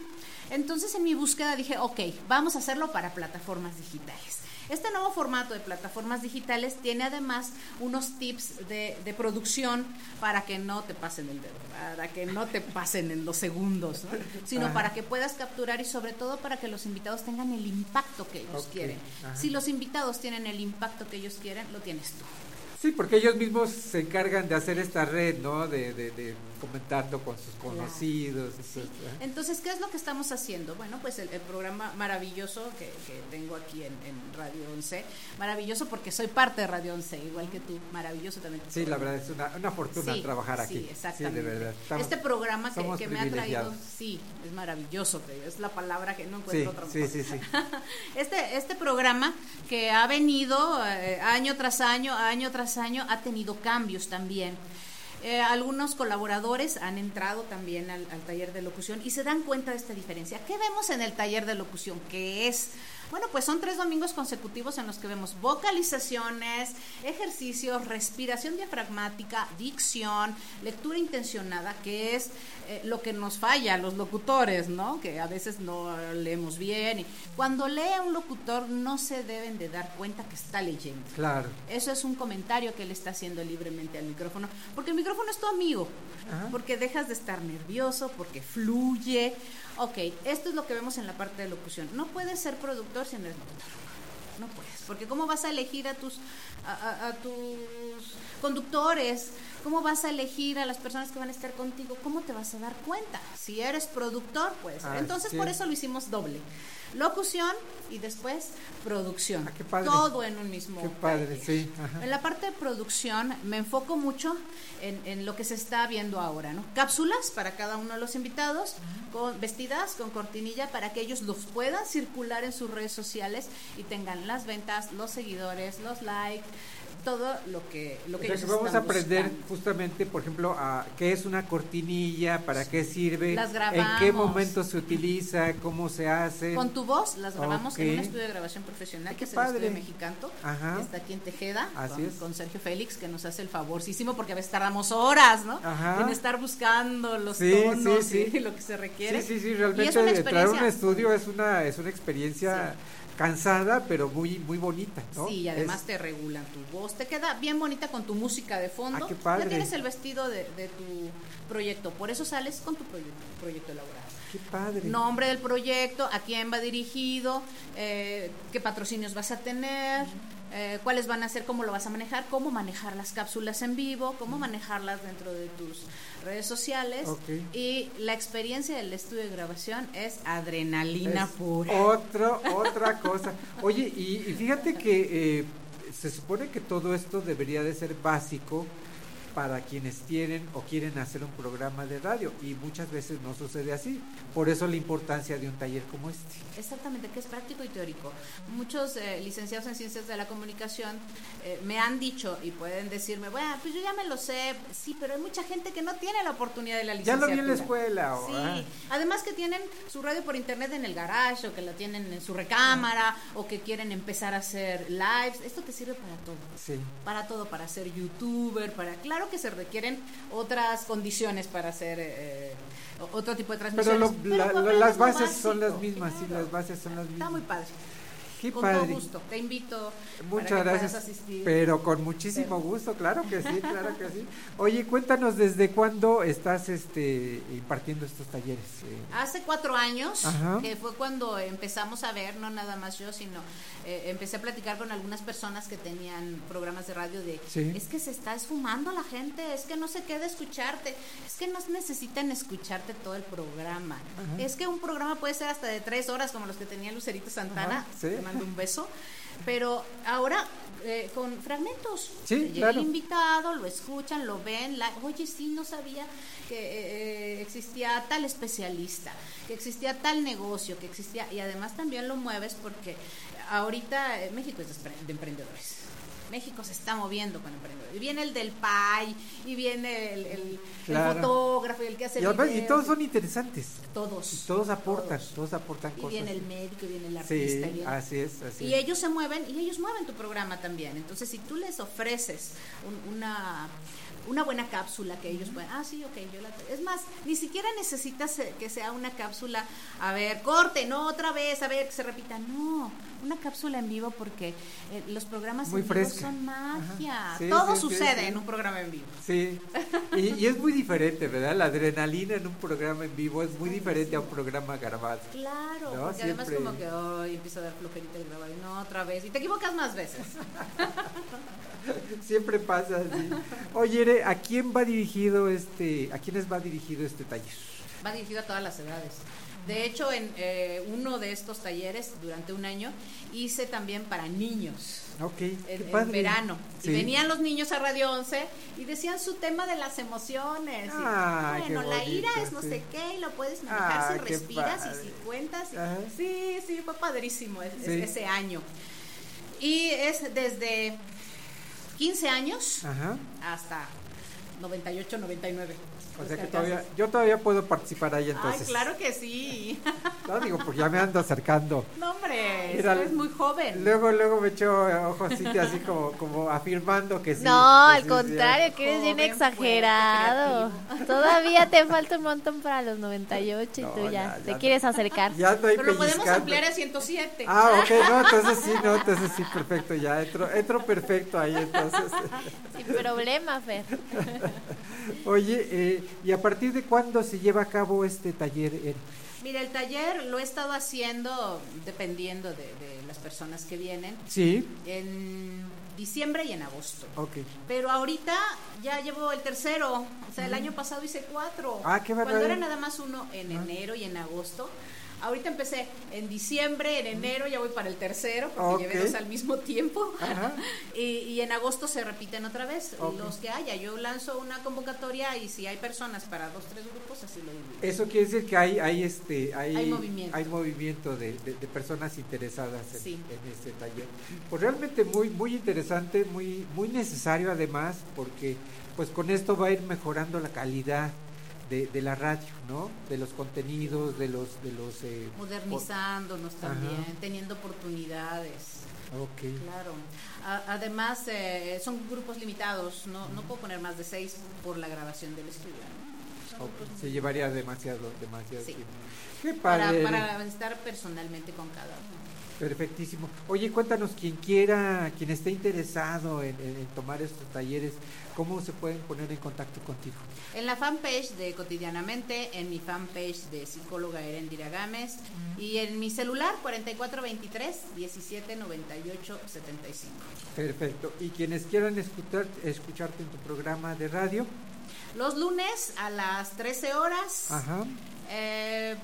Entonces en mi búsqueda dije, ok, vamos a hacerlo para plataformas digitales. Este nuevo formato de plataformas digitales tiene además unos tips de, de producción para que no te pasen el dedo, para que no te pasen en dos segundos, ¿no? sino Ajá. para que puedas capturar y sobre todo para que los invitados tengan el impacto que ellos quieren. ajá. Si los invitados tienen el impacto que ellos quieren, lo tienes tú. Sí, porque ellos mismos se encargan de hacer esta red, ¿no? De, de, de comentando con sus conocidos. etcétera. Entonces, ¿qué es lo que estamos haciendo? Bueno, pues el, el programa maravilloso que, que tengo aquí en, en Radio 11, maravilloso porque soy parte de Radio 11, igual que tú, maravilloso también. Sí, la verdad es una, una fortuna Sí, trabajar aquí. Sí, exactamente. Sí, de verdad. Estamos- este programa que, que me ha traído, sí, es maravilloso, es la palabra que no encuentro otra sí, sí, sí. <laughs> Este, este programa que ha venido eh, año tras año, año tras año, ha tenido cambios también. Eh, algunos colaboradores han entrado también al, al taller de locución y se dan cuenta de esta diferencia. ¿Qué vemos en el taller de locución? Que es, bueno, pues son tres domingos consecutivos en los que vemos vocalizaciones, ejercicios, respiración diafragmática, dicción, lectura intencionada, que es eh, lo que nos falla a los locutores, ¿no? Que a veces no leemos bien. Y cuando lee un locutor no se deben de dar cuenta que está leyendo. Claro. Eso es un comentario que él está haciendo libremente al micrófono, porque el micrófono es tu amigo, Ajá. porque dejas de estar nervioso, porque fluye. Ok, esto es lo que vemos en la parte de locución. No puedes ser productor si no eres locutor. No puedes, porque ¿cómo vas a elegir a tus, a, a- a tus conductores? ¿Cómo vas a elegir a las personas que van a estar contigo? ¿Cómo te vas a dar cuenta? Si eres productor, pues. Ah, Entonces, sí. por eso lo hicimos doble. Locución y después producción. Ah, padre. Todo en un mismo Qué padre, taller. sí. ajá. En la parte de producción me enfoco mucho en, en lo que se está viendo ahora, ¿no? Cápsulas para cada uno de los invitados, con, vestidas con cortinilla para que ellos los puedan circular en sus redes sociales y tengan las ventas, los seguidores, los likes, todo lo que, lo que ellos que vamos a aprender buscando. justamente, por ejemplo, a qué es una cortinilla, para qué sirve, Las en qué momento se utiliza, cómo se hace. Con tu voz las grabamos en un estudio de grabación profesional, que es padre. el estudio Mexicanto, Ajá. que está aquí en Tejeda, con, Sergio Félix, que nos hace el favorcísimo, porque a veces tardamos horas, ¿no? Ajá. En estar buscando los Sí, tonos sí, sí. y <laughs> lo que se requiere. Sí, sí, sí, realmente entrar a un estudio es una, es una experiencia cansada, pero muy, muy bonita, ¿no? Sí, y además Es- te regulan tu voz, te queda bien bonita con tu música de fondo. Ah, qué padre. Ya tienes el vestido de, de tu proyecto, por eso sales con tu proyecto, proyecto elaborado. qué padre. Nombre del proyecto, a quién va dirigido, eh, qué patrocinios vas a tener, eh, cuáles van a ser, cómo lo vas a manejar, cómo manejar las cápsulas en vivo, cómo manejarlas dentro de tus redes sociales. Y la experiencia del estudio de grabación es adrenalina Es pura. Otro, otra <laughs> cosa. Oye, y, y fíjate que eh, se supone que todo esto debería de ser básico para quienes tienen o quieren hacer un programa de radio y muchas veces no sucede así. Por eso la importancia de un taller como este. Exactamente, que es práctico y teórico. Muchos eh, licenciados en ciencias de la comunicación eh, me han dicho y pueden decirme, bueno, pues yo ya me lo sé, sí, pero hay mucha gente que no tiene la oportunidad de la Ya lo licenciatura. vi en la escuela. o- Sí, ah. además que tienen su radio por internet en el garage o que la tienen en su recámara o que quieren empezar a hacer lives. Esto te sirve para todo. Sí. Para todo, para ser youtuber, para... Claro claro que se requieren otras condiciones para hacer eh, o- otro tipo de Pero, transmisiones. lo- pero la- las bases son las mismas, sí, las bases son las Está mismas. muy padre. Qué Con padre. todo gusto, te invito. para Muchas que gracias. asistir. Pero con muchísimo gusto, claro que sí, <laughs> claro que sí. Oye, cuéntanos desde cuándo estás este impartiendo estos talleres. eh? Hace cuatro años, Ajá. que fue cuando empezamos a ver, no nada más yo, sino eh, empecé a platicar con algunas personas que tenían programas de radio de, Sí. es que se está esfumando la gente, es que no se queda escucharte, es que no necesitan escucharte todo el programa. Ajá. Es que un programa puede ser hasta de tres horas, como los que tenía Lucerito Santana, Ajá, sí. Un beso, pero ahora eh, con fragmentos. Sí, Llega claro. el invitado, lo escuchan, lo ven, la, oye, sí, no sabía que eh, existía tal especialista, que existía tal negocio, que existía, y además también lo mueves porque ahorita eh, México es de emprendedores. México se está moviendo con emprendedores. Y viene el del PAI, y viene el, el- el Claro. fotógrafo, y el que hace Y, y todos son interesantes. Todos. Y todos aportan, todos, aportan Y cosas. viene el médico, y viene el Sí, artista. y viene- así es, así y es. ellos se mueven y ellos mueven tu programa también. Entonces, si tú les ofreces un- una, una buena cápsula que ellos pueden, ah, sí, ok, yo la... Es más, ni siquiera necesitas eh, que sea una cápsula, a ver, corte, no otra vez, a ver, que se repita. No, una cápsula en vivo porque eh, los programas Muy en vivo fresca. son magia. Sí, Todo sí, sucede sí. en un programa en vivo. Sí, y, y es muy diferente, ¿verdad? La adrenalina en un programa en vivo es muy diferente a un programa grabado. Claro, No, porque además como que hoy empieza a dar flojerita de grabar y no otra vez y te equivocas más veces. <laughs> Siempre pasa así. Oye, ¿a quién va dirigido este, a quiénes va dirigido este taller? Va dirigido a todas las edades. De hecho, en eh, uno de estos talleres, durante un año, hice también para niños. Ok, En, qué en padre. verano. Sí. Y venían los niños a Radio 11 y decían su tema de las emociones. Y, Ay, qué bueno, la ira es no sí. sé qué y lo puedes manejar Ah, si respiras y si cuentas. y- sí, sí, fue padrísimo es- es- Sí. ese año. Y es desde 15 años Ajá. hasta 98, 99. O sea que que todavía, yo todavía puedo participar ahí entonces. Ay, claro que sí. <laughs> No digo, pues ya me ando acercando. No, hombre, Mira, eres muy joven. Luego, luego me echo ojos así, así como, como afirmando que sí. No, que al sí, contrario, que eres bien Joven, fuerte, exagerado. Todavía te <laughs> falta un montón para los 98 y No, tú ya, ya, te ya. quieres acercar. Ya Pero lo podemos ampliar a 107. Ah, ok, <laughs> no, entonces sí, no, entonces sí, perfecto, ya entro, entro perfecto ahí entonces. Sin problema, Fer. Oye, eh, ¿y a partir de cuándo se lleva a cabo este taller? Mira, el taller lo he estado haciendo dependiendo de, de las personas que vienen. Sí, En diciembre y en agosto. ok. Pero ahorita ya llevo el tercero. O sea, el año pasado hice cuatro. Ah, qué Cuando barbaridad. era nada más uno en enero y en agosto. Ahorita empecé en diciembre, en enero ya voy para el tercero, porque Ok. llevé dos al mismo tiempo. <laughs> Y, y en agosto se repiten otra vez los que haya. Yo lanzo una convocatoria y si hay personas para dos, tres grupos, así lo divido. Eso quiere decir que hay, hay este, hay, Hay movimiento. hay movimiento de, de- de personas interesadas en, Sí. en este taller. Pues realmente muy, muy interesante, muy, muy necesario además, porque pues con esto va a ir mejorando la calidad de, de la radio, ¿no? De los contenidos, de los, de los eh, Modernizándonos Ajá. también, teniendo oportunidades. Ok. Claro. A- además, eh, son grupos limitados. No, no puedo poner más de seis por la grabación del estudio. Se llevaría demasiado, demasiado Sí. tiempo. Qué para, para estar personalmente con cada uno. Perfectísimo. Oye, cuéntanos, quien quiera, quien esté interesado en, en- en tomar estos talleres, ¿cómo se pueden poner en contacto contigo? En la fanpage de Cotidianamente, en mi fanpage de psicóloga Erendira Gámez y en mi celular 4423 1798 75. Perfecto. Y quienes quieran escuchar, escucharte en tu programa de radio, Los lunes a las 13 horas. ajá, Eh,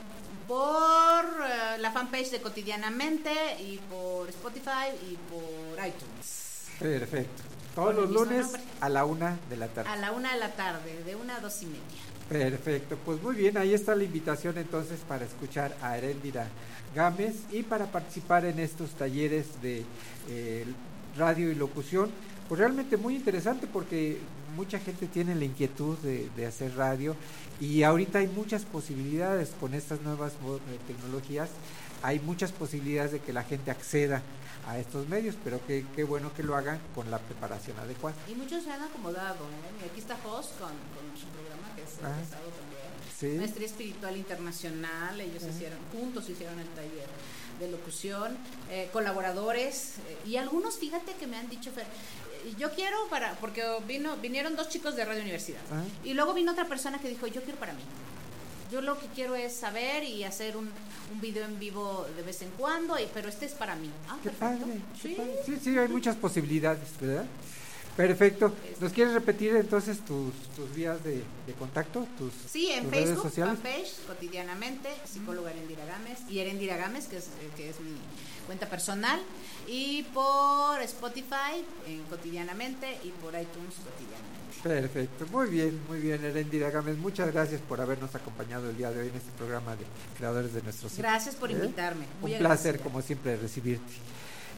por eh, la fanpage de Cotidianamente y por Spotify y por iTunes. perfecto. Todos los lunes nombre. a la una de la A tarde. la una de la tarde, de una a dos y media. Perfecto. Pues muy bien, ahí está la invitación entonces para escuchar a Heréndira Gámez y para participar en estos talleres de eh, radio y locución. Pues realmente muy interesante porque mucha gente tiene la inquietud de, de hacer radio y ahorita hay muchas posibilidades con estas nuevas eh, tecnologías, hay muchas posibilidades de que la gente acceda a estos medios, pero qué, qué bueno que lo hagan con la preparación adecuada. Y muchos se han acomodado, ¿eh? Aquí está Jos con, con su programa que es Ah. también. Sí. Maestría Espiritual Internacional, ellos Ah. hicieron, juntos hicieron el taller de locución, eh, colaboradores, eh, y algunos, fíjate que me han dicho, Fer, eh, yo quiero para, porque vino, vinieron dos chicos de Radio Universidad, Ah. y luego vino otra persona que dijo, yo quiero para mí. Yo lo que quiero es saber y hacer un, un video en vivo de vez en cuando, y, pero este es para mí. Ah, Qué perfecto. padre, qué Sí. padre. Sí, sí, hay muchas posibilidades, ¿verdad? Perfecto. ¿Nos quieres repetir entonces tus, tus vías de, de contacto? Tus, Sí, en tus redes Facebook, sociales? fanpage, cotidianamente, psicóloga Erendira Gámez, y Erendira Gámez, que es, eh, que es mi cuenta personal, y por Spotify, en cotidianamente, y por iTunes, cotidianamente. Perfecto, muy bien, muy bien, Erendira Gámez. Muchas gracias por habernos acompañado el día de hoy en este programa de Creadores de Nuestro Ciclo. Gracias por ¿Eh? invitarme, muy Un placer, como siempre, recibirte.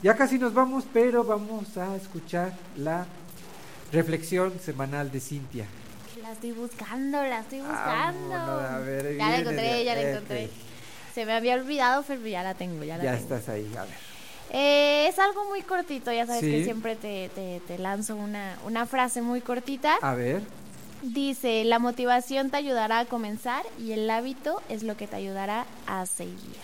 Ya casi nos vamos, pero vamos a escuchar la reflexión semanal de Cintia. La estoy buscando, la estoy buscando. Vámonos, a ver, ya la encontré, ya la encontré. Se me había olvidado, pero ya la tengo, ya la Ya tengo. estás ahí, a ver. Eh, es algo muy cortito, ya sabes Sí. que siempre te, te, te lanzo una, una frase muy cortita. A ver. Dice, la motivación te ayudará a comenzar y el hábito es lo que te ayudará a seguir.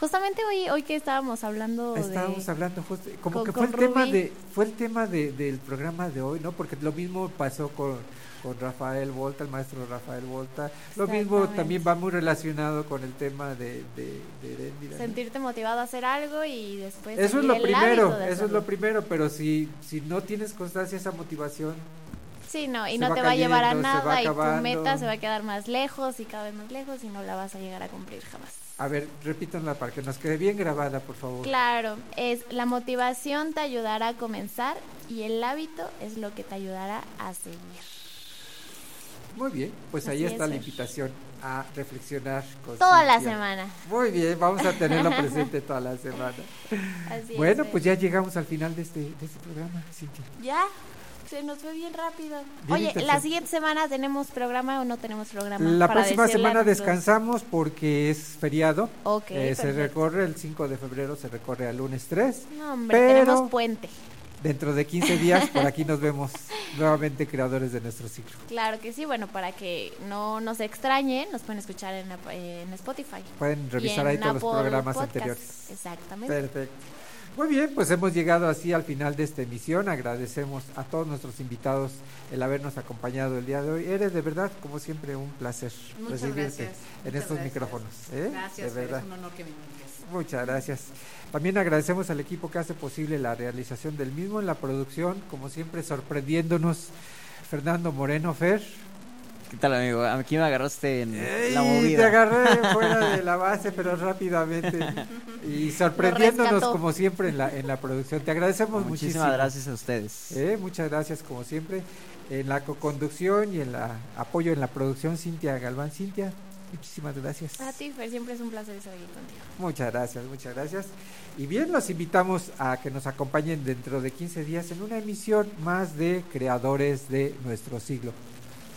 Justamente hoy, hoy que estábamos hablando Estábamos de... hablando justo, como con- que fue el tema de fue el tema de, del programa de hoy, ¿no? Porque lo mismo pasó con, con Rafael Volta, el maestro Rafael Volta. Lo mismo también va muy relacionado con el tema de, de, de Erendira, ¿no? Sentirte motivado a hacer algo y después... Eso es lo primero, de eso es lo primero, pero si si no tienes constancia esa motivación, Sí, no, y no va te va a llevar a nada y tu meta se va a quedar más lejos y cada vez más lejos y no la vas a llegar a cumplir jamás. A ver, repítanla para que nos quede bien grabada, por favor. Claro, es la motivación te ayudará a comenzar y el hábito es lo que te ayudará a seguir. Muy bien, pues ahí está es, la invitación a reflexionar con Toda la semana. Muy bien, vamos a tenerlo <laughs> presente toda la semana. Así bueno, pues ya llegamos al final de este, de este programa, Cintia. Ya, se nos fue bien rápido. Oye, la siguiente semana tenemos programa o no tenemos programa. La Para próxima semana nuestros- descansamos porque es feriado. Ok, Eh, se recorre el 5 de febrero, se recorre al lunes 3. No, hombre, pero tenemos puente. dentro de 15 días por aquí nos <laughs> vemos nuevamente creadores de nuestro ciclo. Claro que sí, bueno, para que no nos extrañen, nos pueden escuchar en, en Spotify. Pueden revisar ahí todos los Apple programas Podcast. anteriores. Exactamente. Perfecto. Muy bien, pues hemos llegado así al final de esta emisión. Agradecemos a todos nuestros invitados el habernos acompañado el día de hoy. Eres de verdad, como siempre, un placer Muchas recibirte gracias. en muchas estos gracias. micrófonos. ¿eh? Gracias, de verdad. es un honor que me invites. Muchas gracias. También agradecemos al equipo que hace posible la realización del mismo en la producción, como siempre sorprendiéndonos Fernando Moreno Fer. ¿Qué tal, amigo? Aquí me agarraste en la movida. Te agarré fuera de la base, pero rápidamente. Y sorprendiéndonos como siempre en la, en la producción. Te agradecemos Muchísimas muchísimo. gracias a ustedes. Eh, muchas gracias como siempre. En la co-conducción y en la apoyo en la producción, Cintia Galván. Cintia, muchísimas gracias. A ti, Fer, siempre es un placer estar aquí contigo. Muchas gracias, muchas gracias. Y bien, los invitamos a que nos acompañen dentro de 15 días en una emisión más de Creadores de nuestro siglo.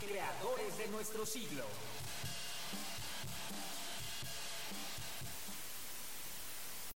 Creadores de nuestro siglo.